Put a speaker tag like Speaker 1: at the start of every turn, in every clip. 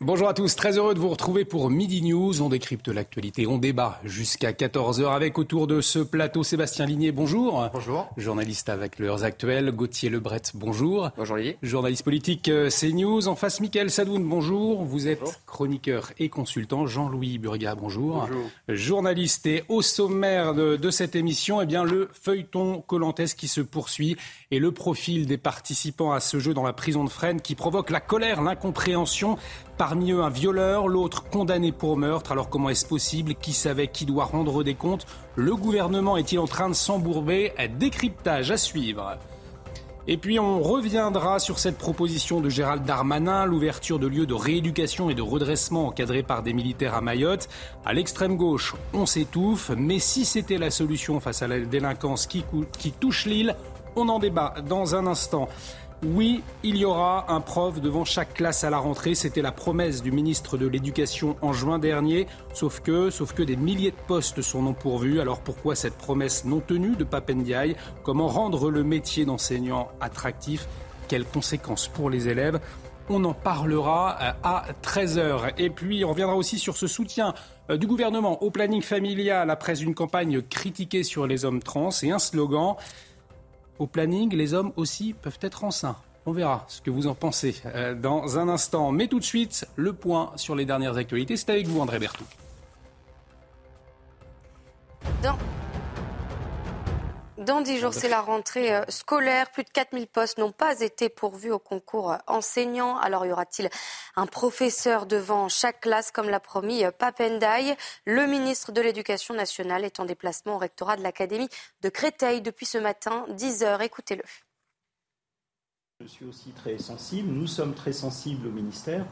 Speaker 1: Bonjour à tous, très heureux de vous retrouver pour Midi News. On décrypte l'actualité, on débat jusqu'à 14h avec autour de ce plateau Sébastien Ligné, bonjour.
Speaker 2: Bonjour.
Speaker 1: Journaliste avec l'heures actuelles, Gauthier Lebret, bonjour.
Speaker 2: Bonjour Olivier.
Speaker 1: Journaliste politique euh, CNews. En face, Mickaël Sadoun, bonjour. Vous êtes chroniqueur et consultant. Jean-Louis Burga, bonjour.
Speaker 2: Bonjour.
Speaker 1: Journaliste et au sommaire de, de cette émission, eh bien, le feuilleton Colantes qui se poursuit et le profil des participants à ce jeu dans la prison de Fresnes qui provoque la colère, l'incompréhension. Parmi eux, un violeur, l'autre condamné pour meurtre. Alors comment est-ce possible? Qui savait qui doit rendre des comptes? Le gouvernement est-il en train de s'embourber? Décryptage à suivre. Et puis on reviendra sur cette proposition de Gérald Darmanin, l'ouverture de lieux de rééducation et de redressement encadrés par des militaires à Mayotte. À l'extrême gauche, on s'étouffe, mais si c'était la solution face à la délinquance qui, qui touche l'île, on en débat dans un instant. Oui, il y aura un prof devant chaque classe à la rentrée. C'était la promesse du ministre de l'Éducation en juin dernier. Sauf que, sauf que des milliers de postes sont non pourvus. Alors pourquoi cette promesse non tenue de Papendiaï? Comment rendre le métier d'enseignant attractif? Quelles conséquences pour les élèves? On en parlera euh, à 13h. Et puis, on reviendra aussi sur ce soutien euh, du gouvernement au planning familial après une campagne critiquée sur les hommes trans et un slogan au planning, les hommes aussi peuvent être enceints. On verra ce que vous en pensez euh, dans un instant. Mais tout de suite, le point sur les dernières actualités. C'est avec vous, André Berthoud.
Speaker 3: Dans... Dans 10 jours, c'est la rentrée euh, scolaire. Plus de 4000 postes n'ont pas été pourvus au concours euh, enseignant. Alors, y aura-t-il un professeur devant chaque classe, comme l'a promis euh, Papendaï? Le ministre de l'Éducation nationale est en déplacement au rectorat de l'Académie de Créteil depuis ce matin, 10 heures. Écoutez-le.
Speaker 4: Je suis aussi très sensible, nous sommes très sensibles au ministère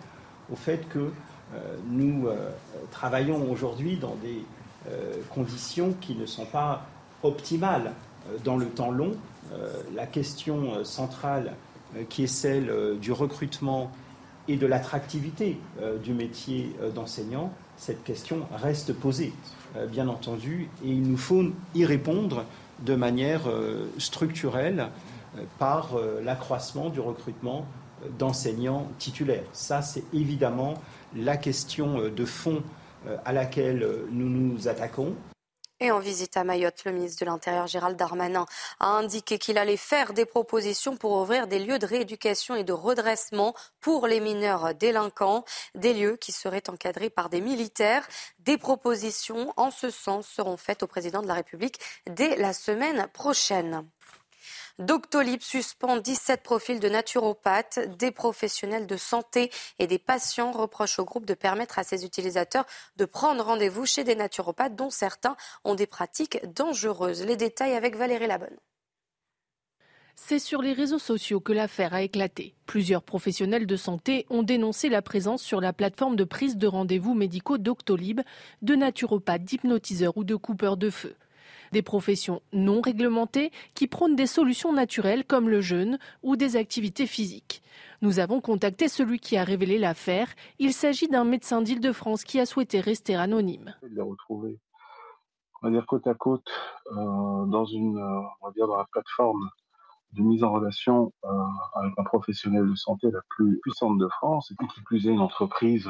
Speaker 4: au fait que euh, nous euh, travaillons aujourd'hui dans des euh, conditions qui ne sont pas optimales dans le temps long. Euh, la question euh, centrale euh, qui est celle euh, du recrutement et de l'attractivité euh, du métier euh, d'enseignant, cette question reste posée, euh, bien entendu, et il nous faut y répondre de manière euh, structurelle euh, par euh, l'accroissement du recrutement euh, d'enseignants titulaires. Ça, c'est évidemment la question euh, de fond euh, à laquelle euh, nous nous attaquons.
Speaker 3: Et en visite à Mayotte, le ministre de l'Intérieur Gérald Darmanin a indiqué qu'il allait faire des propositions pour ouvrir des lieux de rééducation et de redressement pour les mineurs délinquants, des lieux qui seraient encadrés par des militaires. Des propositions en ce sens seront faites au président de la République dès la semaine prochaine. Doctolib suspend 17 profils de naturopathes, des professionnels de santé et des patients reprochent au groupe de permettre à ses utilisateurs de prendre rendez-vous chez des naturopathes dont certains ont des pratiques dangereuses. Les détails avec Valérie Labonne.
Speaker 5: C'est sur les réseaux sociaux que l'affaire a éclaté. Plusieurs professionnels de santé ont dénoncé la présence sur la plateforme de prise de rendez-vous médicaux Doctolib de naturopathes, d'hypnotiseurs ou de coupeurs de feu. Des professions non réglementées qui prônent des solutions naturelles comme le jeûne ou des activités physiques. Nous avons contacté celui qui a révélé l'affaire. Il s'agit d'un médecin d'Île-de-France qui a souhaité rester anonyme.
Speaker 6: de les retrouver, on va dire côte à côte, euh, dans une, euh, on va dire dans la plateforme de mise en relation euh, avec un professionnel de santé la plus puissante de France, et qui plus est une entreprise,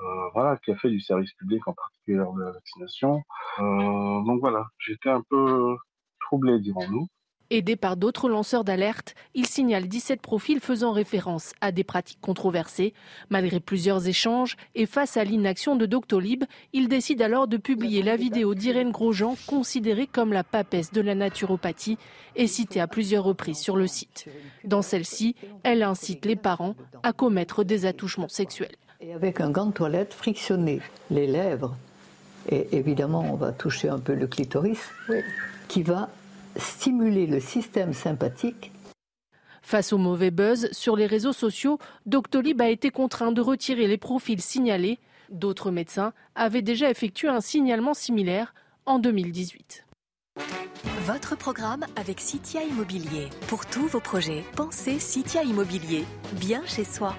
Speaker 6: euh, voilà, qui a fait du service public en particulier lors de la vaccination. Euh, donc voilà, j'étais un peu troublé, dirons-nous.
Speaker 5: Aidé par d'autres lanceurs d'alerte, il signale 17 profils faisant référence à des pratiques controversées. Malgré plusieurs échanges et face à l'inaction de Doctolib, il décide alors de publier la vidéo d'Irène Grosjean, considérée comme la papesse de la naturopathie et citée à plusieurs reprises sur le site. Dans celle-ci, elle incite les parents à commettre des attouchements sexuels.
Speaker 7: Et avec un gant de toilette frictionné les lèvres, et évidemment on va toucher un peu le clitoris, qui va stimuler le système sympathique.
Speaker 5: Face au mauvais buzz sur les réseaux sociaux, Doctolib a été contraint de retirer les profils signalés. D'autres médecins avaient déjà effectué un signalement similaire en 2018.
Speaker 8: Votre programme avec Citia Immobilier. Pour tous vos projets, pensez Citia Immobilier. Bien chez soi.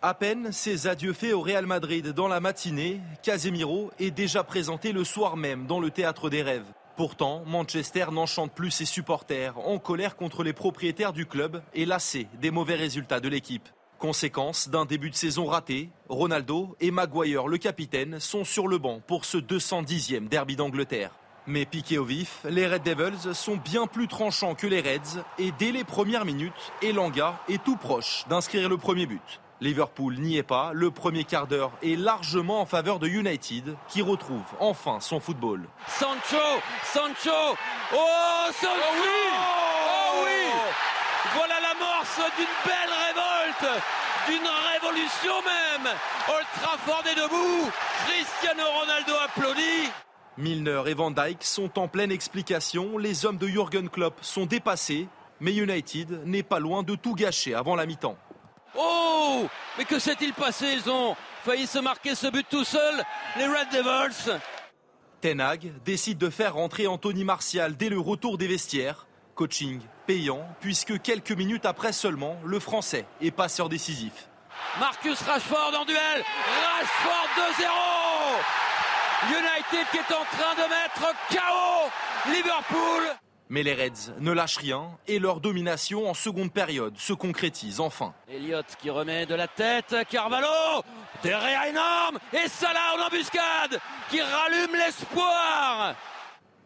Speaker 9: À peine ses adieux faits au Real Madrid dans la matinée, Casemiro est déjà présenté le soir même dans le théâtre des rêves. Pourtant, Manchester n'enchante plus ses supporters, en colère contre les propriétaires du club et lassé des mauvais résultats de l'équipe. Conséquence d'un début de saison raté, Ronaldo et Maguire, le capitaine, sont sur le banc pour ce 210e derby d'Angleterre. Mais piqués au vif, les Red Devils sont bien plus tranchants que les Reds et dès les premières minutes, Elanga est tout proche d'inscrire le premier but. Liverpool n'y est pas. Le premier quart d'heure est largement en faveur de United, qui retrouve enfin son football.
Speaker 10: Sancho, Sancho, oh Sancho, oh oui, oh oui, voilà l'amorce d'une belle révolte, d'une révolution même. Old Trafford est debout, Cristiano Ronaldo applaudit.
Speaker 9: Milner et Van Dijk sont en pleine explication. Les hommes de Jürgen Klopp sont dépassés, mais United n'est pas loin de tout gâcher avant la mi-temps.
Speaker 10: Oh Mais que s'est-il passé? Ils ont failli se marquer ce but tout seul, les Red Devils.
Speaker 9: Ten Hag décide de faire rentrer Anthony Martial dès le retour des vestiaires. Coaching payant, puisque quelques minutes après seulement, le Français est passeur décisif.
Speaker 10: Marcus Rashford en duel. Rashford 2-0. United qui est en train de mettre KO Liverpool.
Speaker 9: Mais les Reds ne lâchent rien et leur domination en seconde période se concrétise enfin.
Speaker 10: Elliott qui remet de la tête, Carvalho, derrière énorme et Salah en embuscade qui rallume l'espoir.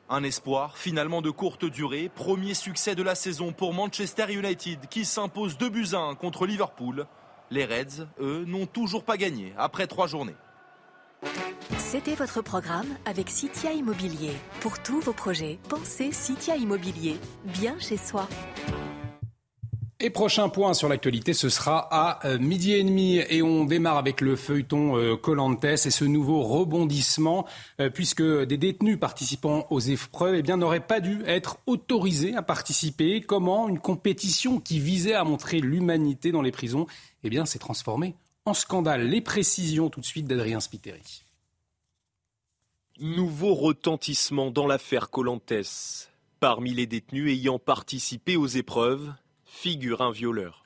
Speaker 9: Un espoir finalement de courte durée, premier succès de la saison pour Manchester United qui s'impose 2 buts à 1 contre Liverpool. Les Reds, eux, n'ont toujours pas gagné après trois journées.
Speaker 8: C'était votre programme avec Citia Immobilier. Pour tous vos projets, pensez Citia Immobilier. Bien chez soi.
Speaker 1: Et prochain point sur l'actualité, ce sera à euh, midi et demi. Et on démarre avec le feuilleton euh, Colantes et ce nouveau rebondissement, euh, puisque des détenus participant aux épreuves eh n'auraient pas dû être autorisés à participer. Comment une compétition qui visait à montrer l'humanité dans les prisons eh s'est transformée en scandale? Les précisions tout de suite d'Adrien Spiteri.
Speaker 11: Nouveau retentissement dans l'affaire Colantes. Parmi les détenus ayant participé aux épreuves, figure un violeur.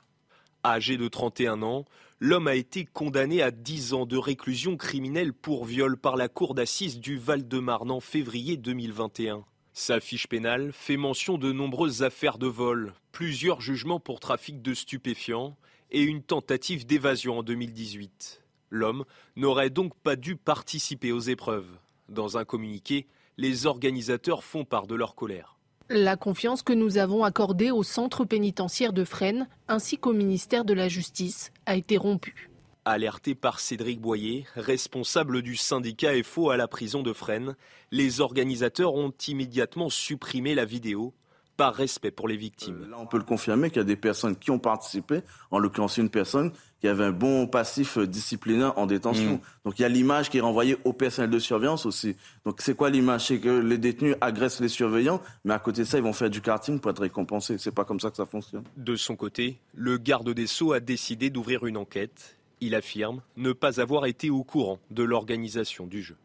Speaker 11: Âgé de 31 ans, l'homme a été condamné à 10 ans de réclusion criminelle pour viol par la cour d'assises du Val-de-Marne en février 2021. Sa fiche pénale fait mention de nombreuses affaires de vol, plusieurs jugements pour trafic de stupéfiants et une tentative d'évasion en 2018. L'homme n'aurait donc pas dû participer aux épreuves. Dans un communiqué, les organisateurs font part de leur colère.
Speaker 5: La confiance que nous avons accordée au centre pénitentiaire de Fresnes ainsi qu'au ministère de la Justice a été rompue.
Speaker 11: Alerté par Cédric Boyer, responsable du syndicat FO à la prison de Fresnes, les organisateurs ont immédiatement supprimé la vidéo par respect pour les victimes.
Speaker 12: Euh, là, on peut le confirmer qu'il y a des personnes qui ont participé, en l'occurrence une personne qui avait un bon passif disciplinaire en détention. Mm. Donc il y a l'image qui est renvoyée au personnel de surveillance aussi. Donc c'est quoi l'image? C'est que les détenus agressent les surveillants, mais à côté de ça, ils vont faire du karting pour être récompensés. C'est pas comme ça que ça fonctionne.
Speaker 11: De son côté, le garde des Sceaux a décidé d'ouvrir une enquête. Il affirme ne pas avoir été au courant de l'organisation du jeu.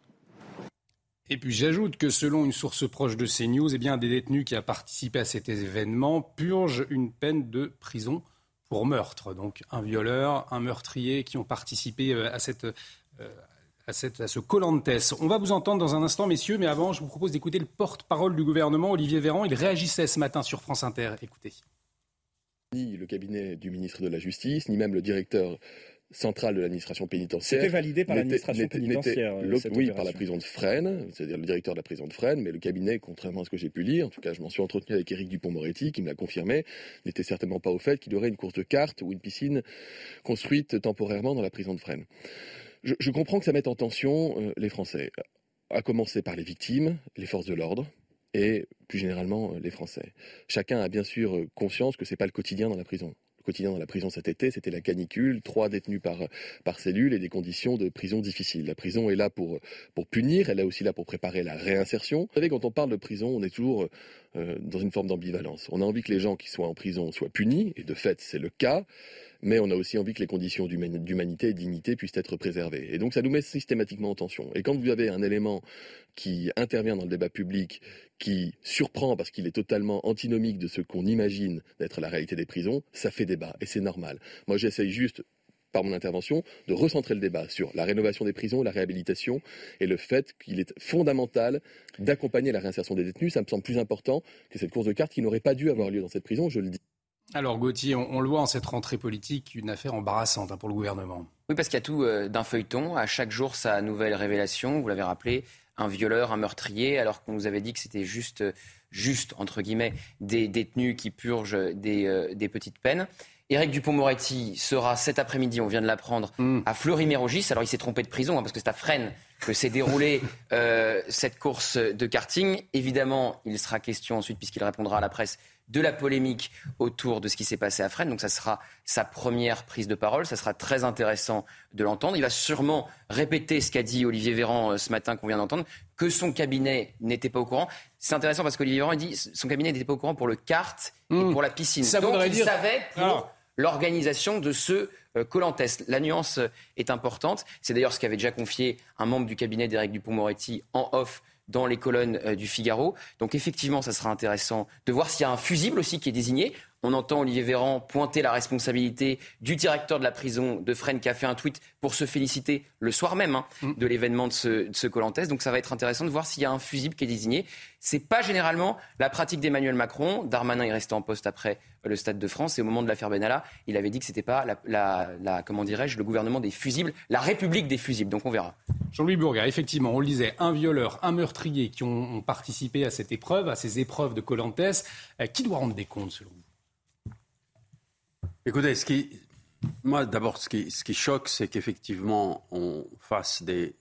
Speaker 1: Et puis j'ajoute que selon une source proche de CNews, eh bien, des détenus qui a participé à cet événement purgent une peine de prison pour meurtre. Donc un violeur, un meurtrier qui ont participé euh, à. Euh, à, cette, à, ce Colantes. On va vous entendre dans un instant, messieurs, mais avant, je vous propose d'écouter le porte-parole du gouvernement, Olivier Véran. Il réagissait ce matin sur France Inter. Écoutez.
Speaker 13: Ni le cabinet du ministre de la Justice, ni même le directeur centrale de l'administration pénitentiaire.
Speaker 14: C'était validé par l'administration pénitentiaire.
Speaker 13: oui, par la prison de Fresnes, c'est-à-dire le directeur de la prison de Fresnes, mais le cabinet, contrairement à ce que j'ai pu lire, en tout cas je m'en suis entretenu avec Éric Dupont-Moretti, qui me l'a confirmé, n'était certainement pas au fait qu'il y aurait une course de cartes ou une piscine construite temporairement dans la prison de Fresnes. Je, comprends que ça mette en tension euh, les Français, à commencer par les victimes, les forces de l'ordre, et plus généralement euh, les Français. Chacun a bien sûr euh, conscience que ce n'est pas le quotidien dans la prison quotidien dans la prison cet été, c'était la canicule, trois détenus par, par cellule et des conditions de prison difficiles. La prison est là pour, pour punir, elle est aussi là pour préparer la réinsertion. Vous savez, quand on parle de prison, on est toujours euh, dans une forme d'ambivalence. On a envie que les gens qui soient en prison soient punis, et de fait, c'est le cas mais on a aussi envie que les conditions d'humanité et dignité puissent être préservées. Et donc ça nous met systématiquement en tension. Et quand vous avez un élément qui intervient dans le débat public, qui surprend parce qu'il est totalement antinomique de ce qu'on imagine d'être la réalité des prisons, ça fait débat, et c'est normal. Moi j'essaye juste par mon intervention, de recentrer le débat sur la rénovation des prisons, la réhabilitation et le fait qu'il est fondamental d'accompagner la réinsertion des détenus. Ça me semble plus important que cette course de cartes qui n'aurait pas dû avoir lieu dans cette prison, je le dis.
Speaker 1: Alors Gauthier, on, le voit en cette rentrée politique, une affaire embarrassante hein, pour le gouvernement.
Speaker 2: Oui, parce qu'il y a tout euh, d'un feuilleton. À chaque jour, sa nouvelle révélation. Vous l'avez rappelé, un violeur, un meurtrier, alors qu'on nous avait dit que c'était juste, juste entre guillemets, des détenus qui purgent des, euh, petites peines. Éric Dupont-Moretti sera cet après-midi, on vient de l'apprendre, hmm. à Fleury-Mérogis. Alors il s'est trompé de prison hein, parce que c'est à Fresnes que s'est déroulée euh, cette course de karting. Évidemment, il sera question ensuite, puisqu'il répondra à la presse, de la polémique autour de ce qui s'est passé à Fresnes. Donc ça sera sa première prise de parole. Ça sera très intéressant de l'entendre. Il va sûrement répéter ce qu'a dit Olivier Véran euh, ce matin qu'on vient d'entendre, que son cabinet n'était pas au courant. C'est intéressant parce qu'Olivier Véran dit son cabinet n'était pas au courant pour le kart et hmm. pour la piscine.
Speaker 1: Ça
Speaker 2: Donc
Speaker 1: il
Speaker 2: savait pour l'organisation de ce euh, Colantes. La nuance est importante. C'est d'ailleurs ce qu'avait déjà confié un membre du cabinet d'Éric Dupont-Moretti en off dans les colonnes euh, du Figaro. Donc effectivement, ça sera intéressant de voir s'il y a un fusible aussi qui est désigné. On entend Olivier Véran pointer la responsabilité du directeur de la prison de Fresnes qui a fait un tweet pour se féliciter le soir même hein, mm. de l'événement de ce, de Colantes. Donc ça va être intéressant de voir s'il y a un fusible qui est désigné. C'est pas généralement la pratique d'Emmanuel Macron. Darmanin est resté en poste après le Stade de France et au moment de l'affaire Benalla, il avait dit que c'était pas la, comment dirais-je le gouvernement des fusibles, la République des fusibles. Donc on verra.
Speaker 1: Jean-Louis Bourga, effectivement, on le disait, un violeur, un meurtrier qui ont, participé à cette épreuve, à ces épreuves de Colantes. Euh, qui doit rendre des comptes selon vous?
Speaker 15: Écoutez, ce qui, moi, d'abord, ce qui, ce qui choque, c'est qu'effectivement, on fasse des.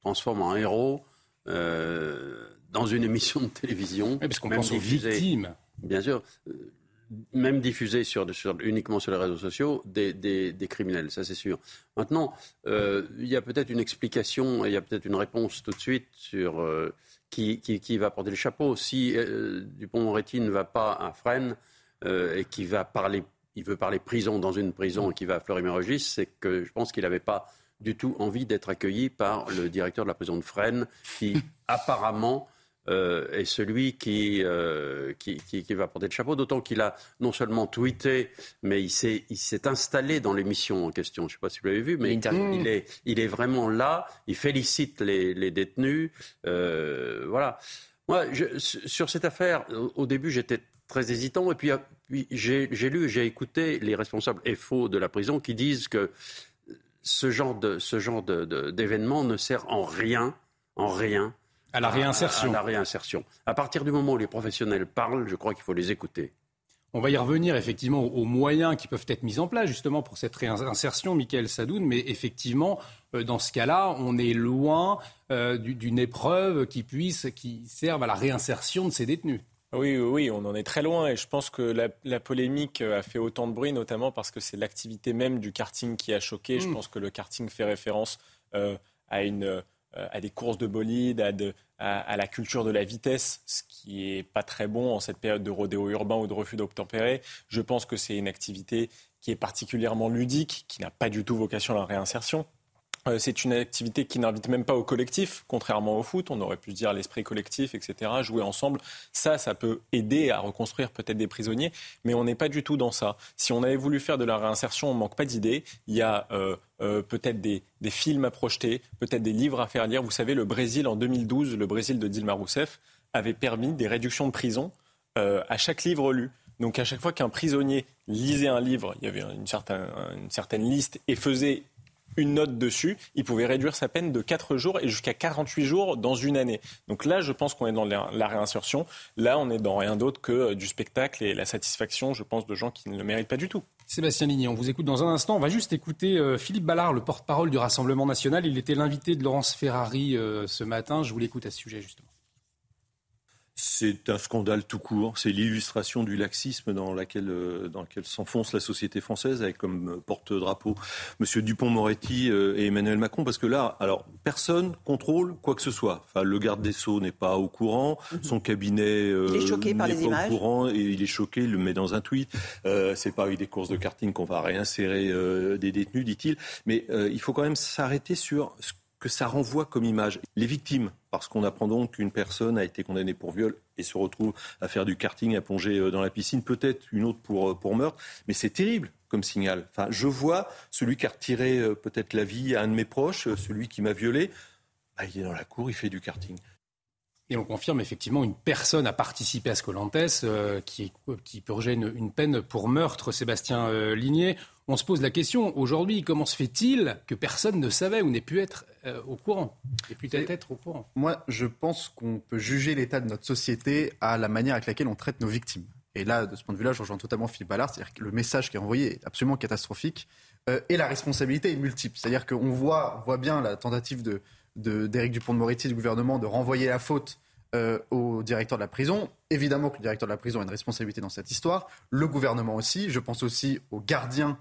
Speaker 15: transforme en héros euh, dans une émission de télévision.
Speaker 1: Oui, parce qu'on pense aux victimes.
Speaker 15: Bien sûr. Euh, même diffusé sur, sur, uniquement sur les réseaux sociaux, des, des, des criminels, ça c'est sûr. Maintenant, euh, il y a peut-être une explication, il y a peut-être une réponse tout de suite sur euh, qui, qui, qui, va porter le chapeau. Si Dupont-Moretti ne va pas à Fresnes et qui va parler il veut parler prison dans une prison et qui va à Fleury-Mérogis, c'est que je pense qu'il n'avait pas du tout envie d'être accueilli par le directeur de la prison de Fresnes, qui apparemment euh, est celui euh, qui, qui, va porter le chapeau, d'autant qu'il a non seulement tweeté, mais il s'est, il s'est installé dans l'émission en question. Je ne sais pas si vous l'avez vu, mais il, est, il est vraiment là, il félicite les, détenus. Euh, voilà. Moi, sur cette affaire, au début, j'étais très hésitant. Et puis, euh, j'ai lu, j'ai écouté les responsables FO de la prison qui disent que ce genre de ce genre d'événement ne sert en rien, en rien
Speaker 1: à la réinsertion.
Speaker 15: À, la réinsertion. À partir du moment où les professionnels parlent, je crois qu'il faut les écouter.
Speaker 1: On va y revenir effectivement aux moyens qui peuvent être mis en place justement pour cette réinsertion, Michael Sadoun, mais effectivement, euh, dans ce cas-là, on est loin euh, d'une épreuve qui puisse, qui serve à la réinsertion de ces détenus.
Speaker 16: Oui, oui, on en est très loin et je pense que la, polémique a fait autant de bruit, notamment parce que c'est l'activité même du karting qui a choqué. Je mm. pense que le karting fait référence euh, à, une, euh, à des courses de bolide, à, à, la culture de la vitesse, ce qui est pas très bon en cette période de rodéo urbain ou de refus d'obtempérer. Je pense que c'est une activité qui est particulièrement ludique, qui n'a pas du tout vocation à la réinsertion. Euh, c'est une activité qui n'invite même pas au collectif, contrairement au foot. On aurait pu dire l'esprit collectif, etc. Jouer ensemble, ça, ça peut aider à reconstruire peut-être des prisonniers, mais on n'est pas du tout dans ça. Si on avait voulu faire de la réinsertion, on manque pas d'idées. Il y a euh, euh, peut-être des, films à projeter, peut-être des livres à faire lire. Vous savez, le Brésil en 2012, le Brésil de Dilma Rousseff avait permis des réductions de prison à chaque livre lu. Donc à chaque fois qu'un prisonnier lisait un livre, il y avait une certaine, une certaine liste et faisait une note dessus, il pouvait réduire sa peine de 4 jours et jusqu'à 48 jours dans une année. Donc là, je pense qu'on est dans la réinsertion. Là, on est dans rien d'autre que euh, du spectacle et la satisfaction, je pense, de gens qui ne le méritent pas du tout.
Speaker 1: Sébastien Ligny, on vous écoute dans un instant. On va juste écouter euh, Philippe Ballard, le porte-parole du Rassemblement national. Il était l'invité de Laurence Ferrari euh, ce matin. Je vous l'écoute à ce sujet, justement.
Speaker 17: C'est un scandale tout court. C'est l'illustration du laxisme dans, laquelle, euh, dans lequel s'enfonce la société française avec comme euh, porte-drapeau M. Dupont-Moretti euh, et Emmanuel Macron. Parce que là, alors, personne contrôle quoi que ce soit. Enfin, le garde des Sceaux n'est pas au courant. Mhm. Son cabinet n'est pas au courant. Et il est choqué, il le met dans un tweet. c'est pas avec des courses de karting qu'on va réinsérer des détenus, dit-il. Mais il faut quand même s'arrêter sur ce que ça renvoie comme image. Les victimes, parce qu'on apprend donc qu'une personne a été condamnée pour viol et se retrouve à faire du karting, à plonger euh, dans la piscine, peut-être une autre pour, euh, pour meurtre, mais c'est terrible comme signal. Enfin, je vois celui qui a retiré euh, peut-être la vie à un de mes proches, celui qui m'a violé, bah, il est dans la cour, il fait du karting.
Speaker 1: Et on confirme effectivement une personne a participé à ce qui, qui purgeait une, une, peine pour meurtre, Sébastien Ligné on se pose la question aujourd'hui, comment se fait-il que personne ne savait ou n'ait pu être euh, au courant et pu être au courant?
Speaker 18: Moi, je pense qu'on peut juger l'état de notre société à la manière avec laquelle on traite nos victimes. Et là, de ce point de vue-là, je rejoins totalement Philippe Ballard, c'est-à-dire que le message qui est envoyé est absolument catastrophique euh, et la responsabilité est multiple. C'est-à-dire qu'on voit, voit bien la tentative de, d'Éric Dupont-de-Moretti du gouvernement de renvoyer la faute euh, au directeur de la prison. Évidemment que le directeur de la prison a une responsabilité dans cette histoire, le gouvernement aussi, je pense aussi aux gardiens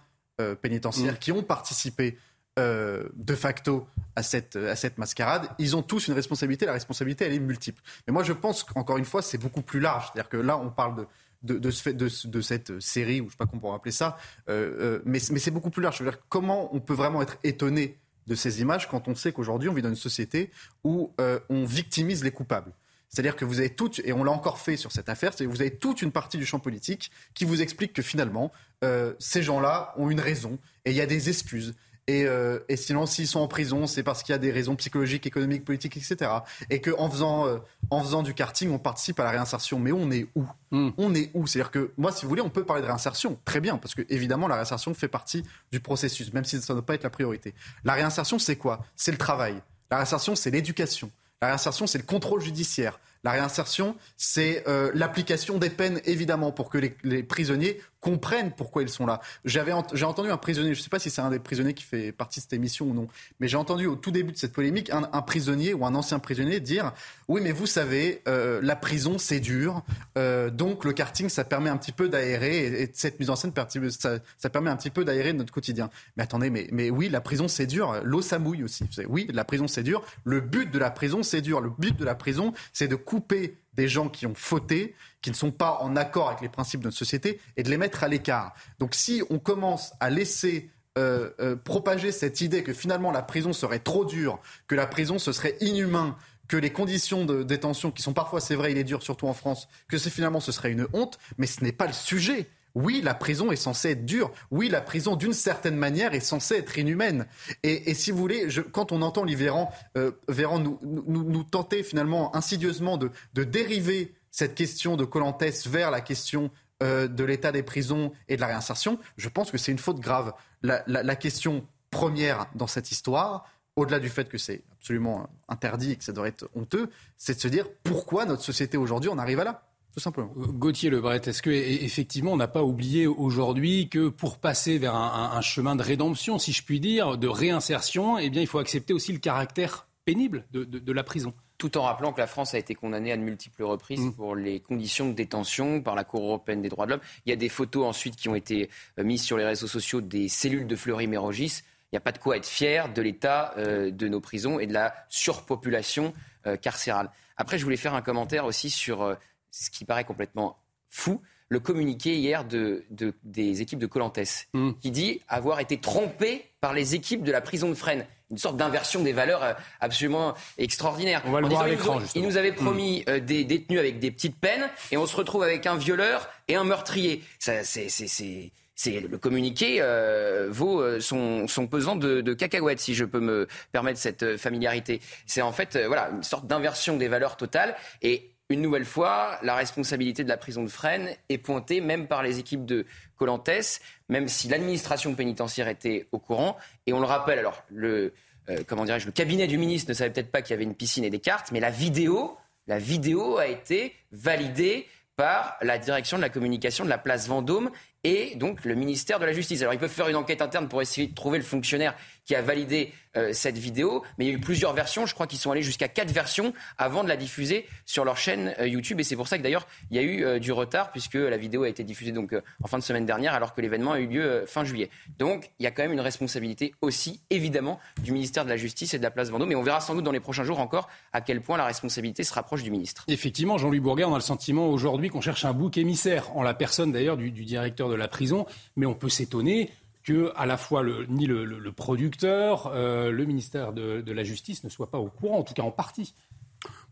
Speaker 18: pénitentiaires mm. qui ont participé euh, de facto à cette, à cette mascarade, ils ont tous une responsabilité. La responsabilité, elle est multiple. Mais moi, je pense qu'encore une fois, c'est beaucoup plus large. C'est-à-dire que là, on parle de, de, de, de, de cette série, ou je ne sais pas comment on pourrait appeler ça, euh, mais, mais c'est beaucoup plus large. Je veux dire, comment on peut vraiment être étonné de ces images quand on sait qu'aujourd'hui, on vit dans une société où on victimise les coupables? C'est-à-dire que vous avez toute, et on l'a encore fait sur cette affaire, c'est que vous avez toute une partie du champ politique qui vous explique que finalement, euh, ces gens-là ont une raison et il y a des excuses. Et, euh, et sinon, s'ils sont en prison, c'est parce qu'il y a des raisons psychologiques, économiques, politiques, etc. Et qu'en faisant, euh, en faisant du karting, on participe à la réinsertion. Mais on est où? Hmm. On est où? C'est-à-dire que moi, si vous voulez, on peut parler de réinsertion, très bien, parce que évidemment, la réinsertion fait partie du processus, même si ça ne doit pas être la priorité. La réinsertion, c'est quoi? C'est le travail. La réinsertion, c'est l'éducation. La réinsertion, c'est le contrôle judiciaire. La réinsertion, c'est euh, l'application des peines, évidemment, pour que les, prisonniers comprennent pourquoi ils sont là. J'avais j'ai entendu un prisonnier, je ne sais pas si c'est un des prisonniers qui fait partie de cette émission ou non, mais j'ai entendu au tout début de cette polémique un, prisonnier ou un ancien prisonnier dire oui, mais vous savez, euh, la prison c'est dur, euh, donc le karting ça permet un petit peu d'aérer et, cette mise en scène ça, ça permet un petit peu d'aérer notre quotidien. Mais attendez, mais, mais oui, la prison c'est dur, l'eau ça mouille aussi. Oui, la prison c'est dur, le but de la prison c'est dur, le but de la prison c'est de couper des gens qui ont fauté, qui ne sont pas en accord avec les principes de notre société, et de les mettre à l'écart. Donc si on commence à laisser euh, euh, propager cette idée que finalement la prison serait trop dure, que la prison ce serait inhumain, que les conditions de détention, qui sont parfois, c'est vrai, il est dur, surtout en France, que c'est finalement ce serait une honte, mais ce n'est pas le sujet. Oui, la prison est censée être dure. Oui, la prison, d'une certaine manière, est censée être inhumaine. Et, si vous voulez, quand on entend Olivier euh, Véran, nous, nous, tenter finalement insidieusement de, dériver cette question de Colantes vers la question euh, de l'état des prisons et de la réinsertion, je pense que c'est une faute grave. La, question première dans cette histoire, au-delà du fait que c'est absolument interdit et que ça devrait être honteux, c'est de se dire pourquoi notre société aujourd'hui en arrive à là tout simplement.
Speaker 1: Euh, Gauthier Lebret, est-ce que effectivement on n'a pas oublié aujourd'hui que pour passer vers un, chemin de rédemption, si je puis dire, de réinsertion, eh bien il faut accepter aussi le caractère pénible de, la prison?
Speaker 2: Tout en rappelant que la France a été condamnée à de multiples reprises mm. pour les conditions de détention par la Cour européenne des droits de l'homme. Il y a des photos ensuite qui ont été euh, mises sur les réseaux sociaux des cellules de Fleury-Mérogis. Il n'y a pas de quoi être fier de l'état euh, de nos prisons et de la surpopulation carcérale. Après, je voulais faire un commentaire aussi sur ce qui paraît complètement fou, le communiqué hier de, des équipes de Colantes, hmm. qui dit avoir été trompé par les équipes de la prison de Fresnes. Une sorte d'inversion des valeurs euh, absolument extraordinaire.
Speaker 1: On va le voir à l'écran,
Speaker 2: Ils nous avaient promis hmm. euh, des détenus avec des petites peines, et on se retrouve avec un violeur et un meurtrier. c'est le communiqué euh, vaut son, pesant de, de, cacahuètes, si je peux me permettre cette familiarité. C'est en fait voilà une sorte d'inversion des valeurs totales. Et une nouvelle fois, la responsabilité de la prison de Fresnes est pointée même par les équipes de Colantes, même si l'administration pénitentiaire était au courant. Et on le rappelle, alors, le, euh, comment dirais-je, le cabinet du ministre ne savait peut-être pas qu'il y avait une piscine et des cartes, mais la vidéo, la vidéo a été validée par la direction de la communication de la place Vendôme et donc le ministère de la Justice. Alors ils peuvent faire une enquête interne pour essayer de trouver le fonctionnaire qui a validé euh, cette vidéo, mais il y a eu plusieurs versions, je crois qu'ils sont allés jusqu'à quatre versions avant de la diffuser sur leur chaîne euh, YouTube. Et c'est pour ça que d'ailleurs il y a eu euh, du retard puisque la vidéo a été diffusée donc en fin de semaine dernière alors que l'événement a eu lieu fin juillet. Donc il y a quand même une responsabilité aussi évidemment du ministère de la Justice et de la place Vendôme. Mais on verra sans doute dans les prochains jours encore à quel point la responsabilité se rapproche du ministre.
Speaker 1: Effectivement, Jean-Louis Bourguet, on a le sentiment aujourd'hui qu'on cherche un bouc émissaire en la personne d'ailleurs du directeur de la prison, mais on peut s'étonner que à la fois le, ni le, producteur, euh, le ministère de, la Justice ne soit pas au courant, en tout cas en partie.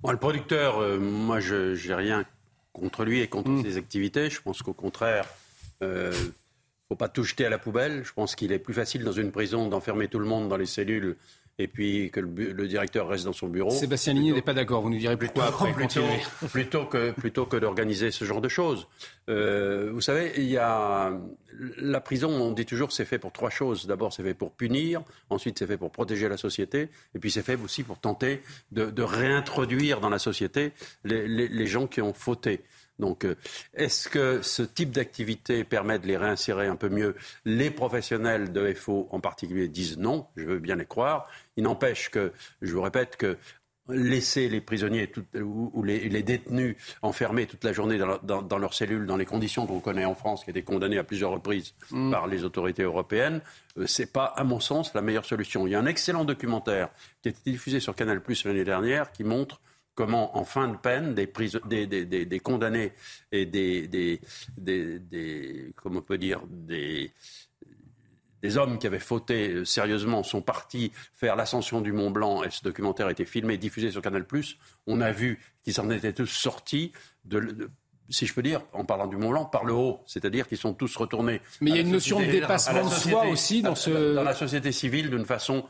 Speaker 15: Bon, le producteur, euh, moi, je n'ai rien contre lui et contre mm. ses activités. Je pense qu'au contraire, il euh, ne faut pas tout jeter à la poubelle. Je pense qu'il est plus facile dans une prison d'enfermer tout le monde dans les cellules et puis que le, directeur reste dans son bureau.
Speaker 1: Sébastien Ligny n'est pas d'accord, vous nous direz pourquoi après
Speaker 15: plutôt, plutôt, que, plutôt que d'organiser ce genre de choses. Euh, vous savez, il y a la prison, on dit toujours, c'est fait pour trois choses. D'abord, c'est fait pour punir, ensuite, c'est fait pour protéger la société, et puis c'est fait aussi pour tenter de, réintroduire dans la société les gens qui ont fauté. Donc, euh, est-ce que ce type d'activité permet de les réinsérer un peu mieux Les professionnels de FO en particulier disent non, je veux bien les croire. Il n'empêche que, je vous répète que laisser les prisonniers ou, les, détenus enfermés toute la journée dans, leurs cellules, dans les conditions qu'on connaît en France, qui étaient condamnées à plusieurs reprises mm. par les autorités européennes, euh, ce n'est pas, à mon sens, la meilleure solution. Il y a un excellent documentaire qui a été diffusé sur Canal Plus l'année dernière qui montre comment, en fin de peine, des, des, condamnés et des, comment on peut dire, des, des hommes qui avaient fauté euh, sérieusement sont partis faire l'ascension du Mont Blanc et ce documentaire a été filmé et diffusé sur Canal+. On a vu qu'ils en étaient tous sortis de, si je peux dire, en parlant du Mont Blanc, par le haut, c'est-à-dire qu'ils sont tous retournés.
Speaker 1: Mais il y a une notion de dépassement de soi aussi dans ce.
Speaker 15: Dans la société civile d'une façon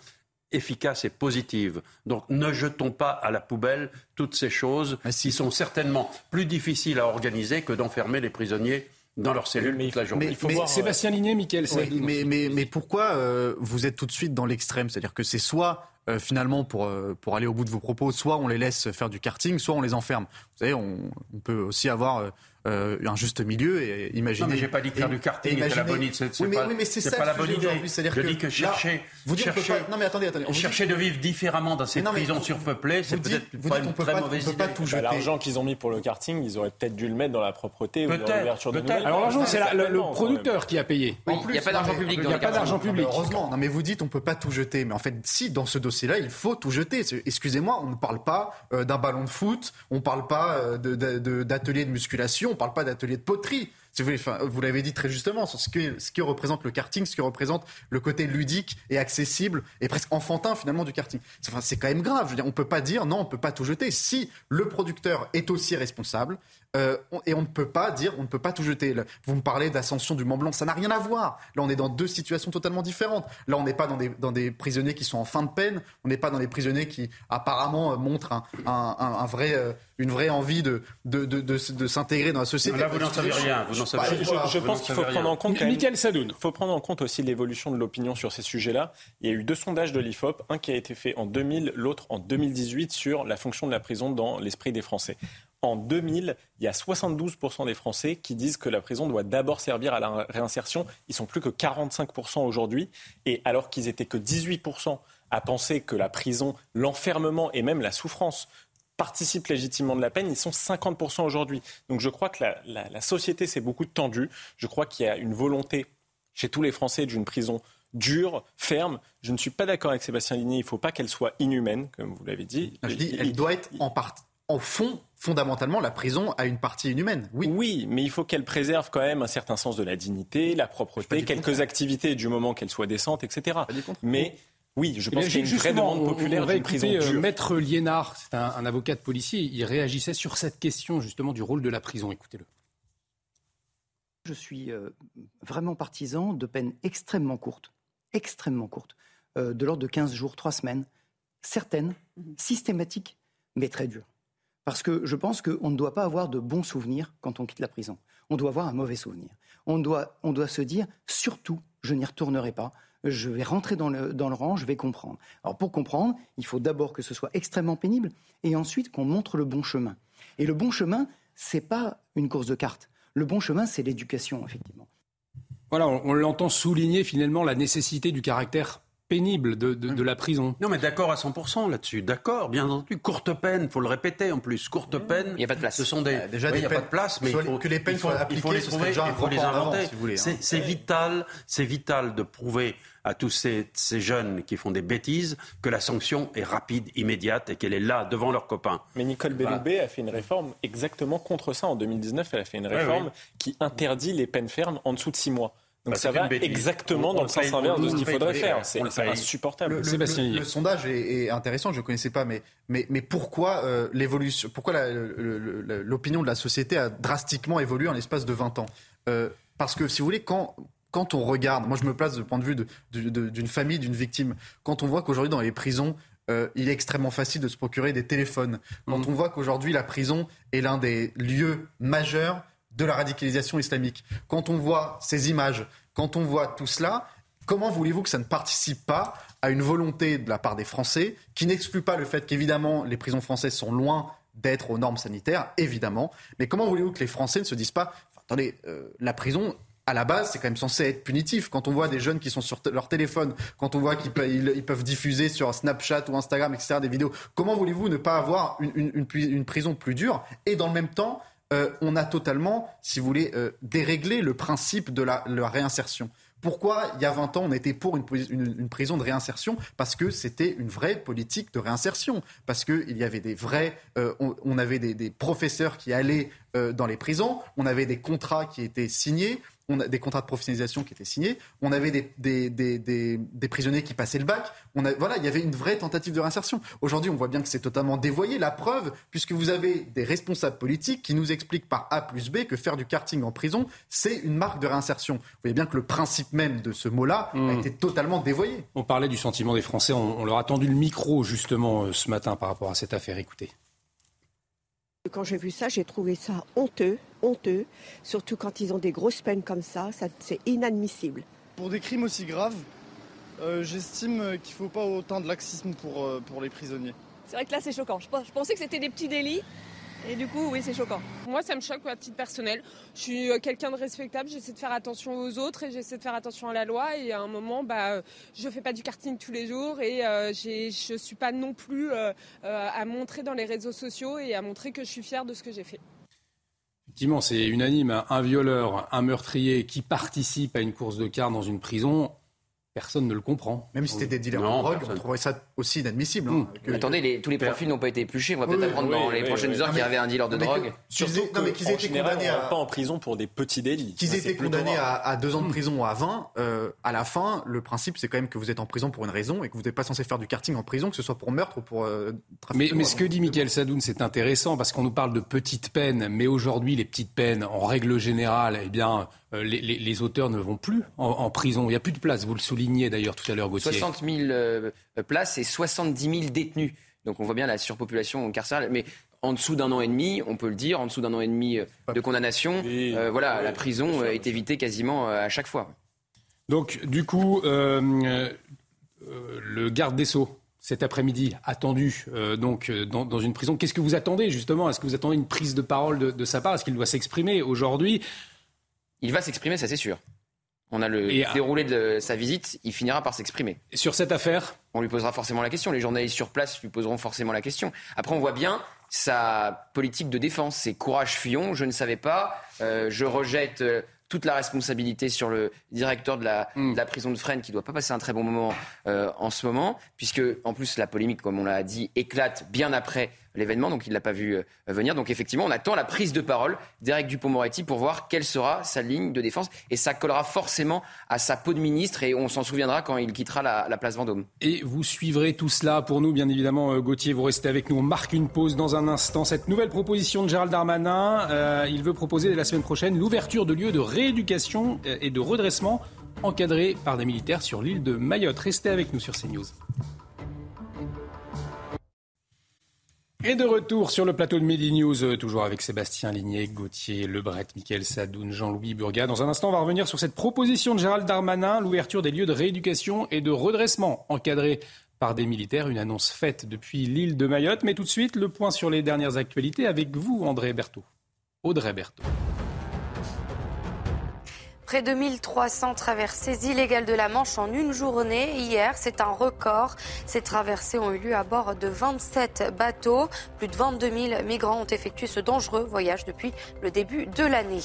Speaker 15: efficace et positive. Donc ne jetons pas à la poubelle toutes ces choses qui sont certainement plus difficiles à organiser que d'enfermer les prisonniers dans leurs cellules toute la journée.
Speaker 1: il faut voir, Sébastien Ligné, Mickaël.
Speaker 18: mais, mais, mais, pourquoi euh, vous êtes tout de suite dans l'extrême? C'est-à-dire que c'est soit euh, finalement, pour, euh, pour aller au bout de vos propos, soit on les laisse faire du karting, soit on les enferme. Vous savez, on, on peut aussi avoir euh, un juste milieu et imaginer.
Speaker 15: Non, mais j'ai pas dit que faire du karting était la bonne idée. C'est oui, pas, mais c'est pas la bonne idée.
Speaker 18: C'est-à-dire
Speaker 15: je dis que chercher,
Speaker 18: vous dites
Speaker 15: chercher,
Speaker 18: pas, non mais attendez, attendez,
Speaker 15: chercher de vivre différemment dans ces prisons surpeuplées, c'est peut-être pas une très mauvaise idée.
Speaker 16: Bah, l'argent qu'ils ont mis pour le karting, ils auraient peut-être dû le mettre dans la propreté ou dans l'ouverture de nouvelles.
Speaker 1: Alors l'argent, c'est le producteur qui a payé.
Speaker 2: Il n'y a pas d'argent public.
Speaker 1: Il n'y a pas d'argent public.
Speaker 18: Heureusement. Non mais vous dites on peut pas tout jeter, mais en fait si dans ce dossier-là il faut tout jeter. Excusez-moi, on ne parle pas euh, d'un ballon de foot, on ne parle pas euh, d'atelier de musculation, on ne parle pas d'atelier de poterie. vous, l'avez dit très justement, ce que, représente le karting, ce que représente le côté ludique et accessible et presque enfantin finalement du karting. C'est quand même grave. On peut pas dire non, on peut pas tout jeter. Si le producteur est aussi responsable, euh, et on ne peut pas dire, on ne peut pas tout jeter. Vous me parlez d'ascension du Mont Blanc, ça n'a rien à voir. Là, on est dans deux situations totalement différentes. Là, on n'est pas dans des, dans des prisonniers qui sont en fin de peine, on n'est pas dans des prisonniers qui apparemment montrent un, un, un, vrai, euh, une vraie envie de, de, de, de, s'intégrer dans la société.
Speaker 15: Là, vous n'en savez rien. Vous savez
Speaker 16: rien. Je, pense qu'il faut prendre en compte. Il faut prendre en compte aussi l'évolution de l'opinion sur ces sujets-là. Il y a eu deux sondages de l'IFOP, un qui a été fait en 2000, l'autre en 2018 sur la fonction de la prison dans l'esprit des Français en 2000, il y a 72% des Français qui disent que la prison doit d'abord servir à la réinsertion. Ils sont plus que 45% aujourd'hui. Et alors qu'ils étaient que 18% à penser que la prison, l'enfermement et même la souffrance participent légitimement de la peine, ils sont 50% aujourd'hui. Donc je crois que la, société s'est beaucoup tendue. Je crois qu'il y a une volonté chez tous les Français d'une prison dure, ferme. Je ne suis pas d'accord avec Sébastien Ligné. Il ne faut pas qu'elle soit inhumaine, comme vous l'avez dit.
Speaker 18: Je dis, elle doit être en partie en fond, fondamentalement, la prison a une partie inhumaine. Oui.
Speaker 16: Oui, mais il faut qu'elle préserve quand même un certain sens de la dignité, la propreté, quelques activités du moment qu'elle soit décente, etc. Mais oui, je pense qu'il y a une vraie demande populaire d'une prison euh, dure.
Speaker 1: Maître Liénard, c'est un, avocat de policier, il réagissait sur cette question justement du rôle de la prison. Écoutez-le.
Speaker 19: Je suis euh, vraiment partisan de peines extrêmement courtes, extrêmement courtes, euh, de l'ordre de 15 jours, 3 semaines, certaines, mhm. systématiques, mais très dures. Parce que je pense qu'on ne doit pas avoir de bons souvenirs quand on quitte la prison. On doit avoir un mauvais souvenir. On doit, on doit se dire, surtout, je n'y retournerai pas. Je vais rentrer dans le, dans le rang, je vais comprendre. Alors pour comprendre, il faut d'abord que ce soit extrêmement pénible et ensuite qu'on montre le bon chemin. Et le bon chemin, c'est pas une course de cartes. Le bon chemin, c'est l'éducation, effectivement.
Speaker 1: Voilà, on, l'entend souligner finalement la nécessité du caractère pénible de, la prison.
Speaker 15: Non, mais d'accord à 100% là-dessus. D'accord, bien entendu. Courte peine, faut le répéter en plus. Courte peine.
Speaker 2: Il n'y a pas de place.
Speaker 15: Ce sont des.
Speaker 18: déjà, il n'y a pas de place, mais il faut, que les peines soient appliquées. Il faut les trouver, il faut les inventer.
Speaker 15: Hein. c'est vital, c'est vital de prouver à tous ces, ces, jeunes qui font des bêtises que la sanction est rapide, immédiate et qu'elle est là devant leurs copains.
Speaker 16: Mais Nicole Belloubet a fait une réforme exactement contre ça. En 2019, elle a fait une réforme qui interdit les peines fermes en dessous de six mois. Donc bah, ça va exactement dans le sens inverse de ce qu'il faudrait faire. C'est insupportable.
Speaker 18: Le, le, le, sondage est, intéressant, je ne connaissais pas, mais, mais, mais pourquoi euh, l'évolution, pourquoi l'opinion de la société a drastiquement évolué en l'espace de 20 ans? Euh, Parce que si vous voulez, quand, quand on regarde, moi je me place du point de vue d'une famille, d'une victime, quand on voit qu'aujourd'hui dans les prisons, euh, il est extrêmement facile de se procurer des téléphones, quand mmh. on voit qu'aujourd'hui la prison est l'un des lieux majeurs de la radicalisation islamique, quand on voit ces images, quand on voit tout cela, comment voulez-vous que ça ne participe pas à une volonté de la part des Français, qui n'exclut pas le fait qu'évidemment les prisons françaises sont loin d'être aux normes sanitaires, évidemment, mais comment voulez-vous que les Français ne se disent pas, attendez, euh, la prison, à la base, c'est quand même censé être punitif. Quand on voit des jeunes qui sont sur leur téléphone, quand on voit qu'ils peuvent, diffuser sur Snapchat ou Instagram, etc., des vidéos, comment voulez-vous ne pas avoir une, prison plus dure et dans le même temps, euh, on a totalement, si vous voulez, euh, déréglé le principe de la, réinsertion. Pourquoi, il y a 20 ans, on était pour une, prison de réinsertion? Parce que c'était une vraie politique de réinsertion. Parce qu'il y avait des vrais. Euh, on, avait des, professeurs qui allaient dans les prisons, on avait des contrats qui étaient signés, on a des contrats de professionnalisation qui étaient signés, on avait des, des, prisonniers qui passaient le bac. On a, voilà, il y avait une vraie tentative de réinsertion. Aujourd'hui, on voit bien que c'est totalement dévoyé. La preuve, puisque vous avez des responsables politiques qui nous expliquent par A plus B que faire du karting en prison, c'est une marque de réinsertion. Vous voyez bien que le principe même de ce mot-là a hmm. été totalement dévoyé.
Speaker 1: On parlait du sentiment des Français. On, on leur a tendu le micro justement euh, ce matin par rapport à cette affaire. Écoutez.
Speaker 20: Quand j'ai vu ça, j'ai trouvé ça honteux, honteux, surtout quand ils ont des grosses peines comme ça, c'est inadmissible.
Speaker 21: Pour des crimes aussi graves, euh, j'estime qu'il ne faut pas autant de laxisme pour, euh, pour les prisonniers.
Speaker 22: C'est vrai que là c'est choquant. Je pensais que c'était des petits délits et du coup, oui, c'est choquant.
Speaker 23: Moi, ça me choque à titre personnel. Je suis euh, quelqu'un de respectable, j'essaie de faire attention aux autres et j'essaie de faire attention à la loi. Et à un moment, bah, je ne fais pas du karting tous les jours et euh, je ne suis pas non plus euh, à montrer dans les réseaux sociaux et à montrer que je suis fière de ce que j'ai fait.
Speaker 1: Effectivement, c'est unanime. Un violeur, un meurtrier qui participe à une course de car dans une prison, Personne ne le comprend.
Speaker 18: Même si c'était des dealers de drogue, on trouverait ça aussi inadmissible. Hein,
Speaker 2: hmm. Attendez, tous les profils n'ont pas été épluchés. On va peut-être apprendre dans les prochaines heures qu'il y avait un dealer de drogue.
Speaker 16: Surtout non, mais qu'ils aient été condamnés à... pas en prison pour des petits délits.
Speaker 18: Qu'ils aient été condamnés à, deux ans de hmm. prison ou à 20, euh, à la fin, le principe, c'est quand même que vous êtes en prison pour une raison et que vous n'êtes pas censé faire du karting en prison, que ce soit pour meurtre ou pour euh,
Speaker 1: trafic. Mais, ce que dit Michael Sadoun, c'est intéressant parce qu'on nous parle de petites peines, mais aujourd'hui, les petites peines, en règle générale, eh bien, euh, les, auteurs ne vont plus en, prison. Il n'y a plus de place. Vous le soulignez d'ailleurs tout à l'heure, Gauthier.
Speaker 2: 60 000 euh, places et 70 000 détenus. Donc on voit bien la surpopulation carcérale. Mais en dessous d'un an et demi, on peut le dire, en dessous d'un an et demi euh, de condamnation, voilà, la prison est évitée quasiment à chaque fois.
Speaker 1: Donc, du coup, le garde des Sceaux, cet après-midi, attendu donc dans, une prison. Qu'est-ce que vous attendez justement? Est-ce que vous attendez une prise de parole de, de sa part? Est-ce qu'il doit s'exprimer aujourd'hui?
Speaker 2: Il va s'exprimer, ça c'est sûr. On a le déroulé de sa visite, il finira par s'exprimer.
Speaker 1: Sur cette affaire?
Speaker 2: On lui posera forcément la question. Les journalistes sur place lui poseront forcément la question. Après, on voit bien sa politique de défense. C'est courage fuyons, je ne savais pas, euh, je rejette euh, toute la responsabilité sur le directeur de la, hmm. prison de Fresnes qui ne doit pas passer un très bon moment euh, en ce moment, puisque en plus la polémique, comme on l'a dit, éclate bien après l'événement, donc il ne l'a pas vu euh, venir. Donc effectivement, on attend la prise de parole d'Éric Dupont-Moretti pour voir quelle sera sa ligne de défense. Et ça collera forcément à sa peau de ministre et on s'en souviendra quand il quittera la, place Vendôme.
Speaker 1: Et vous suivrez tout cela pour nous, bien évidemment, euh, Gauthier. Vous restez avec nous. On marque une pause dans un instant. Cette nouvelle proposition de Gérald Darmanin, euh, il veut proposer la semaine prochaine l'ouverture de lieux de rééducation et de redressement encadrés par des militaires sur l'île de Mayotte. Restez avec nous sur CNews. Et de retour sur le plateau de Midi News, euh, toujours avec Sébastien Ligné, Gauthier Lebret, Mickaël Sadoun, Jean-Louis Burga. Dans un instant, on va revenir sur cette proposition de Gérald Darmanin, l'ouverture des lieux de rééducation et de redressement encadrés par des militaires, une annonce faite depuis l'île de Mayotte. Mais tout de suite, le point sur les dernières actualités avec vous, André Berthaud. Audrey Berthaud.
Speaker 3: Près de 1300 traversées illégales de la Manche en une journée. Hier, c'est un record. Ces traversées ont eu lieu à bord de 27 bateaux. Plus de 22 000 migrants ont effectué ce dangereux voyage depuis le début de l'année.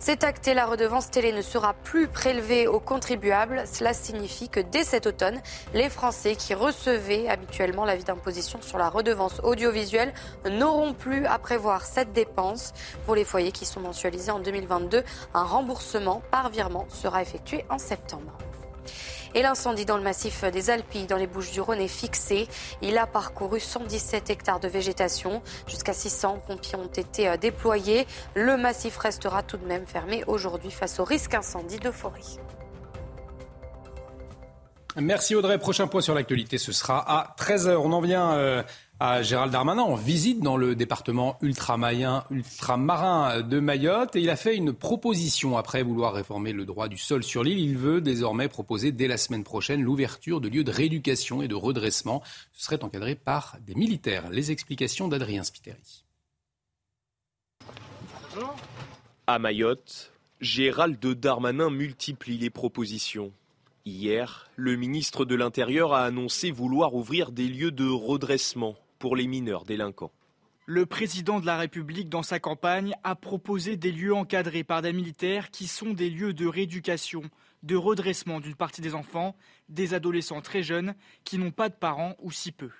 Speaker 3: C'est acté, la redevance télé ne sera plus prélevée aux contribuables. Cela signifie que dès cet automne, les Français qui recevaient habituellement l'avis d'imposition sur la redevance audiovisuelle n'auront plus à prévoir cette dépense. Pour les foyers qui sont mensualisés en 2022, un remboursement par virement sera effectué en septembre. Et l'incendie dans le massif des Alpilles, dans les Bouches-du-Rhône, est fixé. Il a parcouru 117 hectares de végétation. Jusqu'à 600 pompiers ont été euh, déployés. Le massif restera tout de même fermé aujourd'hui face au risque incendie de forêt.
Speaker 1: Merci Audrey. Prochain point sur l'actualité, ce sera à 13h. On en vient euh, à Gérald Darmanin en visite dans le département ultramarin, ultramarin de Mayotte et il a fait une proposition après vouloir réformer le droit du sol sur l'île. Il veut désormais proposer dès la semaine prochaine l'ouverture de lieux de rééducation et de redressement. Ce serait encadré par des militaires. Les explications d'Adrien Spiteri.
Speaker 11: À Mayotte, Gérald Darmanin multiplie les propositions. Hier, le ministre de l'Intérieur a annoncé vouloir ouvrir des lieux de redressement pour les mineurs délinquants.
Speaker 24: Le président de la République, dans sa campagne, a proposé des lieux encadrés par des militaires qui sont des lieux de rééducation, de redressement d'une partie des enfants, des adolescents très jeunes qui n'ont pas de parents ou si peu.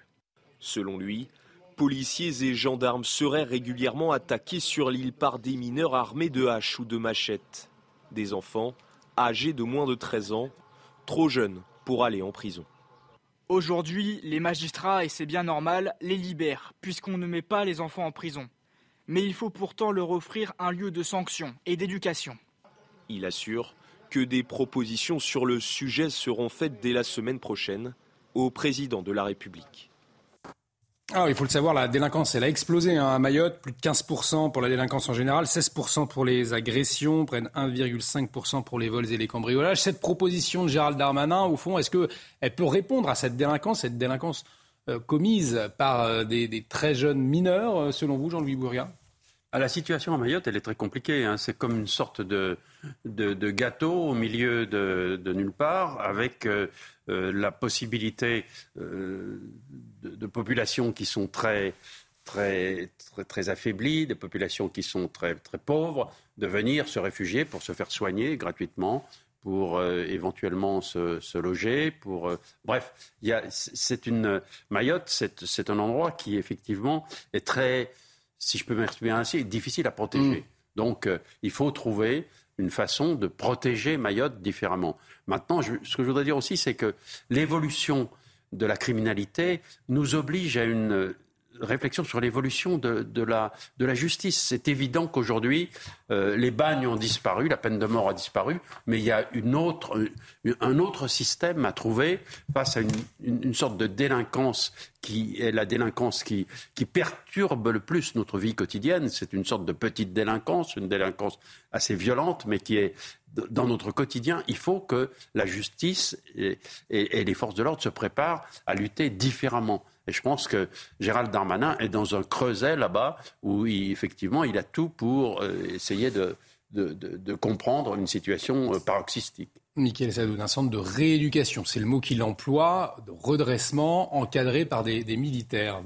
Speaker 11: Selon lui, policiers et gendarmes seraient régulièrement attaqués sur l'île par des mineurs armés de haches ou de machettes. Des enfants âgés de moins de 13 ans, trop jeunes pour aller en prison.
Speaker 24: Aujourd'hui, les magistrats, et c'est bien normal, les libèrent, puisqu'on ne met pas les enfants en prison. Mais il faut pourtant leur offrir un lieu de sanction et d'éducation.
Speaker 11: Il assure que des propositions sur le sujet seront faites dès la semaine prochaine au président de la République.
Speaker 1: Alors, il faut le savoir, la délinquance, elle a explosé hein, à Mayotte. Plus de 15% pour la délinquance en général, 16% pour les agressions, de 1,5% pour les vols et les cambriolages. Cette proposition de Gérald Darmanin, au fond, est-ce qu'elle peut répondre à cette délinquance, cette délinquance euh, commise par euh, des, très jeunes mineurs, euh, selon vous, Jean-Louis Bourga
Speaker 15: ah, La situation à Mayotte, elle est très compliquée. Hein. C'est comme une sorte de, de, gâteau au milieu de, nulle part, avec la possibilité de, populations qui sont très, très, très, affaiblies, des populations qui sont très, très pauvres, de venir se réfugier pour se faire soigner gratuitement, pour euh, éventuellement se, loger, pour euh, bref, c'est une Mayotte, c'est un endroit qui effectivement est très, si je peux m'exprimer ainsi, difficile à protéger. Mm. Donc euh, il faut trouver une façon de protéger Mayotte différemment. Maintenant, ce que je voudrais dire aussi, c'est que l'évolution de la criminalité nous oblige à une réflexion sur l'évolution de, la, justice. C'est évident qu'aujourd'hui, euh, les bagnes ont disparu, la peine de mort a disparu, mais il y a autre, un autre système à trouver face à une, sorte de délinquance qui est la délinquance qui perturbe le plus notre vie quotidienne. C'est une sorte de petite délinquance, une délinquance assez violente, mais qui est dans notre quotidien, il faut que la justice et, les forces de l'ordre se préparent à lutter différemment. Et je pense que Gérald Darmanin est dans un creuset là-bas où effectivement il a tout pour euh, essayer de, comprendre une situation euh, paroxystique.
Speaker 1: Michael Sadou, un centre de rééducation, c'est le mot qu'il emploie, de redressement encadré par des militaires.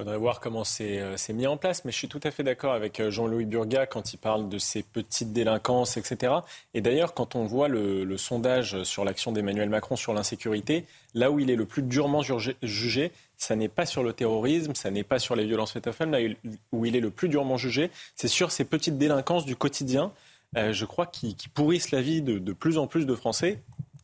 Speaker 16: Faudrait voir comment euh, c'est mis en place, mais je suis tout à fait d'accord avec euh, Jean-Louis Burga quand il parle de ces petites délinquances, etc. Et d'ailleurs, quand on voit le, sondage sur l'action d'Emmanuel Macron sur l'insécurité, là où il est le plus durement jugé, ça n'est pas sur le terrorisme, ça n'est pas sur les violences faites aux femmes, là où il est le plus durement jugé, c'est sur ces petites délinquances du quotidien, euh, je crois, qui, pourrissent la vie de, de plus en plus de Français.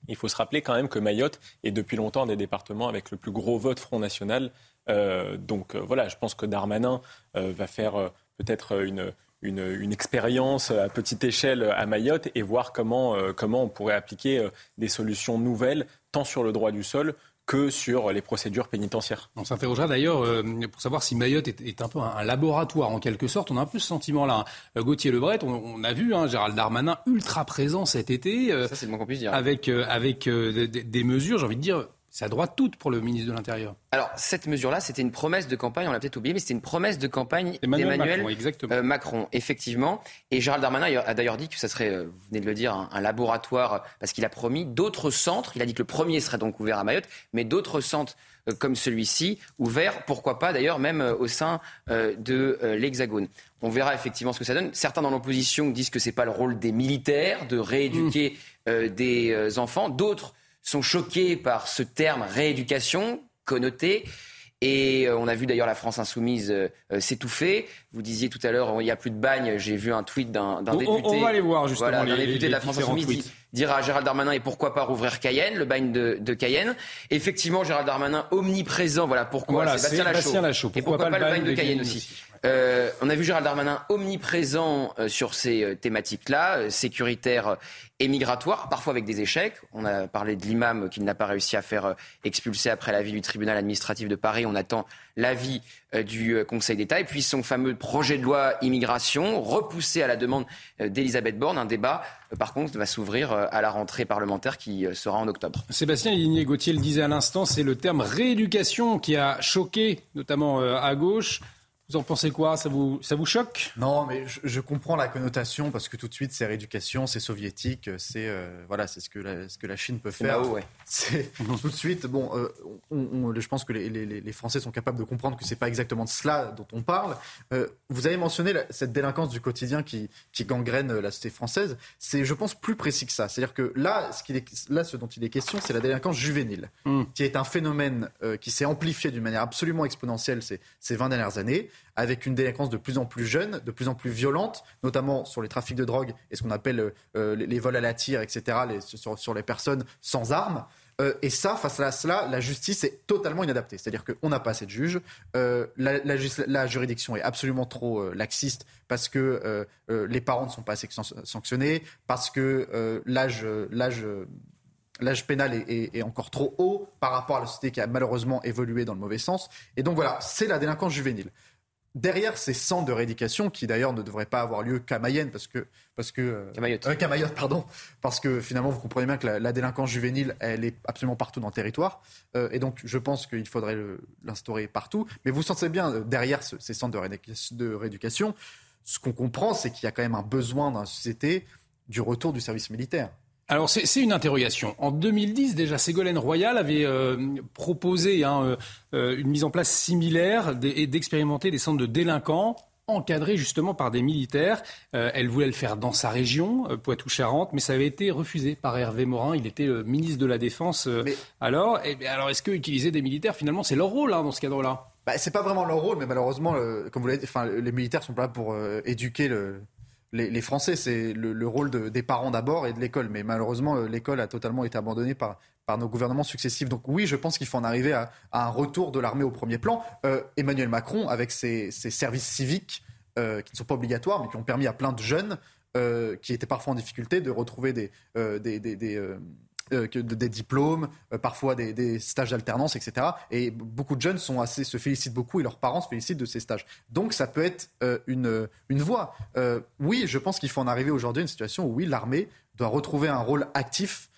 Speaker 16: Il faut se rappeler quand même que Mayotte est depuis longtemps un des départements avec le plus gros vote Front National donc euh, voilà, je pense que Darmanin euh, va faire peut-être une, une, expérience à petite échelle à Mayotte et voir comment, comment on pourrait appliquer des solutions nouvelles, tant sur le droit du sol que sur les procédures pénitentiaires.
Speaker 1: On s'interrogera d'ailleurs euh, pour savoir si Mayotte est, un peu un, laboratoire en quelque sorte. On a un peu ce sentiment-là. Hein. Gauthier Lebret, on, a vu hein, Gérald Darmanin ultra présent cet été.
Speaker 2: Ça, c'est le moins qu'on puisse dire.
Speaker 1: Avec, avec des mesures, j'ai envie de dire, c'est à droite toute pour le ministre de l'Intérieur.
Speaker 2: Alors, cette mesure-là, c'était une promesse de campagne, on l'a peut-être oublié, mais c'était une promesse de campagne d'Emmanuel Macron, euh, Macron, effectivement. Et Gérald Darmanin a d'ailleurs dit que ça serait, euh, vous venez de le dire, un, laboratoire, parce qu'il a promis d'autres centres. Il a dit que le premier serait donc ouvert à Mayotte, mais d'autres centres euh, comme celui-ci, ouverts, pourquoi pas d'ailleurs, même au sein de l'Hexagone. On verra effectivement ce que ça donne. Certains dans l'opposition disent que ce n'est pas le rôle des militaires de rééduquer mmh. des enfants. D'autres sont choqués par ce terme rééducation connoté. Et euh, on a vu d'ailleurs la France insoumise euh, euh, s'étouffer. Vous disiez tout à l'heure, il n'y a plus de bagne. J'ai vu un tweet d'un député.
Speaker 1: On, va aller voir justement
Speaker 2: voilà, les, député de la France insoumise dire à Gérald Darmanin et pourquoi pas rouvrir Cayenne, le bagne de, Cayenne. Effectivement, Gérald Darmanin omniprésent. Voilà pourquoi
Speaker 1: voilà, Sébastien, Lachaud.
Speaker 2: Et pourquoi, pas, le bagne, de, Cayenne, aussi. Euh, on a vu Gérald Darmanin omniprésent euh, sur ces euh, thématiques-là, sécuritaires et migratoires, parfois avec des échecs. On a parlé de l'imam qu'il n'a pas réussi à faire expulser après l'avis du tribunal administratif de Paris. On attend l'avis du Conseil d'État. Et puis son fameux projet de loi immigration, repoussé à la demande d'Elisabeth Borne. Un débat, par contre, va s'ouvrir à la rentrée parlementaire qui sera en octobre.
Speaker 1: Sébastien Ligné-Gauthier le disait à l'instant, c'est le terme rééducation qui a choqué, notamment à gauche. Vous en pensez quoi? Ça vous, ça vous choque?
Speaker 18: Non, mais je, comprends la connotation parce que tout de suite, c'est rééducation, c'est soviétique, c'est euh, voilà, c'est ce que la, ce que la Chine peut faire.
Speaker 2: Mao, ouais.
Speaker 18: C'est tout de suite. Bon, euh, on, je pense que les, les, les, Français sont capables de comprendre que c'est pas exactement de cela dont on parle. Euh, vous avez mentionné cette délinquance du quotidien qui, qui gangrène la société française. C'est, je pense, plus précis que ça. C'est-à-dire que là, ce, qu'il est, là, ce dont il est question, c'est la délinquance juvénile, hmm. qui est un phénomène qui s'est amplifié d'une manière absolument exponentielle ces, ces 20 dernières années avec une délinquance de plus en plus jeune, de plus en plus violente, notamment sur les trafics de drogue et ce qu'on appelle euh, les, vols à la tire, etc., sur, les personnes sans armes. Euh, et ça, face à cela, la justice est totalement inadaptée. C'est-à-dire qu'on n'a pas assez de juges. Euh, la, juridiction est absolument trop laxiste parce que les parents ne sont pas assez sanctionnés, parce que l'âge pénal est, encore trop haut par rapport à la société qui a malheureusement évolué dans le mauvais sens. Et donc voilà, c'est la délinquance juvénile derrière ces centres de rééducation, qui d'ailleurs ne devraient pas avoir lieu qu'à Mayenne, parce que. Parce que
Speaker 2: euh,
Speaker 18: euh pardon. Parce que finalement, vous comprenez bien que la, délinquance juvénile, elle est absolument partout dans le territoire. Euh, et donc, je pense qu'il faudrait l'instaurer partout. Mais vous sentez bien, euh, derrière ces centres de rééducation, ce qu'on comprend, c'est qu'il y a quand même un besoin dans la société du retour du service militaire.
Speaker 1: Alors c'est une interrogation. En 2010, déjà, Ségolène Royal avait euh, proposé hein, euh, euh, une mise en place similaire et d'expérimenter des centres de délinquants encadrés justement par des militaires. elle voulait le faire dans sa région, Poitou-Charentes, mais ça avait été refusé par Hervé Morin. Il était ministre de la Défense alors. Et, alors est-ce que utiliser des militaires, finalement, c'est leur rôle hein, dans ce cadre-là?
Speaker 18: Bah, C'est pas vraiment leur rôle, mais malheureusement, comme vous l'avez dit, les militaires sont pas là pour éduquer le, les, Français, c'est le, rôle des parents d'abord et de l'école. Mais malheureusement, euh, l'école a totalement été abandonnée par, nos gouvernements successifs. Donc oui, je pense qu'il faut en arriver à, un retour de l'armée au premier plan. Euh, Emmanuel Macron, avec ses, services civiques euh, qui ne sont pas obligatoires, mais qui ont permis à plein de jeunes qui étaient parfois en difficulté de retrouver des euh, des diplômes, euh, parfois des, stages d'alternance, etc. Et beaucoup de jeunes se félicitent beaucoup et leurs parents se félicitent de ces stages. Donc ça peut être euh, une, une voie. oui, je pense qu'il faut en arriver aujourd'hui à une situation où oui, l'armée doit retrouver un rôle actif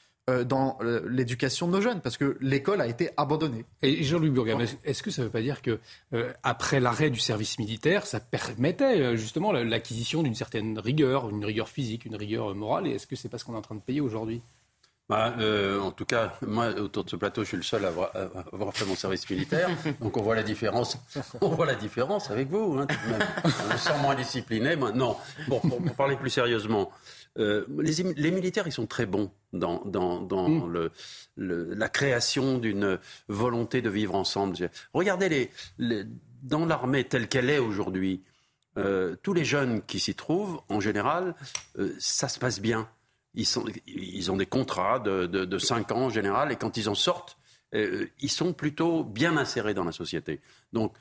Speaker 18: dans l'éducation de nos jeunes, parce que l'école a été abandonnée.
Speaker 1: Et Jean-Louis Bourgam, est-ce que ça ne veut pas dire que après l'arrêt du service militaire, ça permettait justement l'acquisition d'une certaine rigueur, une rigueur physique, une rigueur morale, et est-ce que c'est pas ce qu'on est en train de payer aujourd'hui?
Speaker 15: Bah, euh, en tout cas, moi, autour de ce plateau, je suis le seul à avoir, fait mon service militaire. Donc on voit la différence. On voit la différence avec vous, hein, tout de même. On sent moins discipliné. non. Bon, pour, parler plus sérieusement, euh, les, militaires, ils sont très bons dans, dans, dans mm. le, la création d'une volonté de vivre ensemble. Regardez les, dans l'armée telle qu'elle est aujourd'hui. Euh, tous les jeunes qui s'y trouvent, en général, euh, ça se passe bien ils, sont, ils ont des contrats de, de, 5 ans en général, et quand ils en sortent, euh, ils sont plutôt bien insérés dans la société. Donc,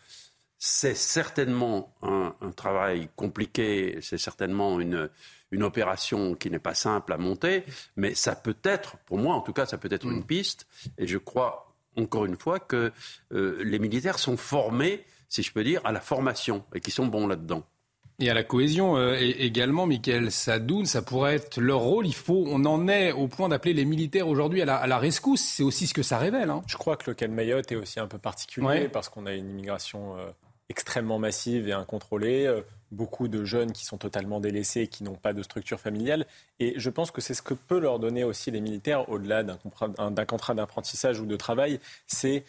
Speaker 15: c'est certainement un, travail compliqué, c'est certainement une, une opération qui n'est pas simple à monter, mais ça peut être, pour moi en tout cas, ça peut être une mm. piste, et je crois encore une fois, que euh, les militaires sont formés, si je peux dire, à la formation et qui sont bons là-dedans.
Speaker 1: Et à la cohésion euh, également, Michael Sadoun, ça pourrait être leur rôle. Il faut, on en est au point d'appeler les militaires aujourd'hui à la, à la rescousse. C'est aussi ce que ça révèle. Hein.
Speaker 16: Je crois que le cas de Mayotte est aussi un peu particulier parce qu'on a une immigration euh, extrêmement massive et incontrôlée. Euh, beaucoup de jeunes qui sont totalement délaissés et qui n'ont pas de structure familiale. Et je pense que c'est ce que peut leur donner aussi les militaires, au-delà d'un contrat d'apprentissage ou de travail, c'est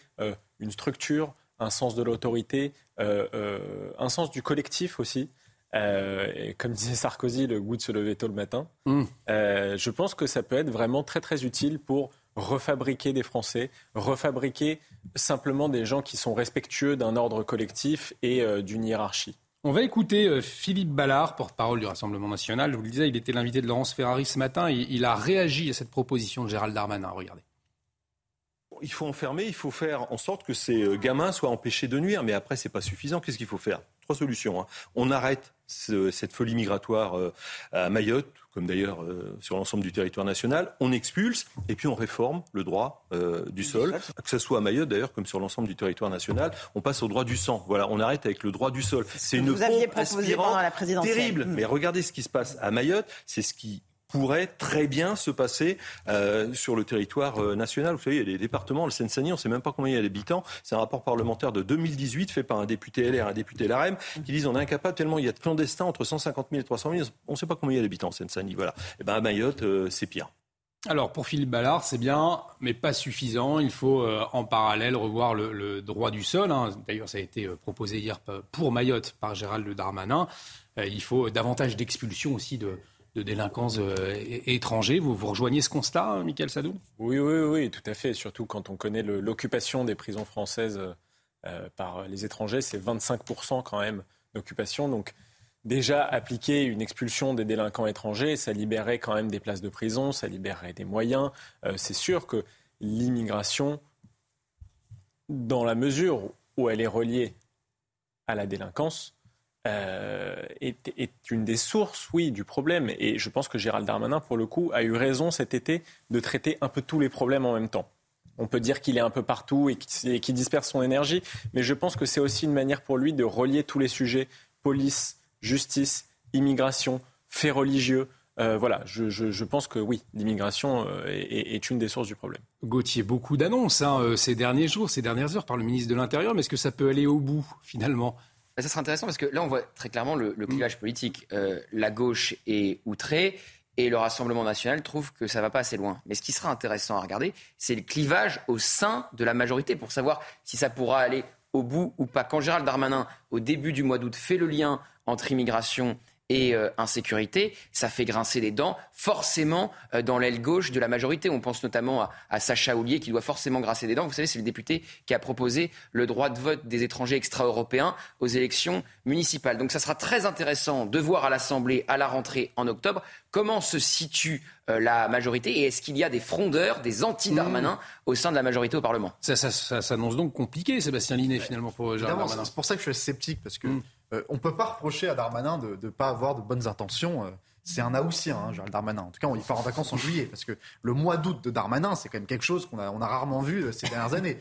Speaker 16: une structure, un sens de l'autorité, un sens du collectif aussi. Euh, comme disait Sarkozy, le goût de se lever tôt le matin. Mm. Euh, je pense que ça peut être vraiment très très utile pour refabriquer des Français, refabriquer simplement des gens qui sont respectueux d'un ordre collectif et euh, d'une hiérarchie.
Speaker 1: On va écouter Philippe Ballard, porte-parole du Rassemblement national. Je vous le disais, il était l'invité de Laurence Ferrari ce matin. Il, il a réagi à cette proposition de Gérald Darmanin. Regardez
Speaker 17: il faut enfermer, il faut faire en sorte que ces gamins soient empêchés de nuire. Mais après, c'est pas suffisant. Qu'est-ce qu'il faut faire? Trois solutions. Hein. On arrête cette folie migratoire euh, à Mayotte, comme d'ailleurs euh, sur l'ensemble du territoire national. On expulse et puis on réforme le droit euh, du sol, que ce soit à Mayotte d'ailleurs comme sur l'ensemble du territoire national. On passe au droit du sang. Voilà, on arrête avec le droit du sol.
Speaker 25: C'est une pompe aspirante
Speaker 17: terrible. Mais regardez ce qui se passe à Mayotte. C'est ce qui pourrait très bien se passer euh, sur le territoire euh, national. Vous savez, il y a des départements, le Seine-Saint-Denis, on ne sait même pas combien il y a d'habitants. C'est un rapport parlementaire de 2018 fait par un député LR, un député LRM, qui disent on est incapable tellement il y a de clandestins entre 150 000 et 300 000. On ne sait pas combien il y a d'habitants en Seine-Saint-Denis. Voilà. Et eh ben à Mayotte, euh, c'est pire.
Speaker 1: Alors pour Philippe Ballard, c'est bien, mais pas suffisant. Il faut en parallèle revoir le, droit du sol. Hein. D'ailleurs, ça a été proposé hier pour Mayotte par Gérald Darmanin. il faut davantage d'expulsion aussi de, de délinquance euh, étrangers. Vous, vous rejoignez ce constat, euh, Michael Sadou
Speaker 16: oui, oui, oui, tout à fait. Surtout quand on connaît l'occupation des prisons françaises euh, par les étrangers, c'est 25% quand même d'occupation. Donc déjà appliquer une expulsion des délinquants étrangers, ça libérerait quand même des places de prison, ça libérerait des moyens. c'est sûr que l'immigration, dans la mesure où elle est reliée à la délinquance, euh, est, une des sources, oui, du problème. Et je pense que Gérald Darmanin, pour le coup, a eu raison cet été de traiter un peu tous les problèmes en même temps. On peut dire qu'il est un peu partout et qu'il disperse son énergie, mais je pense que c'est aussi une manière pour lui de relier tous les sujets police, justice, immigration, faits religieux. Euh, voilà, je, pense que oui, l'immigration euh, est, une des sources du problème.
Speaker 1: Gauthier, beaucoup d'annonces hein, ces derniers jours, ces dernières heures par le ministre de l'Intérieur, mais est-ce que ça peut aller au bout finalement?
Speaker 2: Ça sera intéressant parce que là, on voit très clairement le, clivage politique. Euh, la gauche est outrée et le Rassemblement national trouve que ça va pas assez loin. Mais ce qui sera intéressant à regarder, c'est le clivage au sein de la majorité pour savoir si ça pourra aller au bout ou pas. Quand Gérald Darmanin, au début du mois d'août, fait le lien entre immigration et euh, insécurité, ça fait grincer les dents forcément euh, dans l'aile gauche de la majorité. On pense notamment à, Sacha Houlier qui doit forcément grincer des dents. Vous savez, c'est le député qui a proposé le droit de vote des étrangers extra-européens aux élections municipales. Donc ça sera très intéressant de voir à l'Assemblée, à la rentrée en octobre, comment se situe euh, la majorité et est-ce qu'il y a des frondeurs, des anti-Darmanin mmh. au sein de la majorité au Parlement?
Speaker 1: Ça, s'annonce donc compliqué, Sébastien Linet, finalement, pour Gérald Darmanin.
Speaker 18: C'est pour ça que je suis sceptique, parce que... Mmh. Euh, on ne peut pas reprocher à Darmanin de ne pas avoir de bonnes intentions. Euh, c'est un Aoussien, hein, Gérald Darmanin. En tout cas, il part en vacances en juillet, parce que le mois d'août de Darmanin, c'est quand même quelque chose qu'on a, on a rarement vu euh, ces dernières années.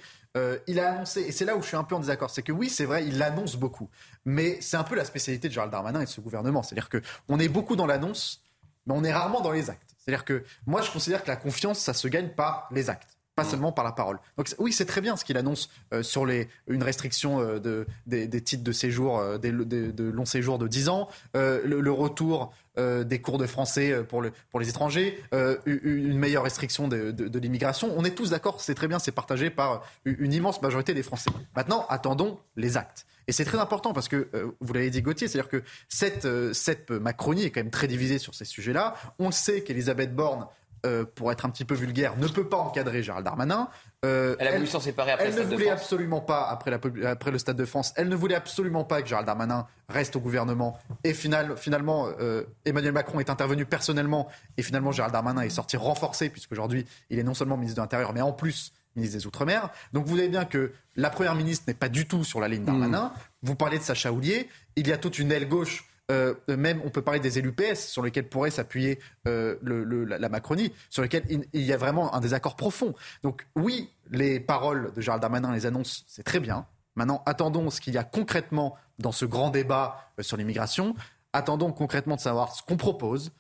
Speaker 18: il a annoncé, et c'est là où je suis un peu en désaccord, c'est que oui, c'est vrai, il annonce beaucoup. Mais c'est un peu la spécialité de Gérald Darmanin et de ce gouvernement. C'est-à-dire qu'on est beaucoup dans l'annonce, mais on est rarement dans les actes. C'est-à-dire que moi, je considère que la confiance, ça se gagne par les actes pas mm. seulement par la parole. Donc oui, c'est très bien ce qu'il annonce euh, sur les, une restriction euh, de, des, titres de séjour, euh, des, de long séjour de 10 ans, le, retour des cours de français pour, le, pour les étrangers, une meilleure restriction de, de l'immigration. On est tous d'accord, c'est très bien, c'est partagé par une immense majorité des Français. Maintenant, attendons les actes. Et c'est très important parce que, vous l'avez dit Gauthier, c'est-à-dire que cette, cette Macronie est quand même très divisée sur ces sujets-là. On sait qu'Elisabeth Borne euh, pour être un petit peu vulgaire, ne peut pas encadrer Gérald Darmanin.
Speaker 2: Euh, elle a voulu s'en séparer après
Speaker 18: elle
Speaker 2: le Stade
Speaker 18: ne voulait absolument pas, après, après, le Stade de France, elle ne voulait absolument pas que Gérald Darmanin reste au gouvernement. Et finalement, euh, Emmanuel Macron est intervenu personnellement et finalement Gérald Darmanin est sorti renforcé puisqu'aujourd'hui il est non seulement ministre de l'Intérieur mais en plus ministre des Outre-mer. Donc vous voyez bien que la Première ministre n'est pas du tout sur la ligne Darmanin. Mmh. Vous parlez de Sacha Houlier, il y a toute une aile gauche euh, même on peut parler des élus PS sur lesquels pourrait s'appuyer euh, la, Macronie, sur lesquels il, y a vraiment un désaccord profond. Donc oui, les paroles de Gérald Darmanin, les annonces, c'est très bien. Maintenant, attendons ce qu'il y a concrètement dans ce grand débat sur l'immigration. Attendons concrètement de savoir ce qu'on propose,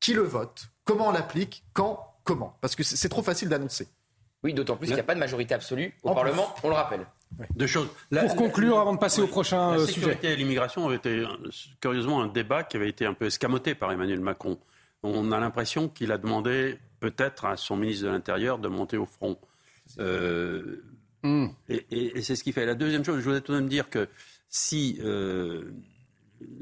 Speaker 18: qui le vote, comment on l'applique, quand, comment. Parce que c'est trop facile d'annoncer.
Speaker 2: Oui, d'autant plus qu'il n'y a pas de majorité absolue au Parlement, on le rappelle.
Speaker 15: Deux choses.
Speaker 1: Pour conclure, avant de passer au prochain
Speaker 15: la
Speaker 1: euh,
Speaker 15: sécurité et l'immigration avait été curieusement un débat qui avait été un peu escamoté par Emmanuel Macron. On a l'impression qu'il a demandé peut-être à son ministre de l'Intérieur de monter au front. Euh, hmm. Et, c'est ce qu'il fait. La deuxième chose, je voudrais tout de même dire que si euh,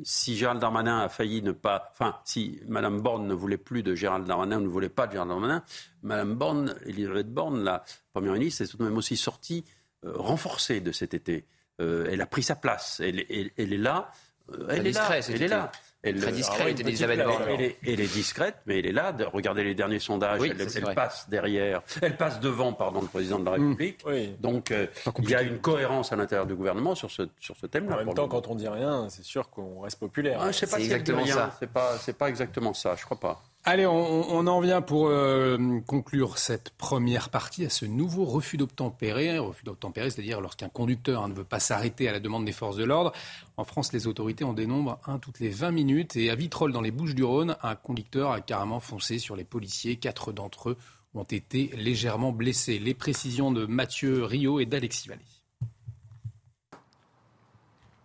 Speaker 15: si Gérald Darmanin a failli ne pas, enfin, si Mme Borne ne voulait plus de Gérald Darmanin, ou ne voulait pas de Gérald Darmanin, Mme Borne, Elisabeth Borne, la première ministre, est tout de même aussi sortie euh, renforcée de cet été. Euh, elle a pris sa place. Elle, elle est là.
Speaker 2: Euh, elle est là. Elle est là. Elle, Très discrète, Elisabeth Borne.
Speaker 15: Elle est, elle est, discrète, mais elle est là. De, regardez les derniers sondages. elle, passe derrière. Elle passe devant, pardon, le président de la mmh. République. Donc, euh, il y a une cohérence à l'intérieur du gouvernement sur ce, sur ce thème-là.
Speaker 16: En même temps, quand on dit rien, c'est sûr qu'on reste populaire.
Speaker 15: Ah, c'est exactement ça. C'est pas, pas exactement ça. Je crois pas.
Speaker 1: Allez, on, en vient pour euh, conclure cette première partie à ce nouveau refus d'obtempérer. Refus d'obtempérer, c'est-à-dire lorsqu'un conducteur hein, ne veut pas s'arrêter à la demande des forces de l'ordre. En France, les autorités en dénombrent un toutes les 20 minutes. Et à Vitrolles, dans les Bouches-du-Rhône, un conducteur a carrément foncé sur les policiers. Quatre d'entre eux ont été légèrement blessés. Les précisions de Mathieu Rio et d'Alexis Vallée.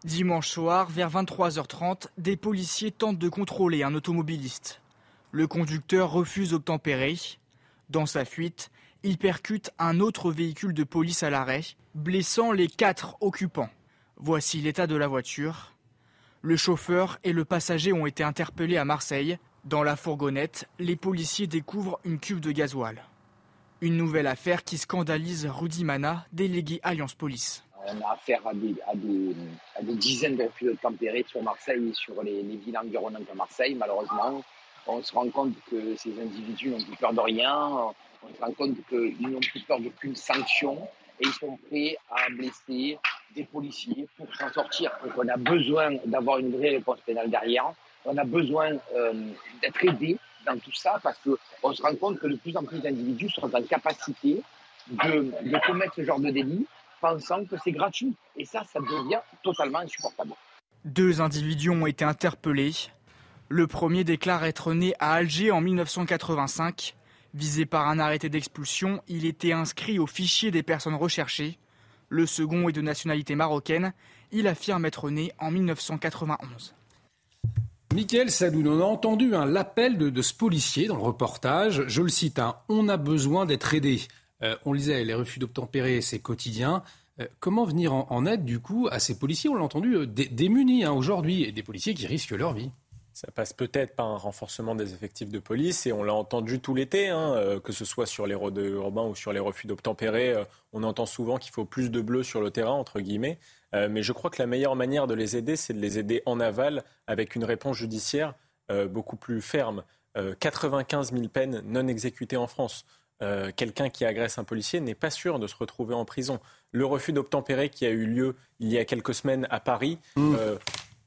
Speaker 24: Dimanche soir, vers 23h30, des policiers tentent de contrôler un automobiliste. Le conducteur refuse d'obtempérer. Dans sa fuite, il percute un autre véhicule de police à l'arrêt, blessant les quatre occupants. Voici l'état de la voiture. Le chauffeur et le passager ont été interpellés à Marseille. Dans la fourgonnette, les policiers découvrent une cuve de gasoil. Une nouvelle affaire qui scandalise Rudy Mana, délégué Alliance Police.
Speaker 26: On a affaire à des, dizaines de refus sur Marseille et sur les villes environnantes de Marseille, malheureusement on se rend compte que ces individus n'ont plus peur de rien, on se rend compte qu'ils n'ont plus peur d'aucune sanction et ils sont prêts à blesser des policiers pour s'en sortir. Donc on a besoin d'avoir une vraie réponse pénale derrière, on a besoin euh, d'être aidé dans tout ça parce qu'on se rend compte que de plus en plus d'individus sont en capacité de, de commettre ce genre de délit pensant que c'est gratuit. Et ça, ça devient totalement insupportable.
Speaker 24: Deux individus ont été interpellés le premier déclare être né à Alger en 1985. Visé par un arrêté d'expulsion, il était inscrit au fichier des personnes recherchées. Le second est de nationalité marocaine. Il affirme être né en 1991.
Speaker 1: Michael Sadoun, on a entendu l'appel de, ce policier dans le reportage. Je le cite, hein, on a besoin d'être aidé. Euh, on lisait, les refus d'obtempérer, c'est quotidien. Euh, comment venir en, aide, du coup, à ces policiers, on l'a entendu, euh, démunis hein, aujourd'hui, et des policiers qui risquent leur vie
Speaker 16: ça passe peut-être par un renforcement des effectifs de police et on l'a entendu tout l'été, hein, euh, que ce soit sur les rôdes urbains ou sur les refus d'obtempérer. Euh, on entend souvent qu'il faut plus de bleus sur le terrain, entre guillemets. Euh, mais je crois que la meilleure manière de les aider, c'est de les aider en aval avec une réponse judiciaire beaucoup plus ferme. 95 000 peines non exécutées en France. Quelqu'un qui agresse un policier n'est pas sûr de se retrouver en prison. Le refus d'obtempérer qui a eu lieu il y a quelques semaines à Paris, mmh.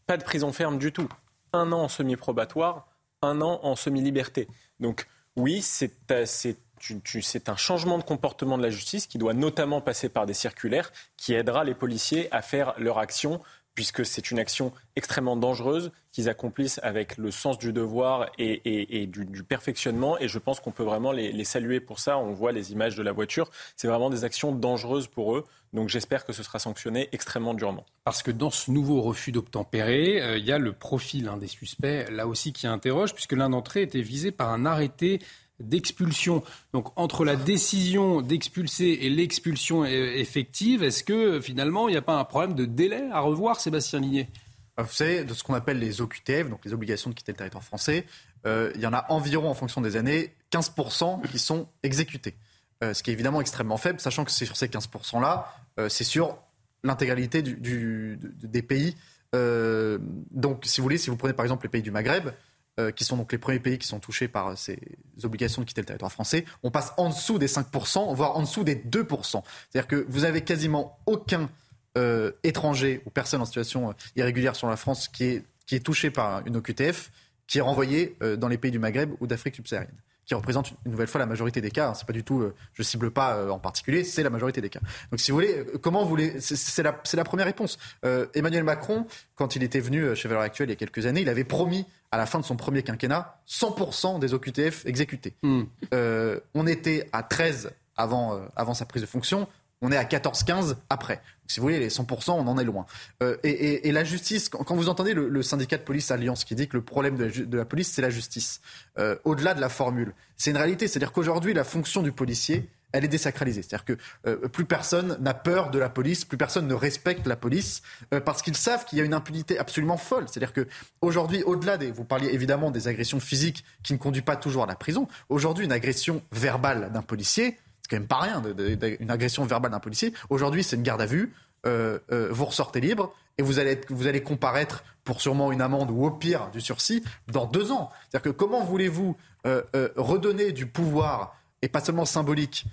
Speaker 16: pas de prison ferme du tout un an en semi-probatoire, un an en semi-liberté. Donc oui, euh, c'est un changement de comportement de la justice qui doit notamment passer par des circulaires qui aidera les policiers à faire leur action puisque c'est une action extrêmement dangereuse qu'ils accomplissent avec le sens du devoir et, du, perfectionnement. Et je pense qu'on peut vraiment les, saluer pour ça. On voit les images de la voiture. C'est vraiment des actions dangereuses pour eux. Donc j'espère que ce sera sanctionné extrêmement durement.
Speaker 1: Parce que dans ce nouveau refus d'obtempérer, euh, il y a le profil des suspects, là aussi, qui interroge, puisque l'un d'entre eux était visé par un arrêté d'expulsion. Donc entre la décision d'expulser et l'expulsion effective, est-ce que finalement il n'y a pas un problème de délai à revoir, Sébastien Ligné?
Speaker 18: Vous savez, de ce qu'on appelle les OQTF, donc les obligations de quitter le territoire français, euh, il y en a environ en fonction des années 15% qui sont exécutés. Euh, ce qui est évidemment extrêmement faible, sachant que c'est sur ces 15%-là, euh, c'est sur l'intégralité des pays. donc si vous voulez, si vous prenez par exemple les pays du Maghreb, euh, qui sont donc les premiers pays qui sont touchés par ces obligations de quitter le territoire français, on passe en dessous des 5%, voire en dessous des 2%. C'est-à-dire que vous avez quasiment aucun euh, étranger ou personne en situation euh, irrégulière sur la France qui, qui est touché par une OQTF, qui est renvoyé dans les pays du Maghreb ou d'Afrique subsaharienne qui représente une nouvelle fois la majorité des cas. Hein. C'est pas du tout, euh, je cible pas euh, en particulier, c'est la majorité des cas. Donc, si vous voulez, euh, comment vous voulez, c'est la, la, première réponse. Emmanuel Macron, quand il était venu chez Valeurs Actuelles il y a quelques années, il avait promis à la fin de son premier quinquennat 100% des OQTF exécutés. Hmm. on était à 13 avant, avant sa prise de fonction. On est à 14-15 après. Si vous voulez, les 100%, on en est loin. Euh, et, la justice, quand, vous entendez le, syndicat de police Alliance qui dit que le problème de la, police, c'est la justice, euh, au-delà de la formule, c'est une réalité. C'est-à-dire qu'aujourd'hui, la fonction du policier, elle est désacralisée. C'est-à-dire que euh, plus personne n'a peur de la police, plus personne ne respecte la police, parce qu'ils savent qu'il y a une impunité absolument folle. C'est-à-dire que aujourd'hui, au-delà des, vous parliez évidemment des agressions physiques qui ne conduisent pas toujours à la prison. Aujourd'hui, une agression verbale d'un policier, quand même pas rien, une agression verbale d'un policier. Aujourd'hui, c'est une garde à vue. Euh, euh, vous ressortez libre et vous allez, vous allez comparaître pour sûrement une amende ou au pire du sursis dans deux ans. C'est-à-dire que comment voulez-vous euh, redonner du pouvoir, et pas seulement symbolique,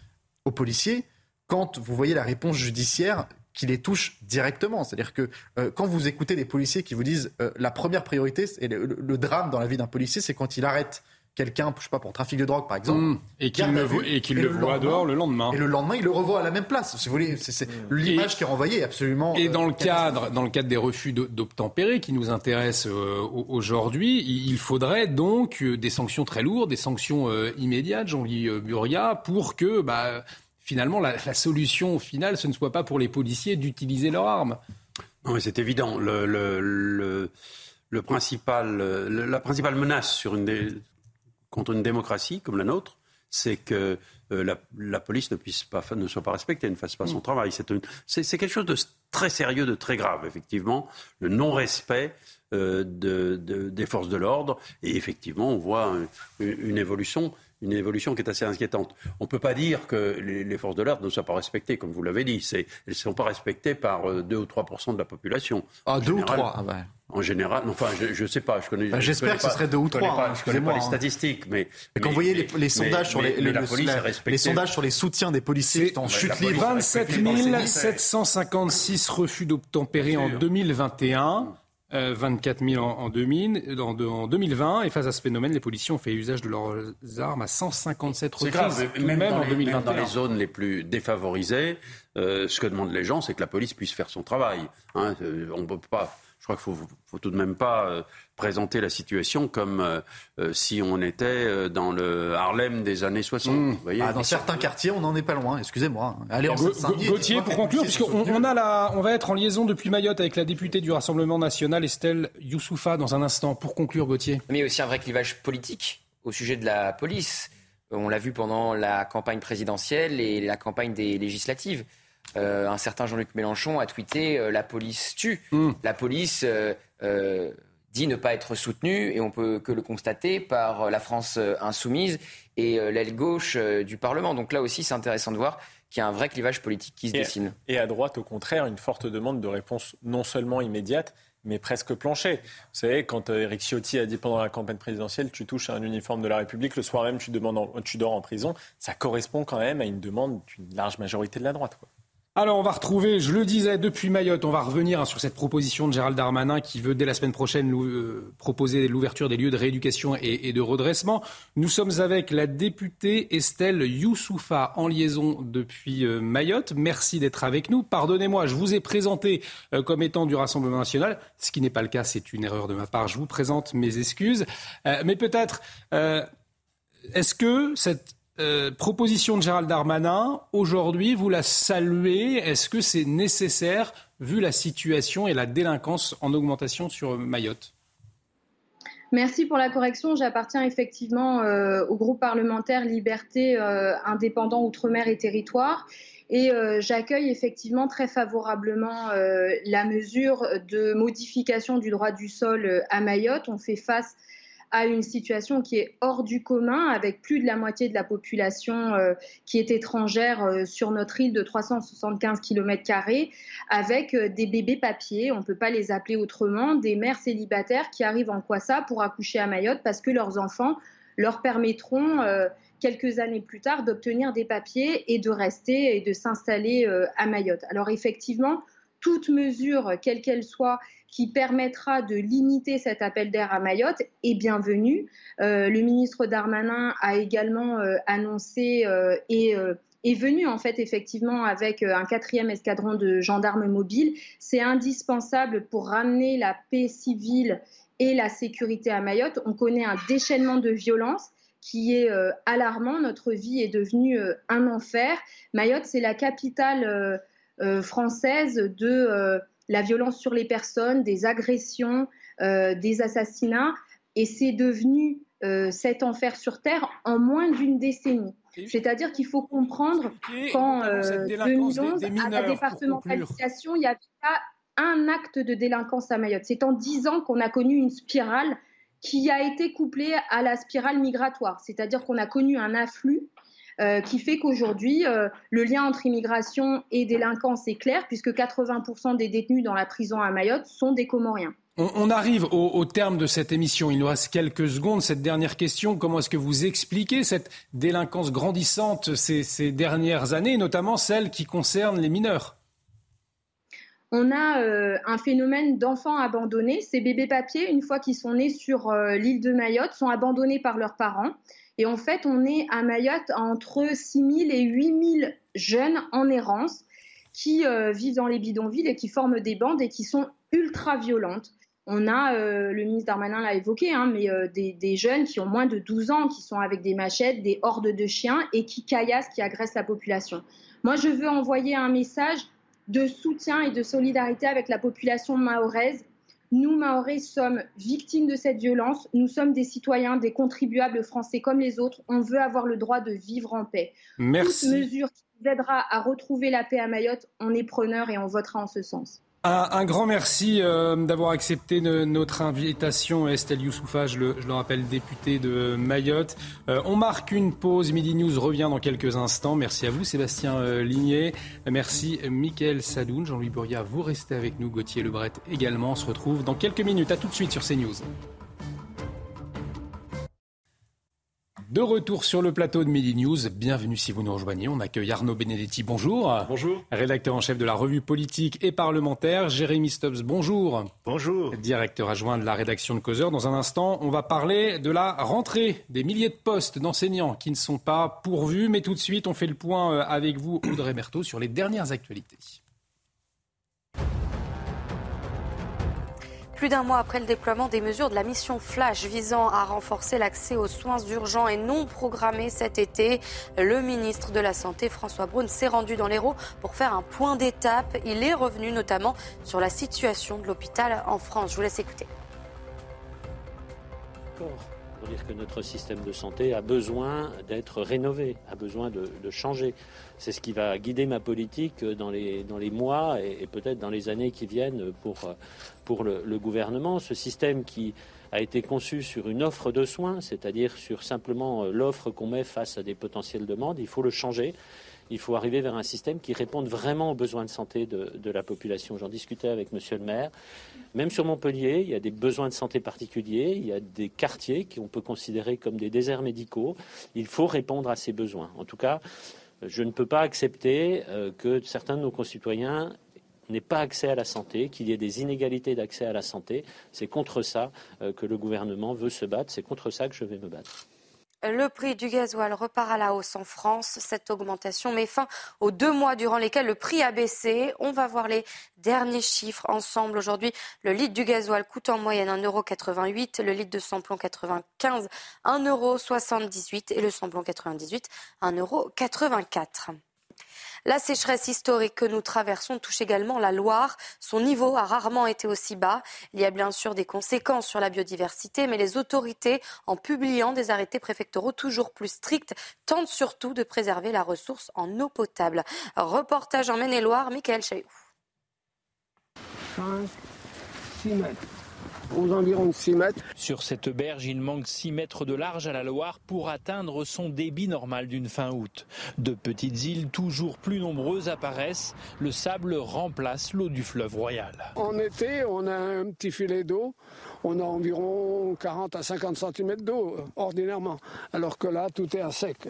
Speaker 18: aux policiers quand vous voyez la réponse judiciaire qui les touche directement. C'est-à-dire que quand vous écoutez des policiers qui vous disent la première priorité, et le drame dans la vie d'un policier, c'est quand il arrête quelqu'un, je sais pas, pour trafic de drogue, par exemple.
Speaker 1: Mmh. et qu'il le, et le, voit dehors le lendemain.
Speaker 18: Et le lendemain, il le revoit à la même place. Si vous voulez, c'est mmh. l'image qui est renvoyée absolument.
Speaker 1: Et dans le euh, cadre, dans le cadre des refus d'obtempérer qui nous intéressent euh, aujourd'hui, il faudrait donc euh, des sanctions très lourdes, des sanctions immédiates, Jean-Louis Buria, pour que, bah, finalement, la, solution finale, ce ne soit pas pour les policiers d'utiliser leurs armes.
Speaker 15: Non, c'est évident. Le, le, le principal, la principale menace sur une des, contre une démocratie comme la nôtre, c'est que euh, la, police ne puisse pas, ne soit pas respectée, ne fasse pas son mm. travail. C'est quelque chose de très sérieux, de très grave, effectivement, le non-respect euh, des forces de l'ordre. Et effectivement, on voit une évolution une évolution qui est assez inquiétante. On ne peut pas dire que les, forces de l'ordre ne soient pas respectées, comme vous l'avez dit. Elles ne sont pas respectées par 2 euh, ou 3 de la population.
Speaker 18: Ah, 2 ou 3 ah
Speaker 15: En général, enfin, je ne sais pas. Je
Speaker 18: connais. Bah, j'espère que ce serait 2 ou 3.
Speaker 15: Je ne connais pas, les hein. statistiques, mais.
Speaker 18: quand vous voyez les, sondages sur les, les sondages sur les soutiens des policiers en chute libre.
Speaker 1: 27 756 refus d'obtempérer en 2021. 24 euh, 000 en, 2000, en, en, 2020. Et face à ce phénomène, les policiers ont fait usage de leurs armes à 157 reprises. Grave,
Speaker 15: même, dans les, même, dans les, zones les plus défavorisées, euh, ce que demandent les gens, c'est que la police puisse faire son travail. Hein. Euh, on ne peut pas crois qu'il ne faut, tout de même pas euh, présenter la situation comme euh, euh, si on était dans le Harlem des années 60. Mmh.
Speaker 18: Ah, dans certains quartiers, on n'en est pas loin, excusez-moi.
Speaker 1: Allez, en Gauthier, pour conclure, puisqu'on on, a la, on va être en liaison depuis Mayotte avec la députée du Rassemblement national, Estelle Youssoufa, dans un instant. Pour conclure, Gauthier.
Speaker 2: Mais il y a aussi un vrai clivage politique au sujet de la police. On l'a vu pendant la campagne présidentielle et la campagne des législatives. Euh, un certain Jean-Luc Mélenchon a tweeté euh, La police tue. Hmm. La police euh, dit ne pas être soutenue, et on peut que le constater par la France insoumise et l'aile gauche du Parlement. Donc là aussi, c'est intéressant de voir qu'il y a un vrai clivage politique qui se dessine.
Speaker 16: Et à droite, au contraire, une forte demande de réponse non seulement immédiate, mais presque plancher. Vous savez, quand Eric Ciotti a dit pendant la campagne présidentielle, tu touches à un uniforme de la République, le soir même, tu, demandes tu dors en prison, ça correspond quand même à une demande d'une large majorité de la droite. Quoi.
Speaker 1: Alors, on va retrouver, je le disais, depuis Mayotte, on va revenir hein, sur cette proposition de Gérald Darmanin qui veut, dès la semaine prochaine, euh, proposer l'ouverture des lieux de rééducation et, de redressement. Nous sommes avec la députée Estelle Youssoufa en liaison depuis euh, Mayotte. Merci d'être avec nous. Pardonnez-moi, je vous ai présenté euh, comme étant du Rassemblement national. Ce qui n'est pas le cas, c'est une erreur de ma part. Je vous présente mes excuses. mais peut-être, est-ce que cette euh, proposition de Gérald Darmanin, aujourd'hui, vous la saluez. Est-ce que c'est nécessaire vu la situation et la délinquance en augmentation sur Mayotte?
Speaker 27: Merci pour la correction. J'appartiens effectivement euh, au groupe parlementaire Liberté euh, indépendant Outre-mer et Territoire. Et j'accueille effectivement très favorablement la mesure de modification du droit du sol à Mayotte. On fait face à une situation qui est hors du commun, avec plus de la moitié de la population euh, qui est étrangère euh, sur notre île de 375 km, avec euh, des bébés papiers, on ne peut pas les appeler autrement, des mères célibataires qui arrivent en Kwassa pour accoucher à Mayotte parce que leurs enfants leur permettront quelques années plus tard d'obtenir des papiers et de rester et de s'installer à Mayotte. Alors effectivement, toute mesure, quelle qu'elle soit, qui permettra de limiter cet appel d'air à Mayotte est bienvenue. Euh, le ministre Darmanin a également euh, annoncé et est venu en fait effectivement avec un quatrième escadron de gendarmes mobiles. C'est indispensable pour ramener la paix civile et la sécurité à Mayotte. On connaît un déchaînement de violence qui est alarmant. Notre vie est devenue un enfer. Mayotte, c'est la capitale euh, française de euh, la violence sur les personnes, des agressions, euh, des assassinats. Et c'est devenu cet enfer sur Terre en moins d'une décennie. C'est-à-dire qu'il faut comprendre qu'en 2011, à la départementalisation, il n'y avait pas un acte de délinquance à Mayotte. C'est en dix ans qu'on a connu une spirale qui a été couplée à la spirale migratoire. C'est-à-dire qu'on a connu un afflux euh, qui fait qu'aujourd'hui, euh, le lien entre immigration et délinquance est clair, puisque 80% des détenus dans la prison à Mayotte sont des Comoriens.
Speaker 1: On, arrive au, terme de cette émission. Il nous reste quelques secondes. Cette dernière question, comment est-ce que vous expliquez cette délinquance grandissante ces, dernières années, notamment celle qui concerne les mineurs?
Speaker 27: On a euh, un phénomène d'enfants abandonnés. Ces bébés papiers, une fois qu'ils sont nés sur l'île de Mayotte, sont abandonnés par leurs parents. Et en fait, on est à Mayotte entre 6 000 et 8 000 jeunes en errance qui euh, vivent dans les bidonvilles et qui forment des bandes et qui sont ultra violentes. On a, euh, le ministre Darmanin l'a évoqué, hein, mais euh, des, jeunes qui ont moins de 12 ans, qui sont avec des machettes, des hordes de chiens et qui caillassent, qui agressent la population. Moi, je veux envoyer un message de soutien et de solidarité avec la population mahoraise nous, Maorés, sommes victimes de cette violence. Nous sommes des citoyens, des contribuables français comme les autres. On veut avoir le droit de vivre en paix.
Speaker 1: Merci.
Speaker 27: Toute mesure qui nous aidera à retrouver la paix à Mayotte, on est preneur et on votera en ce sens.
Speaker 1: Un, grand merci euh, d'avoir accepté notre invitation, Estelle Youssoufa, je le, rappelle, députée de Mayotte. Euh, on marque une pause. Midi News revient dans quelques instants. Merci à vous, Sébastien euh, Ligné. Merci, Mickaël Sadoun. Jean-Louis Bourria, vous restez avec nous. Gauthier Lebret également. On se retrouve dans quelques minutes. À tout de suite sur CNews. De retour sur le plateau de Midi News, bienvenue si vous nous rejoignez. On accueille Arnaud Benedetti, bonjour.
Speaker 28: Bonjour.
Speaker 1: Rédacteur en chef de la revue politique et parlementaire. Jérémy Stubbs, bonjour.
Speaker 28: Bonjour.
Speaker 1: Directeur adjoint de la rédaction de Causeur. Dans un instant, on va parler de la rentrée des milliers de postes d'enseignants qui ne sont pas pourvus. Mais tout de suite, on fait le point euh, avec vous, Audrey Berthaud, sur les dernières actualités.
Speaker 3: Plus d'un mois après le déploiement des mesures de la mission Flash visant à renforcer l'accès aux soins urgents et non programmés cet été, le ministre de la Santé, François Braun, s'est rendu dans l'Hérault pour faire un point d'étape. Il est revenu notamment sur la situation de l'hôpital en France. Je vous laisse écouter
Speaker 29: pour dire que notre système de santé a besoin d'être rénové, a besoin de, changer. C'est ce qui va guider ma politique dans les, dans les mois et, peut-être dans les années qui viennent pour, pour le, gouvernement. Ce système qui a été conçu sur une offre de soins, c'est-à-dire sur simplement l'offre qu'on met face à des potentielles demandes, il faut le changer. Il faut arriver vers un système qui réponde vraiment aux besoins de santé de, la population. J'en discutais avec Monsieur le maire. Même sur Montpellier, il y a des besoins de santé particuliers. Il y a des quartiers qu'on peut considérer comme des déserts médicaux. Il faut répondre à ces besoins. En tout cas, je ne peux pas accepter euh, que certains de nos concitoyens n'aient pas accès à la santé, qu'il y ait des inégalités d'accès à la santé. C'est contre ça euh, que le gouvernement veut se battre. C'est contre ça que je vais me battre.
Speaker 3: Le prix du gasoil repart à la hausse en France. Cette augmentation met fin aux deux mois durant lesquels le prix a baissé. On va voir les derniers chiffres ensemble. Aujourd'hui, le litre du gasoil coûte en moyenne 1,88€, le litre de samplon 95, 1,78€ et le samplon 98, 1,84€. La sécheresse historique que nous traversons touche également la Loire. Son niveau a rarement été aussi bas. Il y a bien sûr des conséquences sur la biodiversité, mais les autorités, en publiant des arrêtés préfectoraux toujours plus stricts, tentent surtout de préserver la ressource en eau potable. Reportage en Maine-et-Loire, Michael Chaillou
Speaker 30: aux environs de 6 mètres.
Speaker 31: Sur cette berge, il manque 6 mètres de large à la Loire pour atteindre son débit normal d'une fin août. De petites îles toujours plus nombreuses apparaissent. Le sable remplace l'eau du fleuve royal.
Speaker 30: En été, on a un petit filet d'eau. On a environ 40 à 50 cm d'eau, ordinairement. Alors que là, tout est à sec.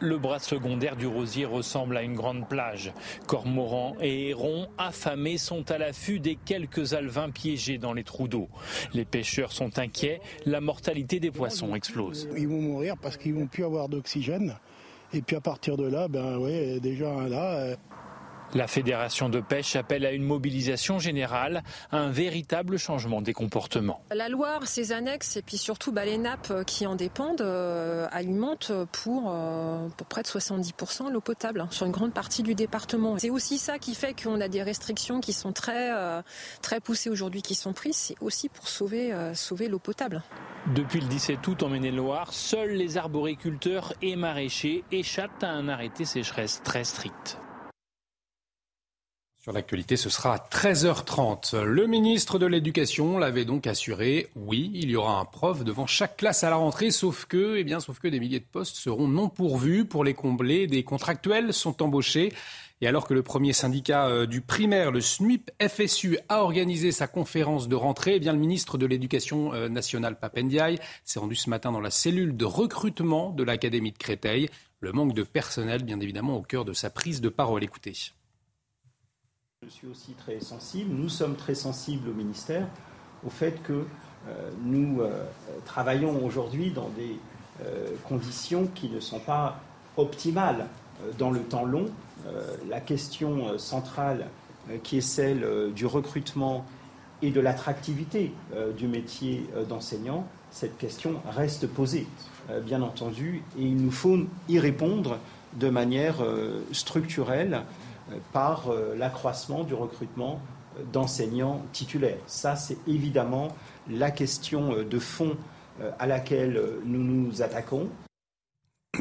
Speaker 31: Le bras secondaire du Rosier ressemble à une grande plage. Cormorans et hérons affamés sont à l'affût des quelques alevins piégés dans les trous d'eau. Les pêcheurs sont inquiets, la mortalité des poissons explose.
Speaker 32: Ils vont mourir parce qu'ils vont plus avoir d'oxygène. Et puis à partir de là, ben ouais, déjà là.
Speaker 31: La Fédération de pêche appelle à une mobilisation générale, un véritable changement des comportements.
Speaker 22: La Loire, ses annexes et puis surtout bah, les nappes qui en dépendent euh, alimentent pour, euh, pour, près de 70% l'eau potable hein, sur une grande partie du département. C'est aussi ça qui fait qu'on a des restrictions qui sont très, euh, très poussées aujourd'hui, qui sont prises. C'est aussi pour sauver, sauver l'eau potable.
Speaker 31: Depuis le 17 août en Maine-et-Loire, seuls les arboriculteurs et maraîchers échappent à un arrêté sécheresse très strict.
Speaker 1: Sur l'actualité, ce sera à 13h30. Le ministre de l'Éducation l'avait donc assuré, oui, il y aura un prof devant chaque classe à la rentrée, sauf que, eh bien, sauf que des milliers de postes seront non pourvus pour les combler. Des contractuels sont embauchés. Et alors que le premier syndicat euh, du primaire, le SNUIP FSU, a organisé sa conférence de rentrée, eh bien le ministre de l'Éducation euh, nationale, Papendiaï, s'est rendu ce matin dans la cellule de recrutement de l'Académie de Créteil. Le manque de personnel, bien évidemment, au cœur de sa prise de parole. Écoutez.
Speaker 4: Je suis aussi très sensible, nous sommes très sensibles au ministère au fait que euh, nous euh, travaillons aujourd'hui dans des euh, conditions qui ne sont pas optimales dans le temps long. la question centrale qui est celle du recrutement et de l'attractivité du métier d'enseignant, cette question reste posée, bien entendu, et il nous faut y répondre de manière structurelle par euh, l'accroissement du recrutement d'enseignants titulaires. Ça, c'est évidemment la question euh, de fond euh, à laquelle nous nous attaquons.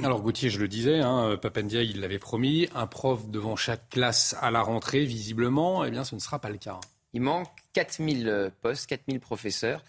Speaker 1: Alors Gauthier, je le disais, hein, Papendia, il l'avait promis, un prof devant chaque classe à la rentrée, visiblement, eh bien ce ne sera pas le cas.
Speaker 2: Il manque 4000 postes, 4000 professeurs.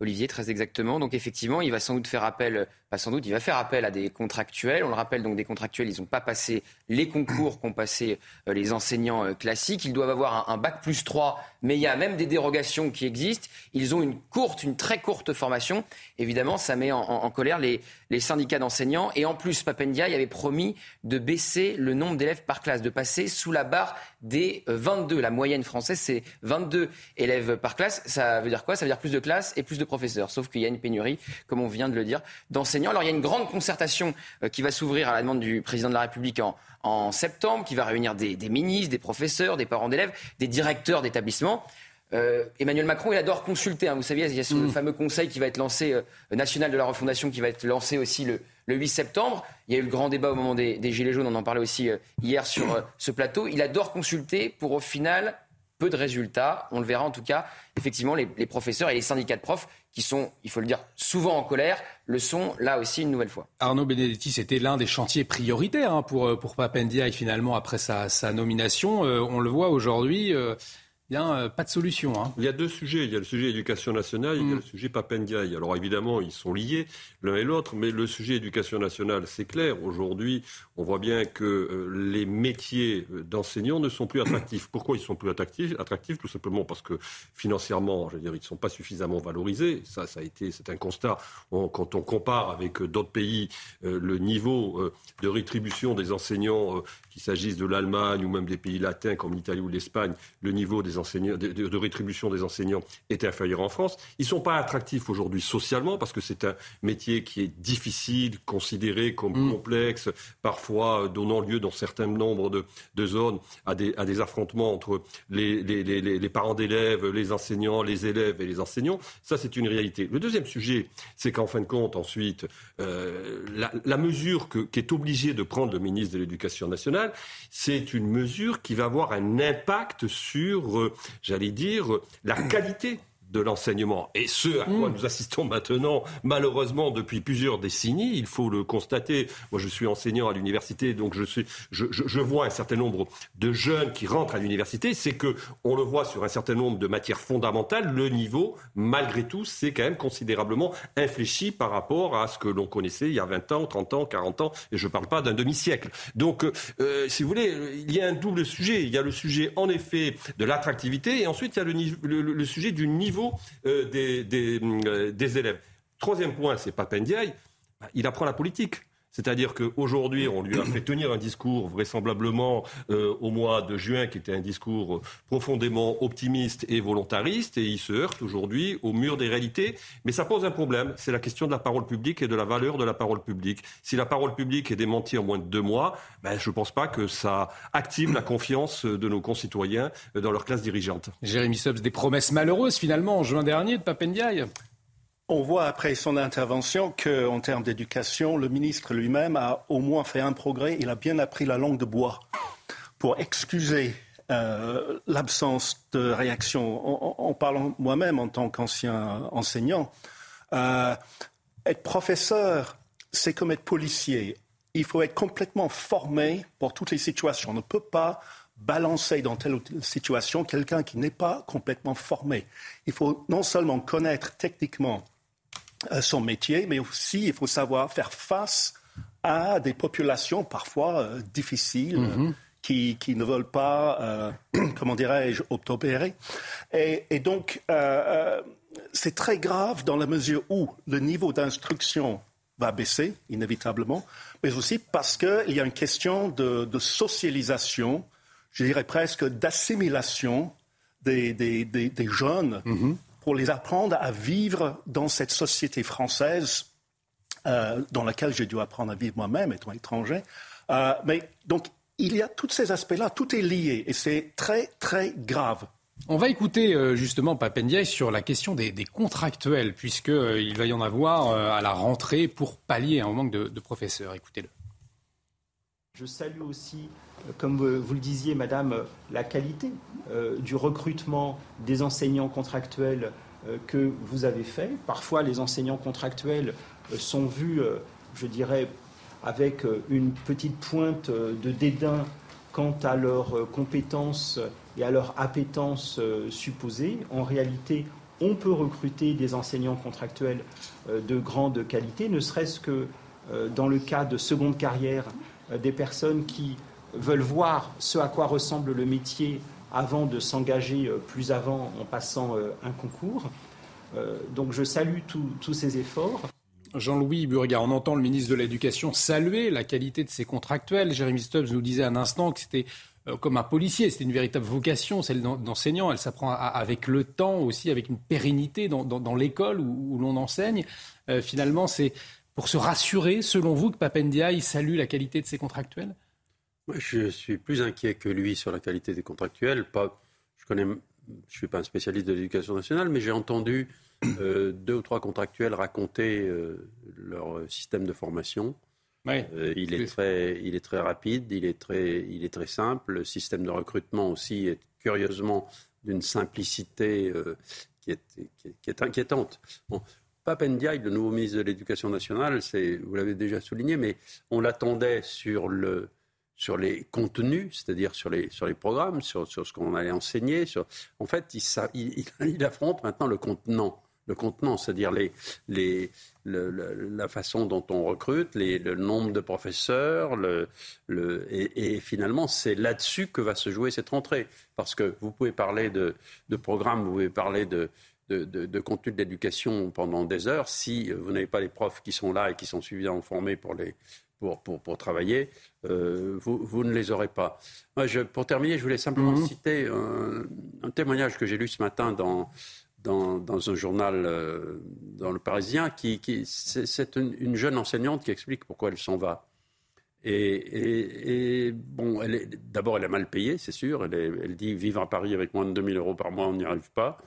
Speaker 2: Olivier, très exactement. Donc effectivement, il va sans doute faire appel pas sans doute, il va faire appel à des contractuels. On le rappelle, donc des contractuels, ils n'ont pas passé les concours qu'ont passé euh, les enseignants euh, classiques. Ils doivent avoir un, bac plus 3, mais il y a même des dérogations qui existent. Ils ont une courte, une très courte formation. Évidemment, ça met en, colère les, les syndicats d'enseignants. Et en plus, Papendia avait promis de baisser le nombre d'élèves par classe, de passer sous la barre des 22. La moyenne française, c'est 22 élèves par classe. Ça veut dire quoi? Ça veut dire plus de classes et plus de professeurs. Sauf qu'il y a une pénurie, comme on vient de le dire, d'enseignants alors il y a une grande concertation euh, qui va s'ouvrir à la demande du président de la République en, septembre, qui va réunir des, ministres, des professeurs, des parents d'élèves, des directeurs d'établissements. Euh, Emmanuel Macron, il adore consulter. Hein. Vous savez, il y a ce mm. fameux conseil qui va être lancé, euh, national de la refondation, qui va être lancé aussi le, 8 septembre. Il y a eu le grand débat au moment des, Gilets jaunes, on en parlait aussi hier sur ce plateau. Il adore consulter pour au final peu de résultats. On le verra en tout cas. Effectivement, les, professeurs et les syndicats de profs, qui sont, il faut le dire, souvent en colère, le sont là aussi une nouvelle fois.
Speaker 1: Arnaud Benedetti, c'était l'un des chantiers prioritaires hein, pour, pour Papendia et finalement après sa, nomination. Euh, on le voit aujourd'hui. Euh, euh, pas de solution. Hein.
Speaker 33: Il y a deux sujets. Il y a le sujet éducation nationale, il y a mm. le sujet Papendiaï. Alors évidemment, ils sont liés l'un et l'autre, mais le sujet éducation nationale, c'est clair. Aujourd'hui, on voit bien que euh, les métiers d'enseignants ne sont plus attractifs. Pourquoi ils sont plus attractifs? Attractifs tout simplement parce que financièrement, je veux dire, ils ne sont pas suffisamment valorisés. Ça, ça a été, c'est un constat. quand on compare avec d'autres pays, euh, le niveau de rétribution des enseignants, qu'il s'agisse de l'Allemagne ou même des pays latins comme l'Italie ou l'Espagne, le niveau des de, rétribution des enseignants est inférieur en France. Ils ne sont pas attractifs aujourd'hui socialement parce que c'est un métier qui est difficile, considéré comme mm. complexe, parfois donnant lieu dans certains nombres de, zones à des, à des, affrontements entre les, les, parents d'élèves, les enseignants, les élèves et les enseignants. Ça, c'est une réalité. Le deuxième sujet, c'est qu'en fin de compte, ensuite, euh, la, mesure qu'est obligé de prendre le ministre de l'Éducation nationale, c'est une mesure qui va avoir un impact sur euh, j'allais dire, la qualité de l'enseignement. Et ce à quoi mm. nous assistons maintenant, malheureusement, depuis plusieurs décennies, il faut le constater. Moi, je suis enseignant à l'université, donc je, suis, je, je, vois un certain nombre de jeunes qui rentrent à l'université. C'est que on le voit sur un certain nombre de matières fondamentales, le niveau, malgré tout, c'est quand même considérablement infléchi par rapport à ce que l'on connaissait il y a 20 ans, 30 ans, 40 ans, et je ne parle pas d'un demi-siècle. Donc, euh, si vous voulez, il y a un double sujet. Il y a le sujet, en effet, de l'attractivité, et ensuite, il y a le, le sujet du niveau euh, des, euh, des, élèves. Troisième point, c'est Papendiaï, bah, il apprend la politique. C'est-à-dire qu'aujourd'hui, on lui a fait tenir un discours vraisemblablement euh, au mois de juin qui était un discours profondément optimiste et volontariste et il se heurte aujourd'hui au mur des réalités. Mais ça pose un problème, c'est la question de la parole publique et de la valeur de la parole publique. Si la parole publique est démentie en moins de deux mois, ben, je ne pense pas que ça active la confiance de nos concitoyens dans leur classe dirigeante.
Speaker 1: Jérémy Stubbs, des promesses malheureuses finalement en juin dernier de Papendiaï
Speaker 34: on voit après son intervention qu'en termes d'éducation, le ministre lui-même a au moins fait un progrès. Il a bien appris la langue de bois pour excuser euh, l'absence de réaction. En, parlant moi-même en tant qu'ancien enseignant, euh, être professeur, c'est comme être policier. Il faut être complètement formé pour toutes les situations. On ne peut pas balancer dans telle ou telle situation quelqu'un qui n'est pas complètement formé. Il faut non seulement connaître techniquement son métier, mais aussi il faut savoir faire face à des populations parfois euh, difficiles. Mhm. Qui, qui, ne veulent pas, euh, comment dirais-je, obtempérer. Et, et donc, c'est très grave dans la mesure où le niveau d'instruction va baisser, inévitablement, mais aussi parce qu'il y a une question de, de socialisation, je dirais presque d'assimilation des, des, des, des, jeunes mhm pour les apprendre à vivre dans cette société française euh, dans laquelle j'ai dû apprendre à vivre moi-même, étant étranger. Euh, mais donc, il y a tous ces aspects-là, tout est lié et c'est très, très grave.
Speaker 1: On va écouter euh, justement Papendiaï sur la question des, contractuels, puisqu'il va y en avoir à la rentrée pour pallier un manque de professeurs. Écoutez-le.
Speaker 4: Je salue aussi comme vous le disiez, Madame, la qualité euh, du recrutement des enseignants contractuels euh, que vous avez fait. Parfois, les enseignants contractuels euh, sont vus, je dirais, avec une petite pointe de dédain quant à leurs compétences et à leur appétence supposée. En réalité, on peut recruter des enseignants contractuels de grande qualité, ne serait-ce que dans le cas de seconde carrière, des personnes qui veulent voir ce à quoi ressemble le métier avant de s'engager euh, plus avant en passant euh, un concours. Euh, donc je salue tous ces efforts.
Speaker 1: Jean-Louis Burga, on entend le ministre de l'Éducation saluer la qualité de ses contractuels. Jérémy Stubbs nous disait un instant que c'était comme un policier, c'était une véritable vocation, celle d'enseignant. Elle s'apprend avec le temps aussi, avec une pérennité dans, l'école où, l'on enseigne. finalement, c'est pour se rassurer, selon vous, que Papendia salue la qualité de ses contractuels?
Speaker 15: Je suis plus inquiet que lui sur la qualité des contractuels. Pas, je connais, je suis pas un spécialiste de l'éducation nationale, mais j'ai entendu euh, deux ou trois contractuels raconter euh, leur système de formation. Euh, il, est très, il est très rapide, il est très, il est très simple. Le système de recrutement aussi est curieusement d'une simplicité qui est, qui, est, inquiétante. Bon, Papendiaï, le nouveau ministre de l'Éducation nationale, vous l'avez déjà souligné, mais on l'attendait sur le, sur les contenus, c'est-à-dire sur les, sur les programmes, sur, sur ce qu'on allait enseigner. En fait, il, affronte maintenant le contenant. Le contenant, c'est-à-dire les, les, la façon dont on recrute, le nombre de professeurs, le, le, et, finalement, c'est là-dessus que va se jouer cette rentrée. Parce que vous pouvez parler de, de programme, vous pouvez parler de, de, de, de, contenu d'éducation pendant des heures. Si vous n'avez pas les profs qui sont là et qui sont suffisamment formés pour les, pour, pour, travailler, euh, vous, vous, ne les aurez pas. Moi, je, pour terminer, je voulais simplement mhm. citer un, témoignage que j'ai lu ce matin dans, dans, dans un journal euh, dans le Parisien. Qui, qui c'est une, jeune enseignante qui explique pourquoi elle s'en va. Et, et, bon, d'abord, elle est mal payée, c'est sûr. Elle, elle, dit vivre à Paris avec moins de 2000 euros par mois, on n'y arrive pas.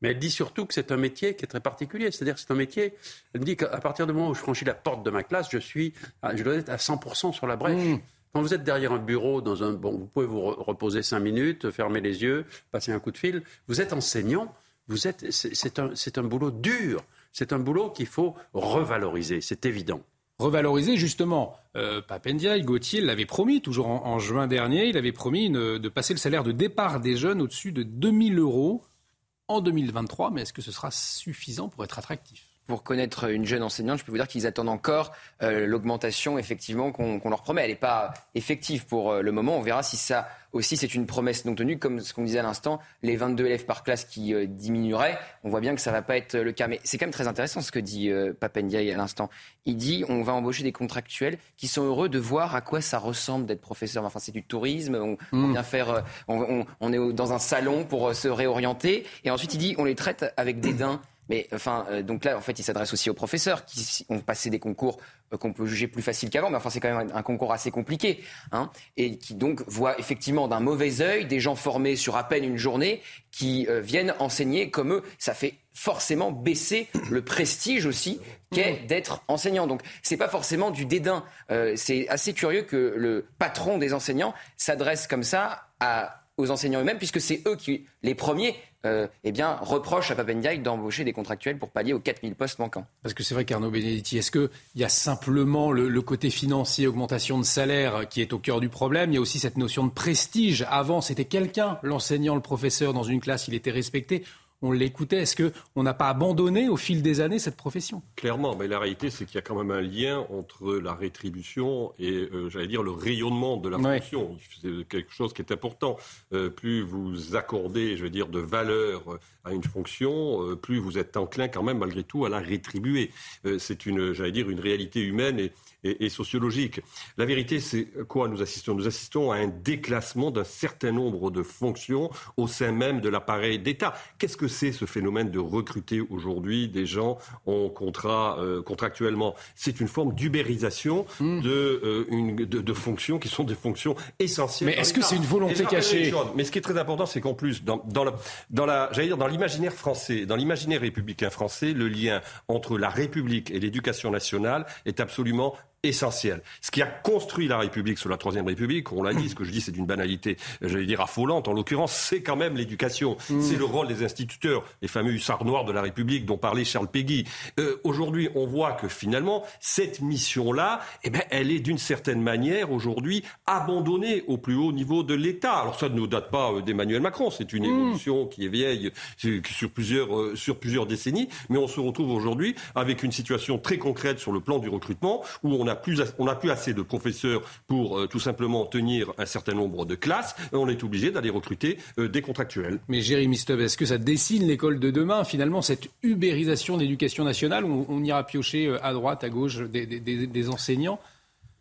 Speaker 15: Mais elle dit surtout que c'est un métier qui est très particulier. C'est-à-dire que c'est un métier. Elle me dit qu'à partir du moment où je franchis la porte de ma classe, je suis, je dois être à 100% sur la brèche. Mmh. Quand vous êtes derrière un bureau, dans un, bon, vous pouvez vous reposer cinq minutes, fermer les yeux, passer un coup de fil. Vous êtes enseignant. Vous êtes, c'est un, un boulot dur. C'est un boulot qu'il faut revaloriser. C'est évident
Speaker 1: revaloriser justement. Euh, Papendia, Gauthier l'avait promis, toujours en, juin dernier, il avait promis de passer le salaire de départ des jeunes au-dessus de 2000 euros en 2023, mais est-ce que ce sera suffisant pour être attractif?
Speaker 2: Pour connaître une jeune enseignante, je peux vous dire qu'ils attendent encore euh, l'augmentation effectivement qu'on leur promet. Elle n'est pas effective pour euh, le moment. On verra si ça aussi c'est une promesse non tenue, comme ce qu'on disait à l'instant, les 22 élèves par classe qui euh, diminueraient. On voit bien que ça ne va pas être le cas. Mais c'est quand même très intéressant ce que dit Papendiaï à l'instant. Il dit on va embaucher des contractuels qui sont heureux de voir à quoi ça ressemble d'être professeur. Enfin, c'est du tourisme. On, mm. vient faire, on, on, est dans un salon pour se réorienter. Et ensuite, il dit on les traite avec dédain. Mais enfin, euh, donc là, en fait, il s'adresse aussi aux professeurs qui ont passé des concours euh, qu'on peut juger plus faciles qu'avant, mais enfin, c'est quand même un, concours assez compliqué, hein, et qui donc voient effectivement d'un mauvais œil des gens formés sur à peine une journée qui euh, viennent enseigner comme eux. Ça fait forcément baisser le prestige aussi qu'est d'être enseignant. Donc, c'est pas forcément du dédain. c'est assez curieux que le patron des enseignants s'adresse comme ça à aux enseignants eux-mêmes, puisque c'est eux qui, les premiers, euh, eh bien, reprochent à Papendiaï d'embaucher des contractuels pour pallier aux 4000 postes manquants.
Speaker 1: Parce que c'est vrai qu'Arnaud Benedetti, est-ce qu'il y a simplement le, le, côté financier, augmentation de salaire qui est au cœur du problème? Il y a aussi cette notion de prestige. Avant, c'était quelqu'un, l'enseignant, le professeur, dans une classe, il était respecté on l'écoutait. Est-ce qu'on n'a pas abandonné au fil des années cette profession?
Speaker 33: Clairement, mais la réalité, c'est qu'il y a quand même un lien entre la rétribution et, euh, j'allais dire, le rayonnement de la fonction. C'est quelque chose qui est important. Euh, plus vous accordez, je veux dire, de valeur à une fonction, euh, plus vous êtes enclin quand même, malgré tout, à la rétribuer. c'est une, j'allais dire, une réalité humaine et, et, sociologique. La vérité, c'est quoi nous assistons? Nous assistons à un déclassement d'un certain nombre de fonctions au sein même de l'appareil d'État. Qu'est-ce que c'est ce phénomène de recruter aujourd'hui des gens en contrat euh, contractuellement? C'est une forme d'ubérisation hmm. de, euh, une, de, fonctions qui sont des fonctions essentielles.
Speaker 1: Mais est-ce que c'est une volonté cachée?
Speaker 33: Mais ce qui est très important, c'est qu'en plus, dans, dans, la, dans la, j'allais dire, dans l'imaginaire français, dans l'imaginaire républicain français, le lien entre la République et l'éducation nationale est absolument essentiel. Ce qui a construit la République sur la Troisième République, on l'a dit, ce que je dis c'est d'une banalité, j'allais dire affolante en l'occurrence, c'est quand même l'éducation. Mm. C'est le rôle des instituteurs, les fameux hussards noirs de la République dont parlait Charles Péguy. Euh, aujourd'hui, on voit que finalement, cette mission-là, eh ben, elle est d'une certaine manière aujourd'hui abandonnée au plus haut niveau de l'État. Alors ça ne nous date pas euh, d'Emmanuel Macron, c'est une mm. évolution qui est vieille sur plusieurs, euh, sur plusieurs décennies, mais on se retrouve aujourd'hui avec une situation très concrète sur le plan du recrutement où on n'a plus, plus assez de professeurs pour euh, tout simplement tenir un certain nombre de classes. on est obligé d'aller recruter euh, des contractuels.
Speaker 1: Mais Jérémy Stubb, est-ce que ça dessine l'école de demain, finalement, cette ubérisation de l'éducation nationale où on ira piocher euh, à droite, à gauche des, enseignants?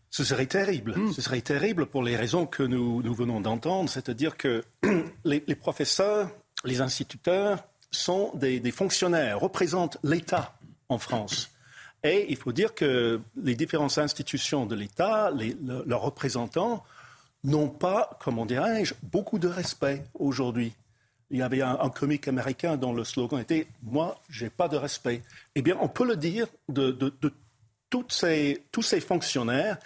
Speaker 34: Ce serait terrible. Hmm. Ce serait terrible pour les raisons que nous, nous venons d'entendre, c'est-à-dire que les, professeurs, les instituteurs sont des, des fonctionnaires, représentent l'État en France. Et il faut dire que les différentes institutions de l'État, leurs représentants, n'ont pas, comment dirais-je, beaucoup de respect aujourd'hui. Il y avait un, comique américain dont le slogan était Moi, j'ai pas de respect. Eh bien, on peut le dire de, tous ces fonctionnaires.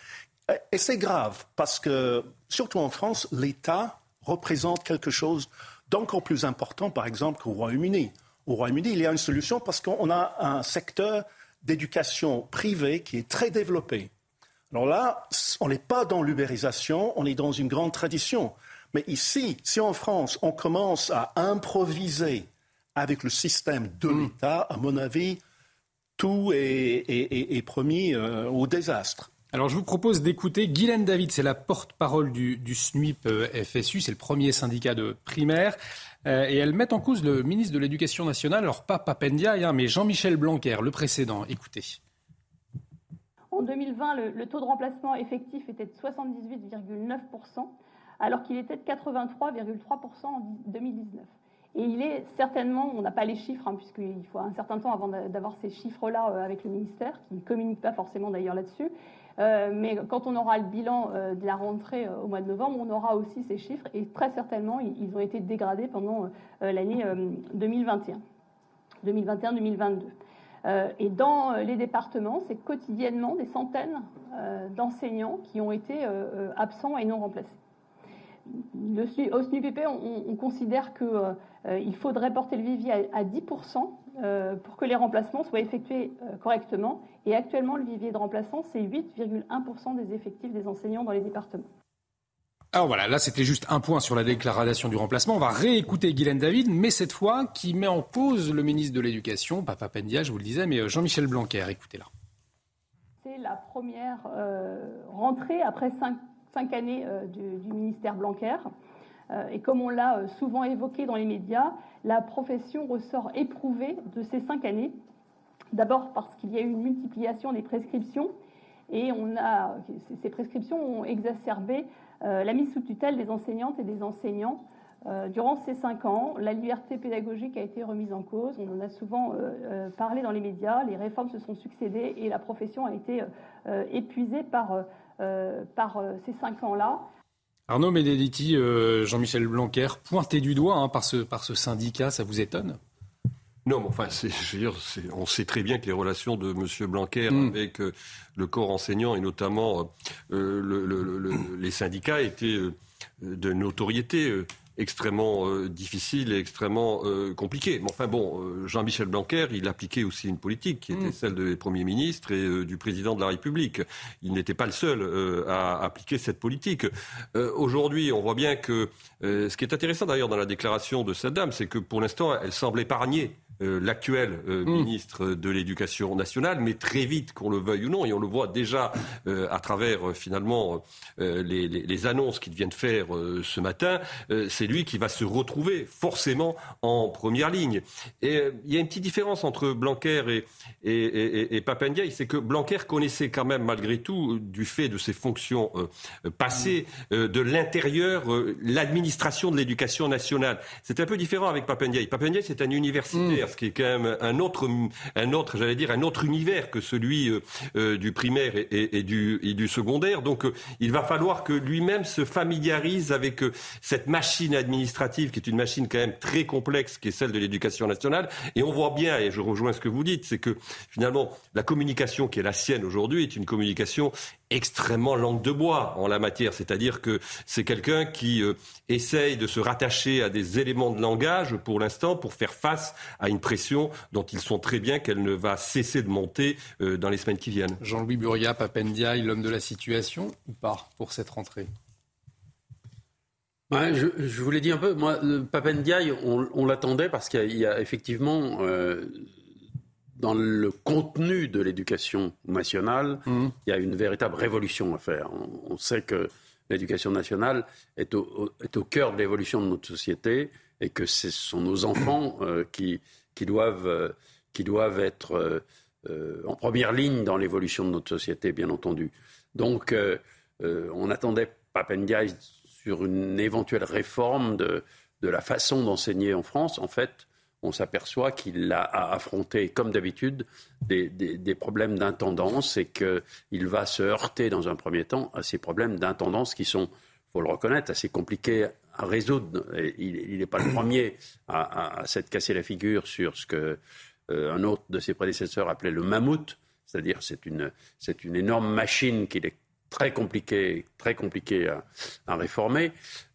Speaker 34: Et c'est grave, parce que, surtout en France, l'État représente quelque chose d'encore plus important, par exemple, qu'au Royaume-Uni. Au Royaume-Uni, il y a une solution parce qu'on a un secteur d'éducation privée qui est très développée. Alors là, on n'est pas dans l'ubérisation, on est dans une grande tradition. Mais ici, si en France, on commence à improviser avec le système de hmm. l'État, à mon avis, tout est, promis euh, au désastre.
Speaker 1: Alors je vous propose d'écouter Guylaine David, c'est la porte-parole du, du, SNUIP euh, FSU, c'est le premier syndicat de primaire. Euh, et elles mettent en cause le ministre de l'Éducation nationale, alors pas Papendiaï, hein, mais Jean-Michel Blanquer, le précédent. Écoutez.
Speaker 35: En 2020, le, taux de remplacement effectif était de 78,9%, alors qu'il était de 83,3% en 2019. Et il est certainement, on n'a pas les chiffres, hein, puisqu'il faut un certain temps avant d'avoir ces chiffres-là euh, avec le ministère, qui ne communique pas forcément d'ailleurs là-dessus, euh, mais quand on aura le bilan euh, de la rentrée euh, au mois de novembre, on aura aussi ces chiffres et très certainement, ils, ont été dégradés pendant l'année 2021, 2021-2022. et dans les départements, c'est quotidiennement des centaines d'enseignants qui ont été absents et non remplacés. au SNUPP, on, considère qu'il faudrait porter le vivier à, à 10% euh, pour que les remplacements soient effectués euh, correctement. Et actuellement, le vivier de remplaçants, c'est 8,1% des effectifs des enseignants dans les départements.
Speaker 1: Alors voilà, là c'était juste un point sur la déclaration du remplacement. On va réécouter Guylaine David, mais cette fois qui met en cause le ministre de l'Éducation, Papa Pendia, je vous le disais, mais euh, Jean-Michel Blanquer. Écoutez-la.
Speaker 35: C'est la première euh, rentrée après cinq, années euh, du, ministère Blanquer. Et comme on l'a souvent évoqué dans les médias, la profession ressort éprouvée de ces cinq années. D'abord parce qu'il y a eu une multiplication des prescriptions et ces prescriptions ont exacerbé euh, la mise sous tutelle des enseignantes et des enseignants. Euh, durant ces cinq ans, la liberté pédagogique a été remise en cause. On en a souvent euh, parlé dans les médias. Les réformes se sont succédées et la profession a été épuisée par, par ces cinq ans-là.
Speaker 1: Arnaud Benedetti, Jean-Michel Blanquer, pointé du doigt hein, par, ce, par ce syndicat, ça vous étonne?
Speaker 33: Non, mais enfin, je veux dire, on sait très bien que les relations de M. Blanquer mm. avec euh, le corps enseignant et notamment euh, le, les syndicats étaient euh, de notoriété extrêmement difficile et extrêmement compliquée. Mais enfin bon, Jean-Michel Blanquer, il appliquait aussi une politique qui était mm. celle des premiers ministres et du président de la République. Il n'était pas le seul à appliquer cette politique. Aujourd'hui, on voit bien que ce qui est intéressant d'ailleurs dans la déclaration de cette dame, c'est que pour l'instant, elle semble épargner euh, l'actuel euh, mm. ministre de l'Éducation nationale, mais très vite, qu'on le veuille ou non, et on le voit déjà euh, à travers finalement les, les, annonces qu'il vient de faire ce matin, c'est lui qui va se retrouver forcément en première ligne. Et il y a une petite différence entre Blanquer et, et, et, et c'est que Blanquer connaissait quand même malgré tout, du fait de ses fonctions passées, de l'intérieur, l'administration de l'éducation nationale. C'est un peu différent avec Papendiaï. Papendiaï, c'est un universitaire qui est quand même un autre, un autre, univers que celui euh, euh, du primaire et, du, et, du, secondaire. Donc, euh, il va falloir que lui-même se familiarise avec cette machine administrative, qui est une machine quand même très complexe, qui est celle de l'éducation nationale. Et on voit bien, et je rejoins ce que vous dites, c'est que finalement, la communication qui est la sienne aujourd'hui est une communication extrêmement langue de bois en la matière, c'est-à-dire que c'est quelqu'un qui euh, essaye de se rattacher à des éléments de langage pour l'instant pour faire face à une pression dont ils sont très bien qu'elle ne va cesser de monter euh, dans les semaines qui viennent.
Speaker 1: Jean-Louis Buria, Papendiaï, l'homme de la situation ou pas pour cette rentrée?
Speaker 15: Je, je, vous l'ai dit un peu, moi, Papendiaï, on, l'attendait parce qu'il y, a effectivement euh, dans le contenu de l'éducation nationale, mmh. il y a une véritable révolution à faire. On, sait que l'éducation nationale est au, est au cœur de l'évolution de notre société et que ce sont nos enfants euh, qui, qui, doivent, euh, qui doivent être euh, en première ligne dans l'évolution de notre société, bien entendu. Donc, on attendait Papendiaï sur une éventuelle réforme de, de la façon d'enseigner en France. En fait, on s'aperçoit qu'il a affronté, comme d'habitude, des, problèmes d'intendance et qu'il va se heurter dans un premier temps à ces problèmes d'intendance qui sont, faut le reconnaître, assez compliqués à résoudre. il n'est pas le premier à, s'être cassé la figure sur ce que euh, un autre de ses prédécesseurs appelait le mammouth, c'est-à-dire c'est une, c'est une énorme machine qu'il est très compliqué, très compliqué à, réformer.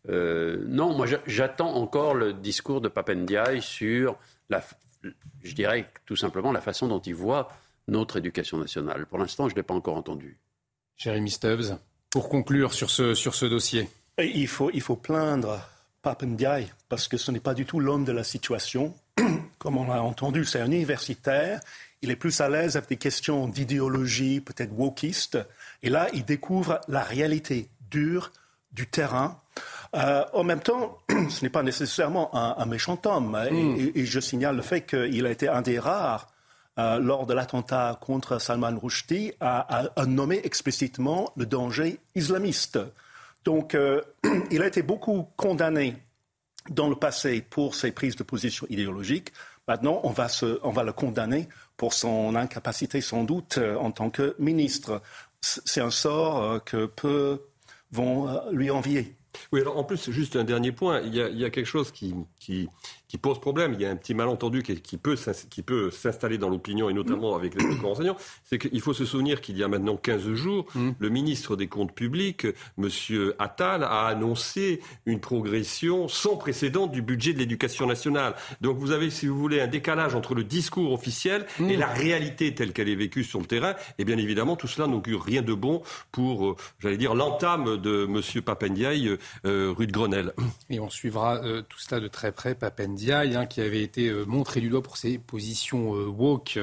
Speaker 15: Euh, non, moi j'attends encore le discours de Papendiaï sur, la, je dirais tout simplement la façon dont il voit notre éducation nationale. Pour l'instant, je ne l'ai pas encore entendu.
Speaker 1: Jérémy Stubbs, pour conclure sur ce, sur ce dossier.
Speaker 34: Il faut, il faut plaindre Papendiaï parce que ce n'est pas du tout l'homme de la situation. Comme on l'a entendu, c'est un universitaire. Il est plus à l'aise avec des questions d'idéologie, peut-être wokiste. Et là, il découvre la réalité dure du terrain. Euh, en même temps, ce n'est pas nécessairement un, méchant homme. Hein, hmm. et, je signale le fait qu'il a été un des rares, euh, lors de l'attentat contre Salman Rushdie, à, nommer explicitement le danger islamiste. Donc, euh, il a été beaucoup condamné dans le passé pour ses prises de position idéologiques. Maintenant, on va, se, on va le condamner pour son incapacité, sans doute, en tant que ministre c'est un sort que peu vont lui envier.
Speaker 33: Oui, alors en plus, juste un dernier point, il y a, il y a quelque chose qui, qui, qui, pose problème. Il y a un petit malentendu qui, qui peut, qui peut s'installer dans l'opinion et notamment avec les enseignants. C'est qu'il faut se souvenir qu'il y a maintenant 15 jours, mmh. le ministre des Comptes publics, M. Attal, a annoncé une progression sans précédent du budget de l'éducation nationale. Donc vous avez, si vous voulez, un décalage entre le discours officiel mmh. et la réalité telle qu'elle est vécue sur le terrain. Et bien évidemment, tout cela n'augure rien de bon pour, euh, j'allais dire, l'entame de M. Papendiaï, euh, rue de Grenelle.
Speaker 1: Et on suivra euh, tout cela de très près. Papendiaï, hein, qui avait été montré du doigt pour ses positions woke,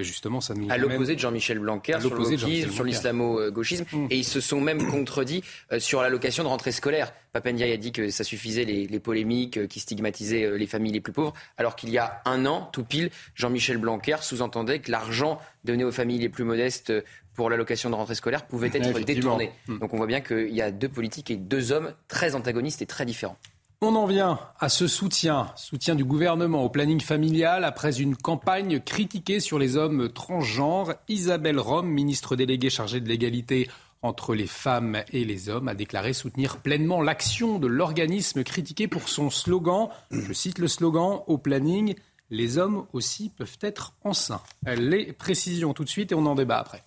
Speaker 1: justement, ça nous
Speaker 2: À l'opposé de Jean-Michel Blanquer sur le sur l'islamo-gauchisme. Mmh. Et ils se sont même contredits sur l'allocation de rentrée scolaire. Papendiaï a dit que ça suffisait les, les polémiques qui stigmatisaient les familles les plus pauvres, alors qu'il y a un an, tout pile, Jean-Michel Blanquer sous-entendait que l'argent donné aux familles les plus modestes pour l'allocation de rentrée scolaire pouvait être détourné. Hmm. Donc on voit bien qu'il y a deux politiques et deux hommes très antagonistes et très différents.
Speaker 1: On en vient à ce soutien, soutien du gouvernement au planning familial après une campagne critiquée sur les hommes transgenres. Isabelle Rome, ministre déléguée chargée de l'égalité entre les femmes et les hommes, a déclaré soutenir pleinement l'action de l'organisme critiqué pour son slogan, je cite le slogan, au planning, les hommes aussi peuvent être enceints. Les précisions tout de suite et on en débat après.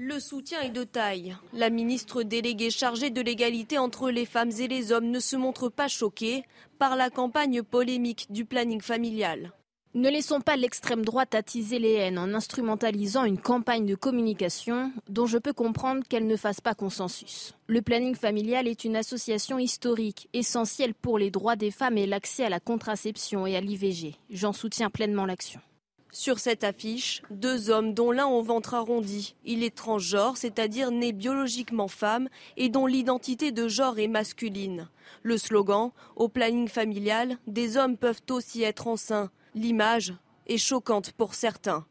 Speaker 32: Le soutien est de taille. La ministre déléguée chargée de l'égalité entre les femmes et les hommes ne se montre pas choquée par la campagne polémique du planning familial.
Speaker 36: Ne laissons pas l'extrême droite attiser les haines en instrumentalisant une campagne de communication dont je peux comprendre qu'elle ne fasse pas consensus. Le planning familial est une association historique, essentielle pour les droits des femmes et l'accès à la contraception et à l'IVG. J'en soutiens pleinement l'action.
Speaker 32: Sur cette affiche, deux hommes dont l'un au ventre arrondi. Il est transgenre, c'est-à-dire né biologiquement femme et dont l'identité de genre est masculine. Le slogan Au planning familial, des hommes peuvent aussi être enceints. L'image est choquante pour certains.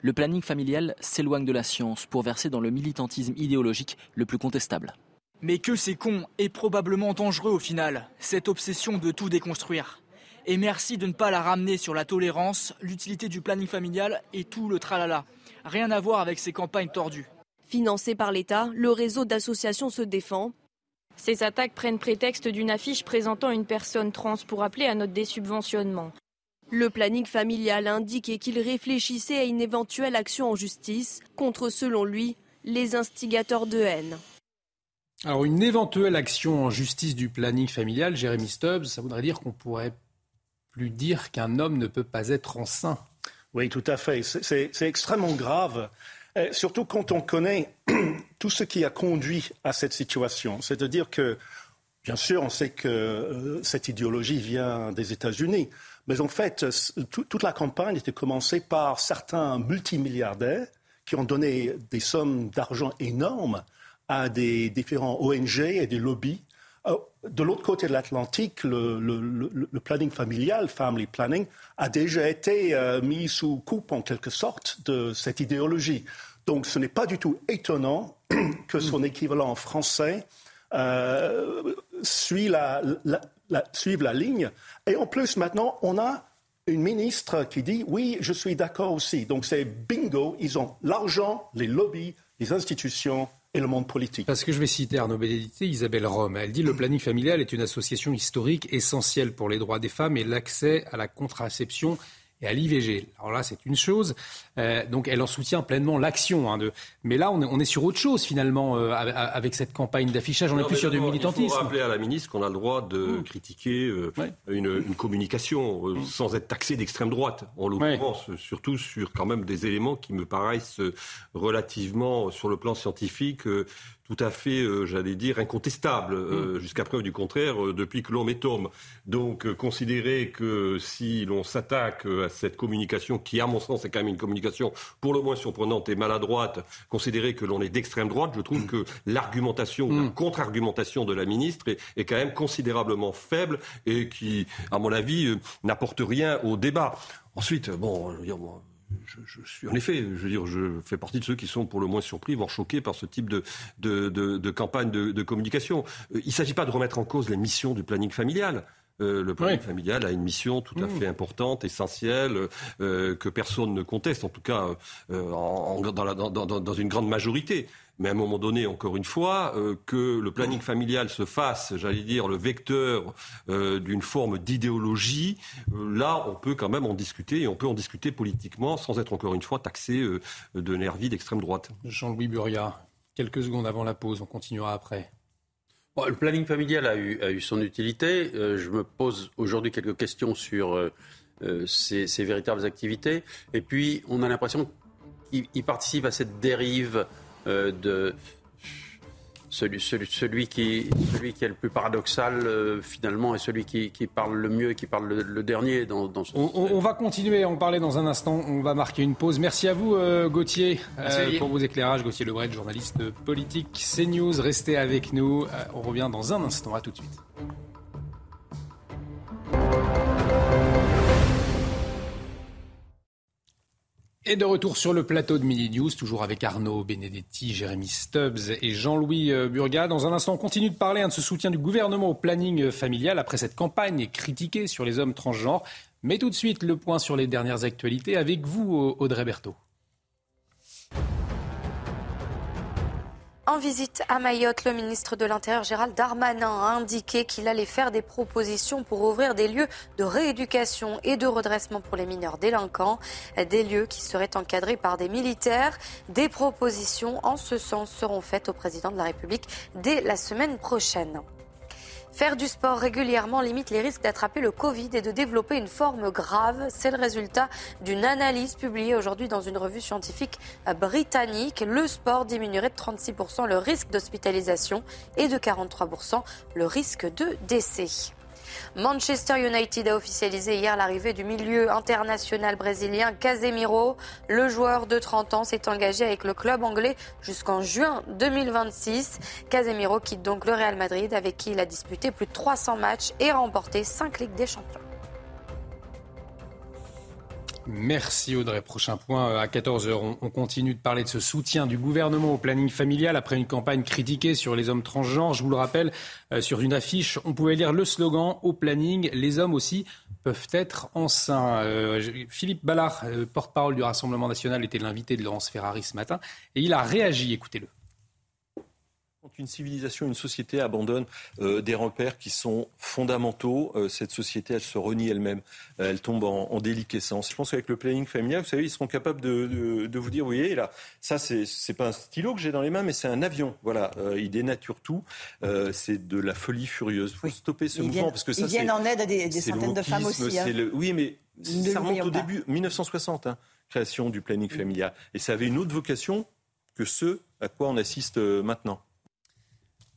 Speaker 37: Le planning familial s'éloigne de la science pour verser dans le militantisme idéologique le plus contestable.
Speaker 24: Mais que c'est con et probablement dangereux au final, cette obsession de tout déconstruire. Et merci de ne pas la ramener sur la tolérance, l'utilité du planning familial et tout le tralala. Rien à voir avec ces campagnes tordues.
Speaker 32: Financé par l'État, le réseau d'associations se défend.
Speaker 38: Ces attaques prennent prétexte d'une affiche présentant une personne trans pour appeler à notre désubventionnement.
Speaker 32: Le planning familial indique qu'il réfléchissait à une éventuelle action en justice contre, selon lui, les instigateurs de haine.
Speaker 1: Alors une éventuelle action en justice du planning familial, Jérémy Stubbs, ça voudrait dire qu'on pourrait plus dire qu'un homme ne peut pas être enceint.
Speaker 34: Oui, tout à fait. C'est extrêmement grave, euh, surtout quand on connaît tout ce qui a conduit à cette situation. C'est-à-dire que, bien sûr, on sait que euh, cette idéologie vient des États-Unis, mais en fait, toute la campagne était commencée par certains multimilliardaires qui ont donné des sommes d'argent énormes à des différents ONG et des lobbies euh, de l'autre côté de l'Atlantique, le, planning familial, family planning, a déjà été euh, mis sous coupe en quelque sorte de cette idéologie. Donc ce n'est pas du tout étonnant que son équivalent français euh, suive la ligne. Et en plus, maintenant, on a une ministre qui dit oui, je suis d'accord aussi. Donc c'est bingo, ils ont l'argent, les lobbies, les institutions et le monde.
Speaker 1: Parce que je vais citer Arnaud Bénédicté, Isabelle Rome. Elle dit le planning familial est une association historique essentielle pour les droits des femmes et l'accès à la contraception et à l'IVG. Alors là, c'est une chose. Euh, donc, elle en soutient pleinement l'action. Hein, de... Mais là, on est, on est, sur autre chose, finalement, euh, avec cette campagne d'affichage. On est plus sur du militantisme. Il
Speaker 33: faut rappeler à la ministre qu'on a le droit de mmh. critiquer euh, une, une, communication mmh. sans être taxé d'extrême droite, en l'occurrence, surtout sur quand même des éléments qui me paraissent relativement, sur le plan scientifique, tout à fait, euh, j'allais dire, incontestable, euh, mm. jusqu'à preuve du contraire, euh, depuis que l'homme est homme. Donc, considérer que si l'on s'attaque à cette communication, qui, à mon sens, est quand même une communication pour le moins surprenante et maladroite, considérer que l'on est d'extrême droite, je trouve mm. que l'argumentation, la mm. contre-argumentation de la ministre est, est, quand même considérablement faible et qui, à mon avis, n'apporte rien au débat. Ensuite, bon, je, suis en effet, je veux je fais partie de ceux qui sont pour le moins surpris, voire choqués par ce type de, campagne de, communication. Euh, il ne s'agit pas de remettre en cause les missions du planning familial. Euh, le planning familial a une mission tout à mmh. fait importante, essentielle, euh, que personne ne conteste, en tout cas dans, une grande majorité. Mais à un moment donné, encore une fois, que le planning familial se fasse, j'allais dire, le vecteur d'une forme d'idéologie, là, on peut quand même en discuter et on peut en discuter politiquement sans être encore une fois taxé de nervis d'extrême droite.
Speaker 1: Jean-Louis Buria, quelques secondes avant la pause, on continuera après
Speaker 15: le planning familial a eu, son utilité. Euh, je me pose aujourd'hui quelques questions sur euh, euh, ces, véritables activités. Et puis, on a l'impression qu'il participe à cette dérive de celui, celui, qui, celui qui est le plus paradoxal, euh, finalement, est celui qui, parle le mieux et qui parle le, dernier dans, ce
Speaker 1: on, on, va continuer à en parler dans un instant. On va marquer une pause. Merci à vous, euh, Gauthier, euh, pour vos éclairages. Gauthier Lebret, journaliste politique CNews. Restez avec nous. on revient dans un instant. À tout de suite. Et de retour sur le plateau de Mini News, toujours avec Arnaud Benedetti, Jérémy Stubbs et Jean-Louis euh, Burga. Dans un instant, on continue de parler hein, de ce soutien du gouvernement au planning familial après cette campagne critiquée sur les hommes transgenres. Mais tout de suite, le point sur les dernières actualités avec vous, Audrey Berthaud.
Speaker 3: En visite à Mayotte, le ministre de l'Intérieur Gérald Darmanin a indiqué qu'il allait faire des propositions pour ouvrir des lieux de rééducation et de redressement pour les mineurs délinquants, des lieux qui seraient encadrés par des militaires. Des propositions en ce sens seront faites au président de la République dès la semaine prochaine. Faire du sport régulièrement limite les risques d'attraper le Covid et de développer une forme grave. C'est le résultat d'une analyse publiée aujourd'hui dans une revue scientifique britannique. Le sport diminuerait de 36% le risque d'hospitalisation et de 43% le risque de décès. Manchester United a officialisé hier l'arrivée du milieu international brésilien Casemiro. Le joueur de 30 ans s'est engagé avec le club anglais jusqu'en juin 2026. Casemiro quitte donc le Real Madrid avec qui il a disputé plus de 300 matchs et remporté 5 Ligues des Champions.
Speaker 1: Merci Audrey. Prochain point euh, à 14h. On, continue de parler de ce soutien du gouvernement au planning familial après une campagne critiquée sur les hommes transgenres. Je vous le rappelle, euh, sur une affiche, on pouvait lire le slogan au planning, les hommes aussi peuvent être enceints. Euh, Philippe Ballard, porte-parole du Rassemblement national, était l'invité de Laurence Ferrari ce matin et il a réagi. Écoutez-le.
Speaker 17: Quand une civilisation, une société abandonne euh, des repères qui sont fondamentaux, euh, cette société, elle se renie elle-même, euh, elle tombe en, déliquescence. Je pense qu'avec le planning familial, vous savez, ils seront capables de, vous dire, vous voyez, là, ça, c'est, c'est pas un stylo que j'ai dans les mains, mais c'est un avion. Voilà, il dénature tout. c'est de la folie furieuse. Il faut stopper ce mouvement parce que ça,
Speaker 39: ils viennent en aide à des, centaines de femmes aussi. Hein.
Speaker 17: oui, mais ça remonte au début, 1960, hein, création du planning familial, et ça avait une autre vocation que ce à quoi on assiste maintenant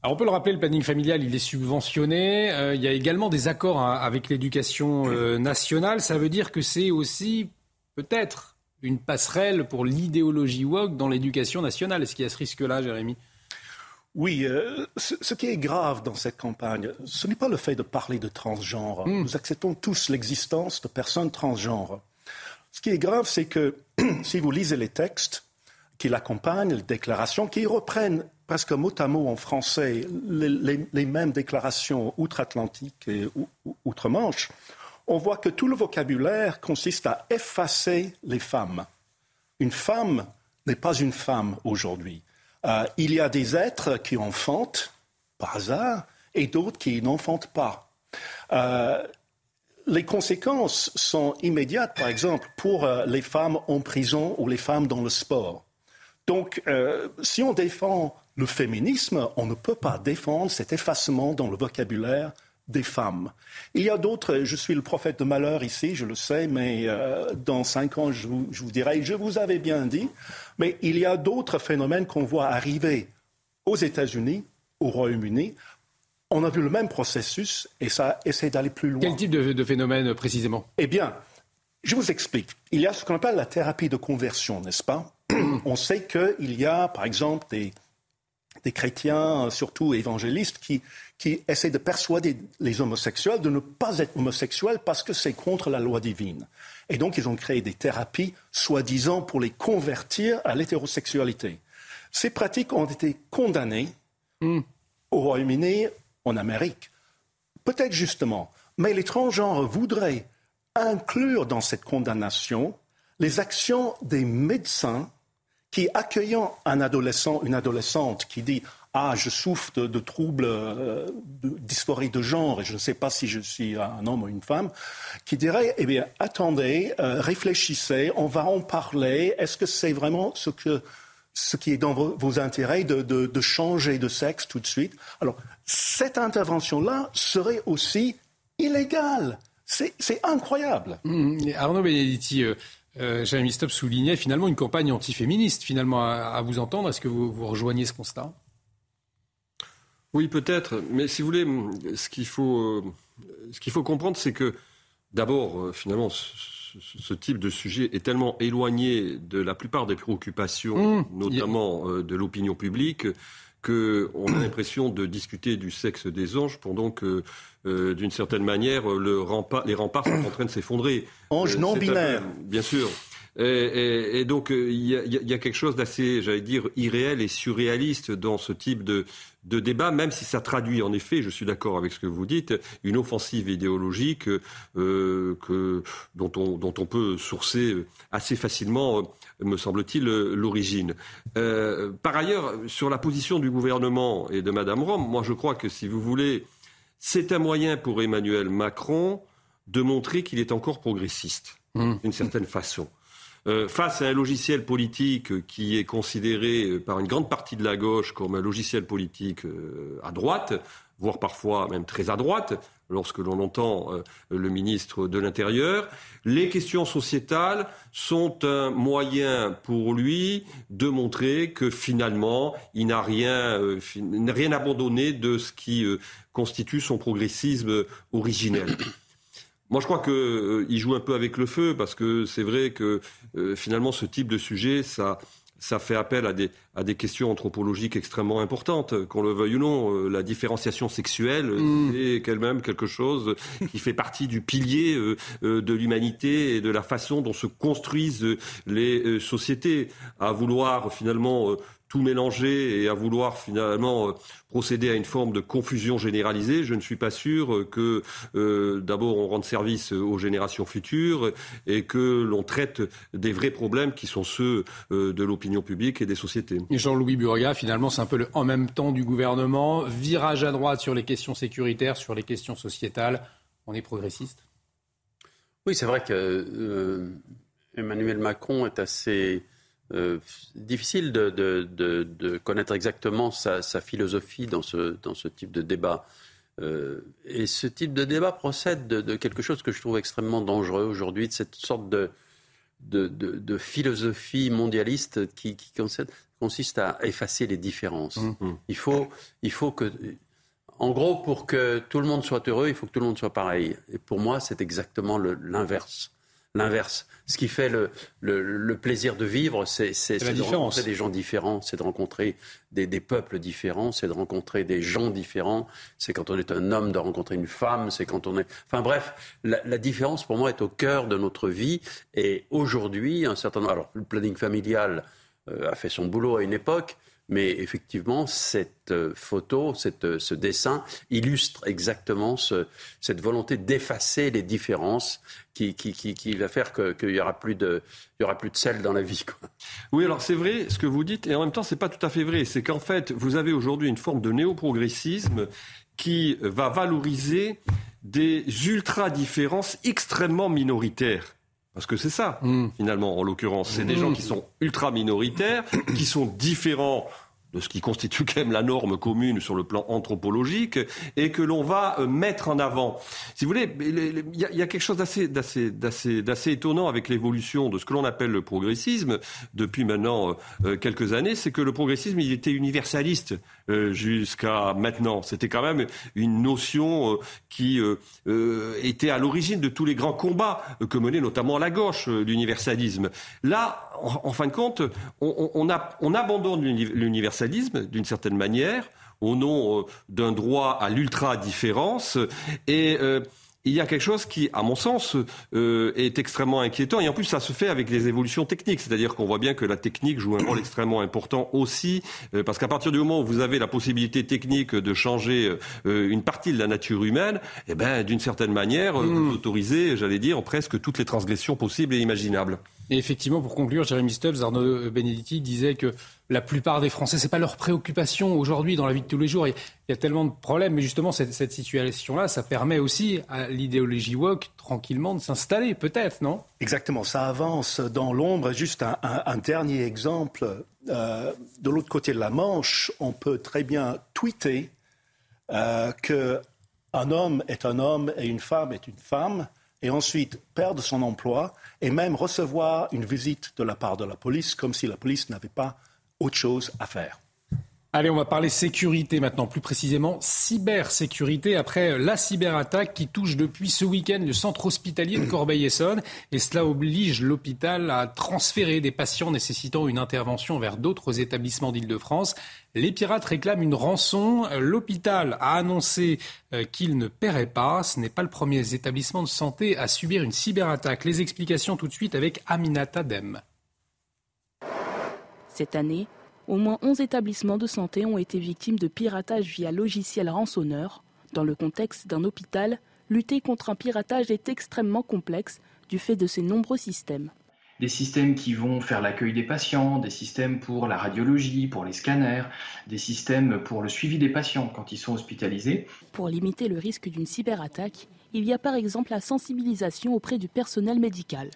Speaker 1: on peut le rappeler, le planning familial, il est subventionné. Euh, il y a également des accords hein, avec l'éducation euh, nationale. Ça veut dire que c'est aussi peut-être une passerelle pour l'idéologie woke dans l'éducation nationale. Est-ce qu'il y a ce risque-là, Jérémy?
Speaker 34: Oui, euh, ce, qui est grave dans cette campagne, ce n'est pas le fait de parler de transgenre. Hmm. Nous acceptons tous l'existence de personnes transgenres. Ce qui est grave, c'est que si vous lisez les textes qui l'accompagnent, les déclarations, qui reprennent presque mot à mot en français les, mêmes déclarations outre-Atlantique et outre-Manche, on voit que tout le vocabulaire consiste à effacer les femmes. Une femme n'est pas une femme aujourd'hui. Euh, il y a des êtres qui enfantent par hasard et d'autres qui n'enfantent pas. Euh, les conséquences sont immédiates, par exemple, pour euh, les femmes en prison ou les femmes dans le sport. Donc, si on défend le féminisme, on ne peut pas défendre cet effacement dans le vocabulaire des femmes. Il y a d'autres, je suis le prophète de malheur ici, je le sais, mais euh, dans cinq ans, je vous, je vous, dirai, je vous avais bien dit, mais il y a d'autres phénomènes qu'on voit arriver aux États-Unis, au Royaume-Uni. On a vu le même processus et ça essaie d'aller plus loin.
Speaker 1: Quel type de, de phénomène précisément?
Speaker 34: Eh bien, je vous explique. Il y a ce qu'on appelle la thérapie de conversion, n'est-ce pas? On sait qu'il y a, par exemple, des des chrétiens, surtout évangélistes, qui, qui essaient de persuader les homosexuels de ne pas être homosexuels parce que c'est contre la loi divine. Et donc, ils ont créé des thérapies, soi-disant, pour les convertir à l'hétérosexualité. Ces pratiques ont été condamnées hmm. au Royaume-Uni, en Amérique. Peut-être justement Mais les transgenres voudraient inclure dans cette condamnation les actions des médecins qui, accueillant un adolescent, une adolescente qui dit ah, je souffre de, troubles euh, dysphorie de genre et je ne sais pas si je suis un homme ou une femme, qui dirait, eh bien, attendez, euh, réfléchissez, on va en parler. Est-ce que c'est vraiment ce, que, ce qui est dans vos, intérêts de, de, changer de sexe tout de suite? Alors, cette intervention-là serait aussi illégale. C'est incroyable.
Speaker 1: Mmh, Arnaud Benedetti, euh, euh, Jérémy Stop soulignait finalement une campagne antiféministe, finalement, à, vous entendre. Est-ce que vous, vous rejoignez ce constat?
Speaker 33: Oui, peut-être. Mais si vous voulez, ce qu'il faut, euh, ce qu'il faut comprendre, c'est que d'abord, euh, finalement, ce, type de sujet est tellement éloigné de la plupart des préoccupations, mmh. notamment euh, de l'opinion publique, qu'on a l'impression de discuter du sexe des anges pendant que, d'une certaine manière, le les remparts sont en train de s'effondrer.
Speaker 34: Anges non binaires.
Speaker 33: Bien sûr. Et, donc, il y, a quelque chose d'assez, j'allais dire, irréel et surréaliste dans ce type de, de débat, même si ça traduit en effet, je suis d'accord avec ce que vous dites, une offensive idéologique euh, que, dont, on, dont on peut sourcer assez facilement, me semble-t-il, l'origine. Euh, par ailleurs, sur la position du gouvernement et de Madame Rome, moi je crois que si vous voulez, c'est un moyen pour Emmanuel Macron de montrer qu'il est encore progressiste, mmh. d'une certaine façon. Euh, face à un logiciel politique qui est considéré par une grande partie de la gauche comme un logiciel politique euh, à droite, voire parfois même très à droite, lorsque l'on entend euh, le ministre de l'Intérieur. Les questions sociétales sont un moyen pour lui de montrer que finalement, il n'a rien, rien abandonné de ce qui constitue son progressisme originel. Moi, je crois qu'il euh, joue un peu avec le feu parce que c'est vrai que euh, finalement, ce type de sujet, ça, ça fait appel à des, à des questions anthropologiques extrêmement importantes, qu'on le veuille ou non. Euh, la différenciation sexuelle mm. est elle-même quelque chose qui fait partie du pilier de l'humanité et de la façon dont se construisent les sociétés. À vouloir finalement tout mélanger et à vouloir finalement euh, procéder à une forme de confusion généralisée, je ne suis pas sûr que euh, d'abord on rende service aux générations futures et que l'on traite des vrais problèmes qui sont ceux euh, de l'opinion publique et des sociétés.
Speaker 1: Jean-Louis Burga, finalement, c'est un peu le en même temps du gouvernement, virage à droite sur les questions sécuritaires, sur les questions sociétales. On est progressiste?
Speaker 15: Oui, c'est vrai que Emmanuel Macron est assez euh, difficile de, connaître exactement sa, philosophie dans ce, dans ce type de débat. Euh, et ce type de débat procède de, quelque chose que je trouve extrêmement dangereux aujourd'hui, de cette sorte de, de, philosophie mondialiste qui, consiste à effacer les différences. Mmh. Il, faut, il faut que... En gros, pour que tout le monde soit heureux, il faut que tout le monde soit pareil. Et pour moi, c'est exactement l'inverse l'inverse. Ce qui fait le, le, plaisir de vivre, c'est de rencontrer des gens différents, c'est de rencontrer des, des, peuples différents, c'est de rencontrer des gens différents. C'est quand on est un homme de rencontrer une femme, c'est quand on est. Enfin bref, la, la, différence pour moi est au cœur de notre vie. Et aujourd'hui, un certain nombre. Alors, le planning familial euh, a fait son boulot à une époque. Mais effectivement, cette euh, photo, euh, ce dessin illustre exactement cette volonté d'effacer les différences qui, va faire qu'il n'y aura, plus de, aura plus de sel dans la vie.
Speaker 33: Oui, alors c'est vrai ce que vous dites, et en même temps, ce n'est pas tout à fait vrai. C'est qu'en fait, vous avez aujourd'hui une forme de néoprogressisme qui va valoriser des ultra-différences extrêmement minoritaires. Parce que c'est ça, hmm. finalement, en l'occurrence. C'est des gens qui sont ultra minoritaires, qui sont différents de ce qui constitue quand même la norme commune sur le plan anthropologique et que l'on va euh, mettre en avant. Si vous voulez, il y, a quelque chose d'assez étonnant avec l'évolution de ce que l'on appelle le progressisme depuis maintenant euh, euh, quelques années, c'est que le progressisme, il était universaliste jusqu'à maintenant. C'était quand même une notion euh, qui euh, était à l'origine de tous les grands combats que menait notamment la gauche, l'universalisme. Là, en, fin de compte, on, on, on abandonne l'universalisme d'une certaine manière au nom d'un droit à l'ultra-différence et il y a quelque chose qui, à mon sens, euh, est extrêmement inquiétant. Et en plus, ça se fait avec les évolutions techniques. C'est-à-dire qu'on voit bien que la technique joue un rôle extrêmement important aussi, euh, parce qu'à partir du moment où vous avez la possibilité technique de changer euh, une partie de la nature humaine, eh ben, d'une certaine manière, vous hmm. autorisez, j'allais dire, presque toutes les transgressions possibles et imaginables.
Speaker 1: Et effectivement, pour conclure, Jérémy Stubbs, Arnaud Benedetti disait que la plupart des Français, c'est pas leur préoccupation aujourd'hui dans la vie de tous les jours. Il y a tellement de problèmes, mais justement, cette, situation-là, ça permet aussi à l'idéologie woke tranquillement de s'installer, peut-être, non?
Speaker 34: Exactement, ça avance dans l'ombre. Juste un, dernier exemple. Euh, de l'autre côté de la Manche, on peut très bien tweeter euh, qu'un homme est un homme et une femme est une femme et ensuite perdre son emploi et même recevoir une visite de la part de la police comme si la police n'avait pas autre chose à faire.
Speaker 1: Allez, on va parler sécurité maintenant, plus précisément cybersécurité, après la cyberattaque qui touche depuis ce week-end le centre hospitalier de Corbeil-Essonne. Et cela oblige l'hôpital à transférer des patients nécessitant une intervention vers d'autres établissements d'Île-de-France. Les pirates réclament une rançon. L'hôpital a annoncé euh, qu'il ne paierait pas. Ce n'est pas le premier établissement de santé à subir une cyberattaque. Les explications tout de suite avec Aminata Dem.
Speaker 40: Cette année, au moins 11 établissements de santé ont été victimes de piratage via logiciel rançonneur. Dans le contexte d'un hôpital, lutter contre un piratage est extrêmement complexe du fait de ses nombreux systèmes.
Speaker 41: Des systèmes qui vont faire l'accueil des patients, des systèmes pour la radiologie, pour les scanners, des systèmes pour le suivi des patients quand ils sont hospitalisés.
Speaker 40: Pour limiter le risque d'une cyberattaque, il y a par exemple la sensibilisation auprès du personnel médical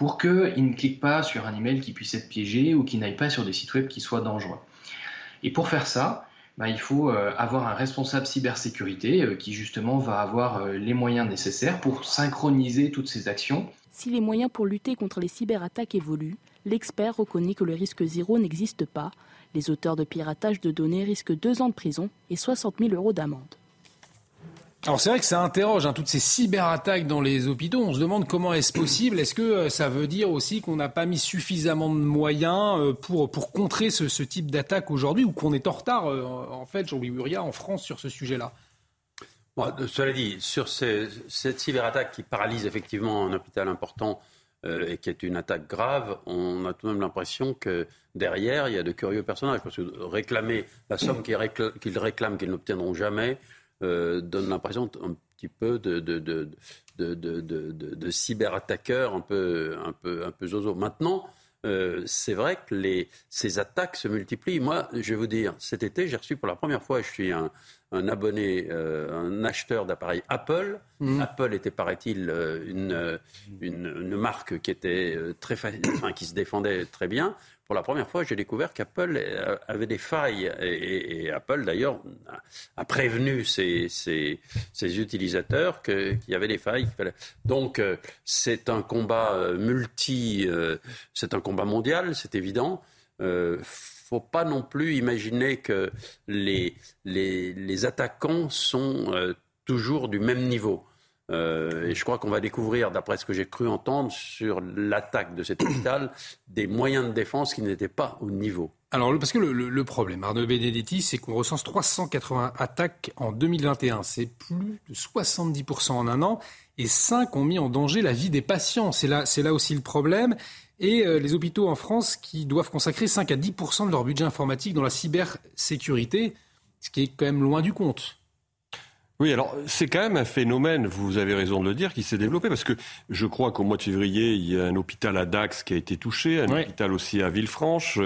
Speaker 41: pour qu'ils ne cliquent pas sur un email qui puisse être piégé ou qui n'aillent pas sur des sites web qui soient dangereux. Et pour faire ça, bah, il faut euh, avoir un responsable cybersécurité euh, qui justement va avoir euh, les moyens nécessaires pour synchroniser toutes ces actions.
Speaker 40: Si les moyens pour lutter contre les cyberattaques évoluent, l'expert reconnaît que le risque zéro n'existe pas. Les auteurs de piratage de données risquent deux ans de prison et 60 000 euros d'amende.
Speaker 1: Alors c'est vrai que ça interroge hein, toutes ces cyberattaques dans les hôpitaux. On se demande comment est-ce possible. Est-ce que euh, ça veut dire aussi qu'on n'a pas mis suffisamment de moyens euh, pour, pour contrer ce, type d'attaque aujourd'hui ou qu'on est en retard, euh, en fait, Jean-Louis Muria, en France sur ce sujet-là?
Speaker 15: Cela dit, sur cette cyberattaque qui paralyse effectivement un hôpital important et qui est une attaque grave, on a tout de même l'impression que derrière, il y a de curieux personnages. Parce que réclamer la somme qu'ils réclament, qu'ils n'obtiendront jamais, euh, donne l'impression un petit peu de, de, de, de un peu, un, peu, un peu zozo. Maintenant, euh, c'est vrai que les, ces attaques se multiplient. Moi, je vais vous dire, cet été, j'ai reçu pour la première fois, je suis un, un abonné, euh, un acheteur d'appareils Apple. Mmh. Apple était, paraît-il, une, une, une, marque qui était très, enfin, qui se défendait très bien pour la première fois, j'ai découvert qu'Apple avait des failles. Et, Apple, d'ailleurs, a, prévenu ses, utilisateurs qu'il y avait des failles. Donc, euh, c'est un combat euh, multi, euh, c'est un combat mondial, c'est évident. Faut pas non plus imaginer que les, les attaquants sont toujours du même niveau. Euh, et je crois qu'on va découvrir, d'après ce que j'ai cru entendre sur l'attaque de cet hôpital, des moyens de défense qui n'étaient pas au niveau.
Speaker 1: Alors, parce que le, problème, Arnaud Benedetti, c'est qu'on recense 380 attaques en 2021. C'est plus de 70% en un an. Et 5 ont mis en danger la vie des patients. C'est là, là aussi le problème. Et euh, les hôpitaux en France qui doivent consacrer 5 à 10% de leur budget informatique dans la cybersécurité, ce qui est quand même loin du compte.
Speaker 33: Oui, alors c'est quand même un phénomène, vous avez raison de le dire, qui s'est développé parce que je crois qu'au mois de février, il y a un hôpital à Dax qui a été touché, un hôpital aussi à Villefranche,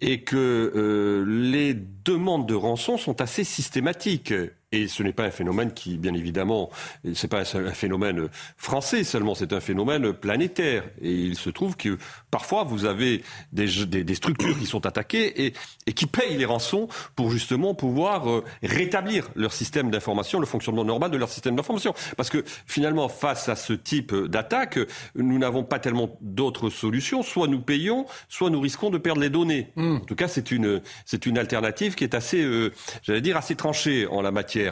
Speaker 33: et que euh, les demandes de rançon sont assez systématiques. Et ce n'est pas un phénomène qui, bien évidemment, c'est pas un phénomène français seulement, c'est un phénomène planétaire. Et il se trouve que parfois vous avez des, des, structures qui sont attaquées et, et, qui payent les rançons pour justement pouvoir euh, rétablir leur système d'information, le fonctionnement normal de leur système d'information. Parce que finalement, face à ce type d'attaque, nous n'avons pas tellement d'autres solutions. Soit nous payons, soit nous risquons de perdre les données. Hmm. En tout cas, c'est une, c'est une alternative qui est assez, euh, j'allais dire, assez tranchée en la matière.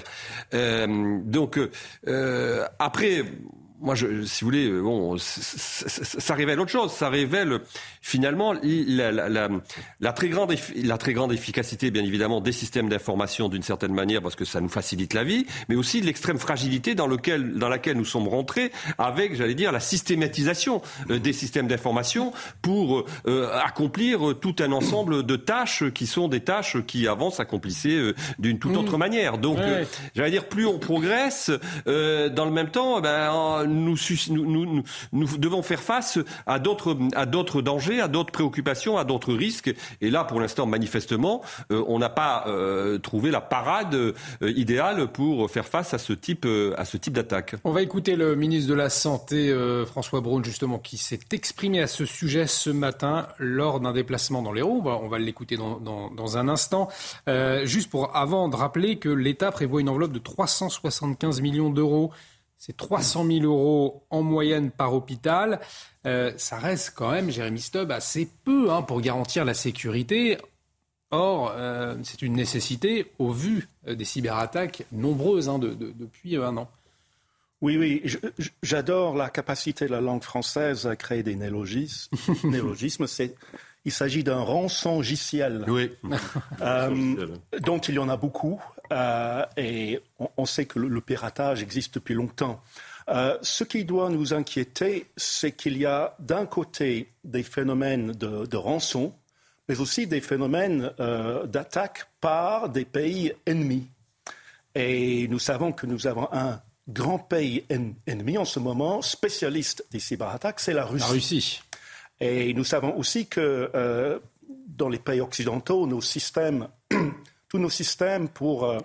Speaker 33: Euh, donc euh, après moi, je, si vous voulez, euh, bon, ça, révèle autre chose. Ça révèle finalement la, la, la, très grande, la très grande efficacité, bien évidemment, des systèmes d'information d'une certaine manière, parce que ça nous facilite la vie, mais aussi l'extrême fragilité dans, lequel, dans laquelle nous sommes rentrés avec, j'allais dire, la systématisation euh, des systèmes d'information pour euh, accomplir tout un ensemble de tâches qui sont des tâches qui avant s'accomplissaient d'une toute autre manière. Donc, j'allais dire, plus on progresse, dans le même temps, eh ben, nous, devons faire face à d'autres, dangers, à d'autres préoccupations, à d'autres risques. Et là, pour l'instant, manifestement, euh, on n'a pas euh, trouvé la parade euh, idéale pour faire face à ce type, d'attaque.
Speaker 1: On va écouter le ministre de la Santé, François Braun, justement, qui s'est exprimé à ce sujet ce matin lors d'un déplacement dans l'Hérault. On va, on va l'écouter dans, dans, dans, un instant. juste pour avant de rappeler que l'État prévoit une enveloppe de 375 millions d'euros c'est 300 000 euros en moyenne par hôpital. Euh, ça reste quand même, Jérémy Stubb, assez peu hein, pour garantir la sécurité. Or, euh, c'est une nécessité au vu euh, des cyberattaques nombreuses hein, depuis un an.
Speaker 34: Oui, oui, j'adore la capacité de la langue française à créer des néologismes. néologismes il s'agit d'un rançongiciel,
Speaker 33: oui.
Speaker 34: dont il y en a beaucoup. Euh, et on, sait que le, piratage existe depuis longtemps. Euh, ce qui doit nous inquiéter, c'est qu'il y a d'un côté des phénomènes de, rançon, mais aussi des phénomènes euh, d'attaque par des pays ennemis. Et nous savons que nous avons un grand pays ennemi en ce moment, spécialiste des cyberattaques, c'est la Russie.
Speaker 1: La Russie.
Speaker 34: Nous savons aussi que dans les pays occidentaux, tous nos systèmes pour euh,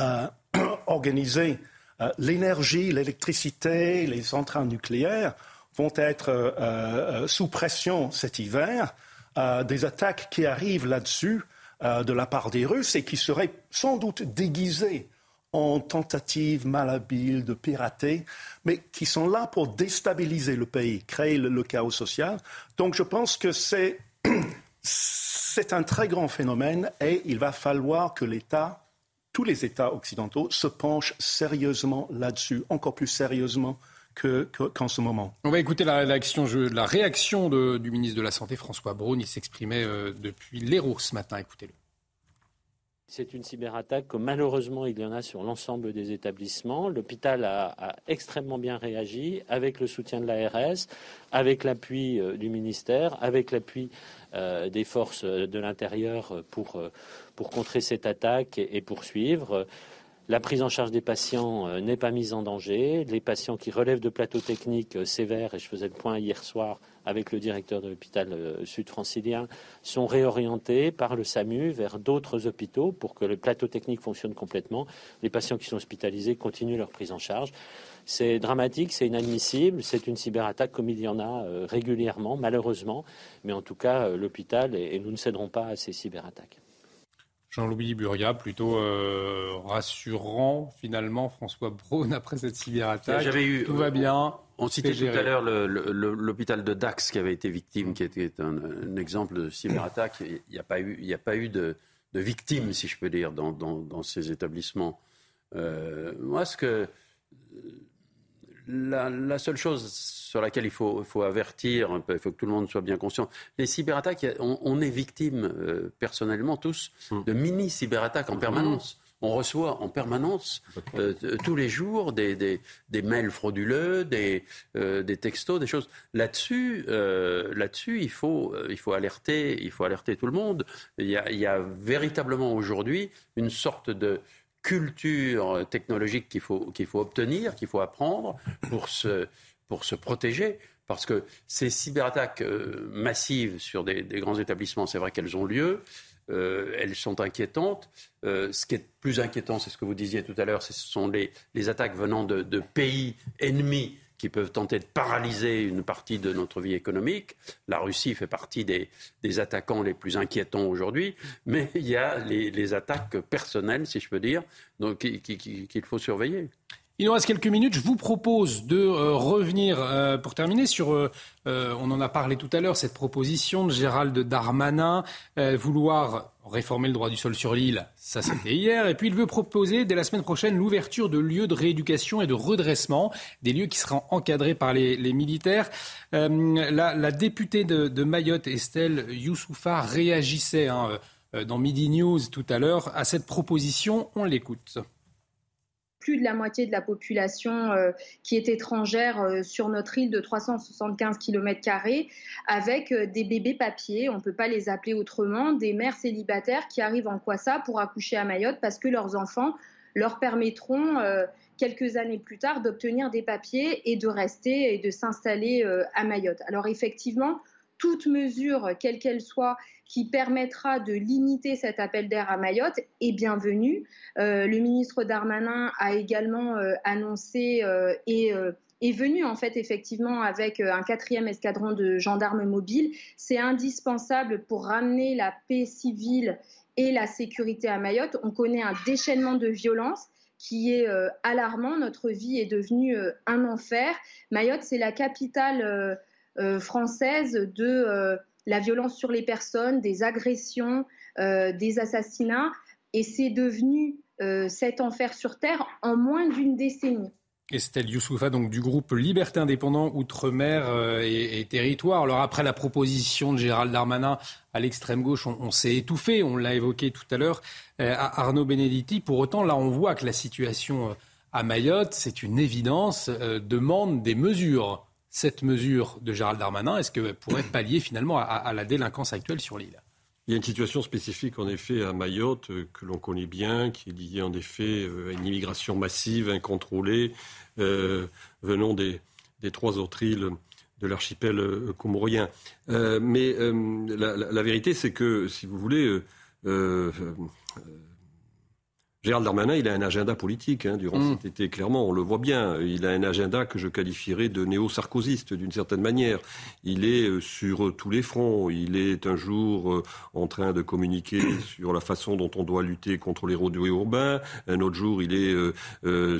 Speaker 34: euh, organiser euh, l'énergie, l'électricité, les centrales nucléaires vont être sous pression cet hiver. des attaques qui arrivent là-dessus de la part des Russes et qui seraient sans doute déguisées en tentatives malhabiles de pirater, mais qui sont là pour déstabiliser le pays, créer le chaos social. Donc je pense que c'est un très grand phénomène et il va falloir que l'État, tous les États occidentaux, se penchent sérieusement là-dessus, encore plus sérieusement qu'en ce moment.
Speaker 1: On va écouter la réaction, la réaction du ministre de la Santé, François Braun. Il s'exprimait euh, depuis l'Hérault ce matin. Écoutez-le.
Speaker 42: C'est une cyberattaque que malheureusement il y en a sur l'ensemble des établissements. L'hôpital a, extrêmement bien réagi avec le soutien de l'ARS, avec l'appui euh, du ministère, avec l'appui euh, des forces de l'intérieur euh, pour contrer cette attaque et, poursuivre. La prise en charge des patients n'est pas mise en danger. Les patients qui relèvent de plateaux techniques sévères, et je faisais le point hier soir avec le directeur de l'hôpital sud-francilien, sont réorientés par le SAMU vers d'autres hôpitaux pour que le plateau technique fonctionne complètement. Les patients qui sont hospitalisés continuent leur prise en charge. C'est dramatique, c'est inadmissible, c'est une cyberattaque comme il y en a euh, régulièrement, malheureusement, mais en tout cas, euh, l'hôpital, et, nous ne céderons pas à ces cyberattaques.
Speaker 1: Jean-Louis Buria, plutôt euh, rassurant finalement, François Braun, après cette cyberattaque.
Speaker 15: Eu,
Speaker 1: Tout va bien.
Speaker 15: On citait tout à l'heure l'hôpital de Dax qui avait été victime, qui était un, exemple de cyberattaque. Il n'y a pas eu, il a pas eu de, victimes, si je peux dire, dans, ces établissements. moi, ce que la, seule chose sur laquelle il faut, avertir, il faut que tout le monde soit bien conscient, les cyberattaques, on, est victime euh, personnellement tous hum. de mini cyberattaques en permanence. On reçoit en permanence, euh, tous les jours, des, mails frauduleux, euh, des, textos, des choses. Là-dessus, là-dessus, il faut, il faut alerter, il faut alerter tout le monde. il y a véritablement aujourd'hui une sorte de culture technologique qu'il faut, qu'il faut obtenir, qu'il faut apprendre pour se, pour se protéger. Parce que ces cyberattaques euh, massives sur des, grands établissements, c'est vrai qu'elles ont lieu. Euh, elles sont inquiétantes. Euh, ce qui est plus inquiétant, c'est ce que vous disiez tout à l'heure, ce sont les, les attaques venant de, de, pays ennemis qui peuvent tenter de paralyser une partie de notre vie économique. La Russie fait partie des, attaquants les plus inquiétants aujourd'hui, mais il y a les, attaques personnelles, si je peux dire, qu'il faut surveiller.
Speaker 1: Il nous reste quelques minutes. Je vous propose de euh, revenir, euh, pour terminer, sur, euh, on en a parlé tout à l'heure, cette proposition de Gérald Darmanin, vouloir réformer le droit du sol sur l'île, ça c'était hier, et puis il veut proposer dès la semaine prochaine l'ouverture de lieux de rééducation et de redressement, des lieux qui seront encadrés par les, militaires. La, députée de, Mayotte, Estelle Youssoufa, réagissait hein, dans Midi News tout à l'heure à cette proposition. On l'écoute
Speaker 27: plus de la moitié de la population euh, qui est étrangère euh, sur notre île de 375 km, avec euh, des bébés papiers, on ne peut pas les appeler autrement, des mères célibataires qui arrivent en Kwassa pour accoucher à Mayotte parce que leurs enfants leur permettront quelques années plus tard d'obtenir des papiers et de rester et de s'installer à Mayotte. Alors effectivement, toute mesure, quelle qu'elle soit, qui permettra de limiter cet appel d'air à Mayotte est bienvenue. Euh, le ministre Darmanin a également euh, annoncé euh, et est venu en fait effectivement avec un quatrième escadron de gendarmes mobiles. C'est indispensable pour ramener la paix civile et la sécurité à Mayotte. On connaît un déchaînement de violence qui est alarmant. Notre vie est devenue un enfer. Mayotte, c'est la capitale française de la violence sur les personnes, des agressions, euh, des assassinats. Et c'est devenu euh, cet enfer sur Terre en moins d'une décennie.
Speaker 1: Estelle Youssoufa, donc du groupe Liberté Indépendant Outre-mer euh, et, Territoire. Alors après la proposition de Gérald Darmanin à l'extrême gauche, on, s'est étouffé, on l'a évoqué tout à l'heure, à Arnaud Benedetti. Pour autant, là, on voit que la situation à Mayotte, c'est une évidence, demande des mesures cette mesure de Gérald Darmanin, est-ce qu'elle pourrait pallier finalement à, la délinquance actuelle sur l'île?
Speaker 33: Il y a une situation spécifique en effet à Mayotte euh, que l'on connaît bien, qui est liée en effet euh, à une immigration massive, incontrôlée, euh, venant des, trois autres îles de l'archipel comorien. mais la, vérité, c'est que, si vous voulez, Gérald Darmanin, il a un agenda politique hein, durant mm. cet été, clairement, on le voit bien. Il a un agenda que je qualifierais de néo-sarkoziste, d'une certaine manière. Il est euh, sur euh, tous les fronts. Il est un jour euh, en train de communiquer sur la façon dont on doit lutter contre les rodéos urbains. Un autre jour, il est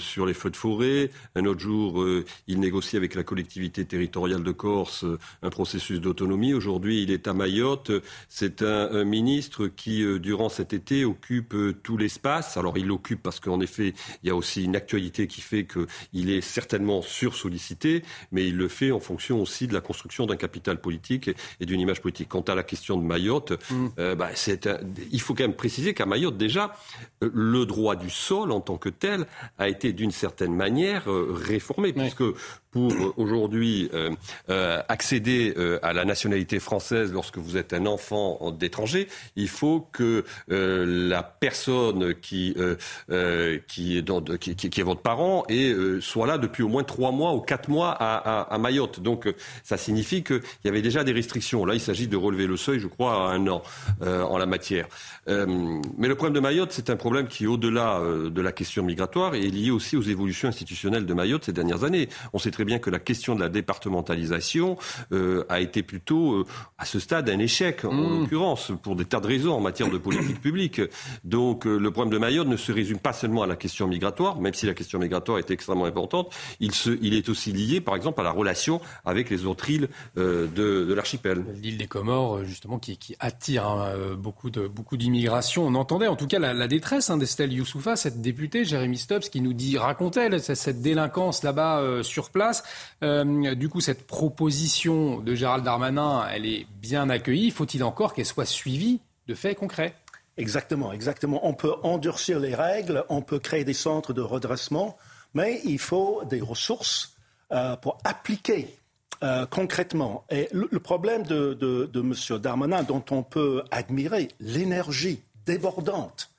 Speaker 33: sur les feux de forêt. Un autre jour, il négocie avec la collectivité territoriale de Corse un processus d'autonomie. Aujourd'hui, il est à Mayotte. C'est un, un, ministre qui, durant cet été, occupe tout l'espace. Alors, il l'occupe parce qu'en effet, il y a aussi une actualité qui fait qu'il est certainement sursollicité, mais il le fait en fonction aussi de la construction d'un capital politique et d'une image politique. Quant à la question de Mayotte, mm. euh, bah, il faut quand même préciser qu'à Mayotte, déjà, euh, le droit du sol en tant que tel a été d'une certaine manière euh, réformé, puisque pour aujourd'hui accéder à la nationalité française lorsque vous êtes un enfant d'étranger, il faut que la personne qui euh, euh, qui, est votre parent euh, soit là depuis au moins trois mois ou quatre mois à, Mayotte. Donc ça signifie qu'il y avait déjà des restrictions. Là, il s'agit de relever le seuil, je crois, à un an en la matière. mais le problème de Mayotte, c'est un problème qui au-delà de la question migratoire est lié aussi aux évolutions institutionnelles de Mayotte ces dernières années. On sait très bien que la question de la départementalisation a été plutôt, à ce stade, un échec, en mmh. l'occurrence, pour des tas de raisons en matière de politique publique. Donc le problème de Mayotte ne se résume pas seulement à la question migratoire, même si la question migratoire est extrêmement importante. Il, se, il est aussi lié, par exemple, à la relation avec les autres îles euh, de, de l'archipel.
Speaker 1: L'île des Comores, euh, justement, qui, qui attire hein, euh, beaucoup de beaucoup d'immigration. On entendait en tout cas la, la détresse hein, d'Estelle Youssoufa, cette députée, Jérémy Stubbs, qui nous dit, racontait cette délinquance là-bas sur place. Euh, du coup, cette proposition de Gérald Darmanin, elle est bien accueillie. Faut-il encore qu'elle soit suivie de faits concrets?
Speaker 34: Exactement, exactement. On peut endurcir les règles, on peut créer des centres de redressement, mais il faut des ressources euh, pour appliquer euh, concrètement. Et le, problème de, de, de M. Darmanin, dont on peut admirer l'énergie débordante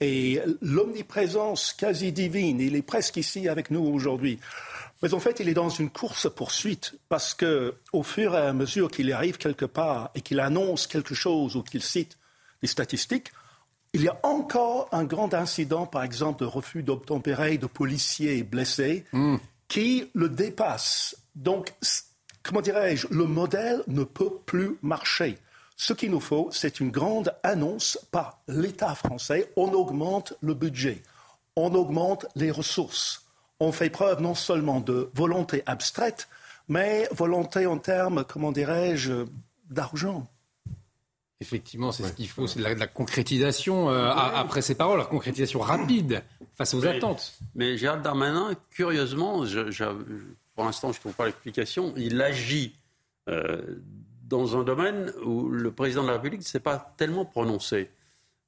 Speaker 34: et l'omniprésence quasi divine, il est presque ici avec nous aujourd'hui. Mais en fait, il est dans une course-poursuite parce que, au fur et à mesure qu'il arrive quelque part et qu'il annonce quelque chose ou qu'il cite des statistiques, il y a encore un grand incident, par exemple, de refus d'obtempérer de policiers blessés, hmm. qui le dépasse. Donc, comment dirais-je, le modèle ne peut plus marcher. Ce qu'il nous faut, c'est une grande annonce par l'État français. On augmente le budget, on augmente les ressources, ont fait preuve non seulement de volonté abstraite, mais volonté en termes, comment dirais-je, d'argent.
Speaker 1: Effectivement, c'est ce qu'il faut, c'est de, la, concrétisation euh, après ces paroles, la concrétisation rapide face aux attentes.
Speaker 15: Mais Gérald Darmanin, curieusement, pour l'instant je ne trouve pas l'explication, il agit euh, dans un domaine où le président de la République ne s'est pas tellement prononcé.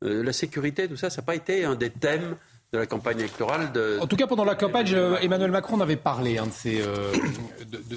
Speaker 15: Euh, la sécurité, tout ça, ça n'a pas été un des thèmes de la campagne électorale. De...
Speaker 1: En tout cas, pendant la campagne, Emmanuel Macron avait parlé hein, de, ces,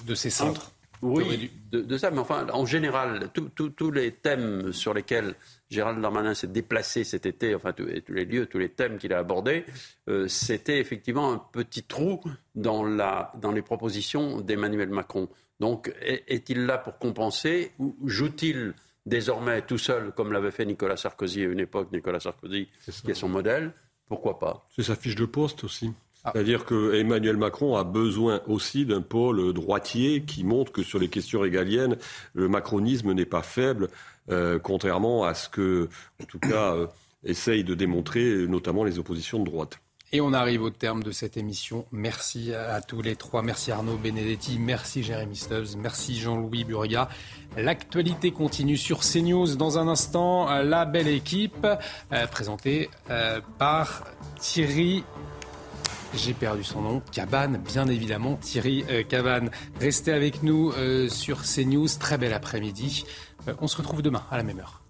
Speaker 1: de, ces centres.
Speaker 15: Oui, de, ça, mais enfin, en général, tous les thèmes sur lesquels Gérald Darmanin s'est déplacé cet été, enfin, tous, les lieux, tous les thèmes qu'il a abordés, euh, c'était effectivement un petit trou dans, la, dans les propositions d'Emmanuel Macron. Donc, est-il là pour compenser ou joue-t-il désormais tout seul, comme l'avait fait Nicolas Sarkozy à une époque, Nicolas Sarkozy, qui est son modèle Pourquoi pas
Speaker 33: C'est sa fiche de poste aussi. Ah. C'est-à-dire que Emmanuel Macron a besoin aussi d'un pôle droitier qui montre que sur les questions régaliennes, le macronisme n'est pas faible, euh, contrairement à ce que, en tout cas, euh, essayent de démontrer notamment les oppositions de droite.
Speaker 1: Et on arrive au terme de cette émission. Merci à tous les trois. Merci Arnaud Benedetti, merci Jérémy Stubbs, merci Jean-Louis Burga. L'actualité continue sur CNews dans un instant. La belle équipe, euh, présentée par Thierry j'ai perdu son nom, Cabane, bien évidemment, Thierry euh, Cabane. Restez avec nous euh, sur CNews, très bel après-midi. Euh, on se retrouve demain à la même heure.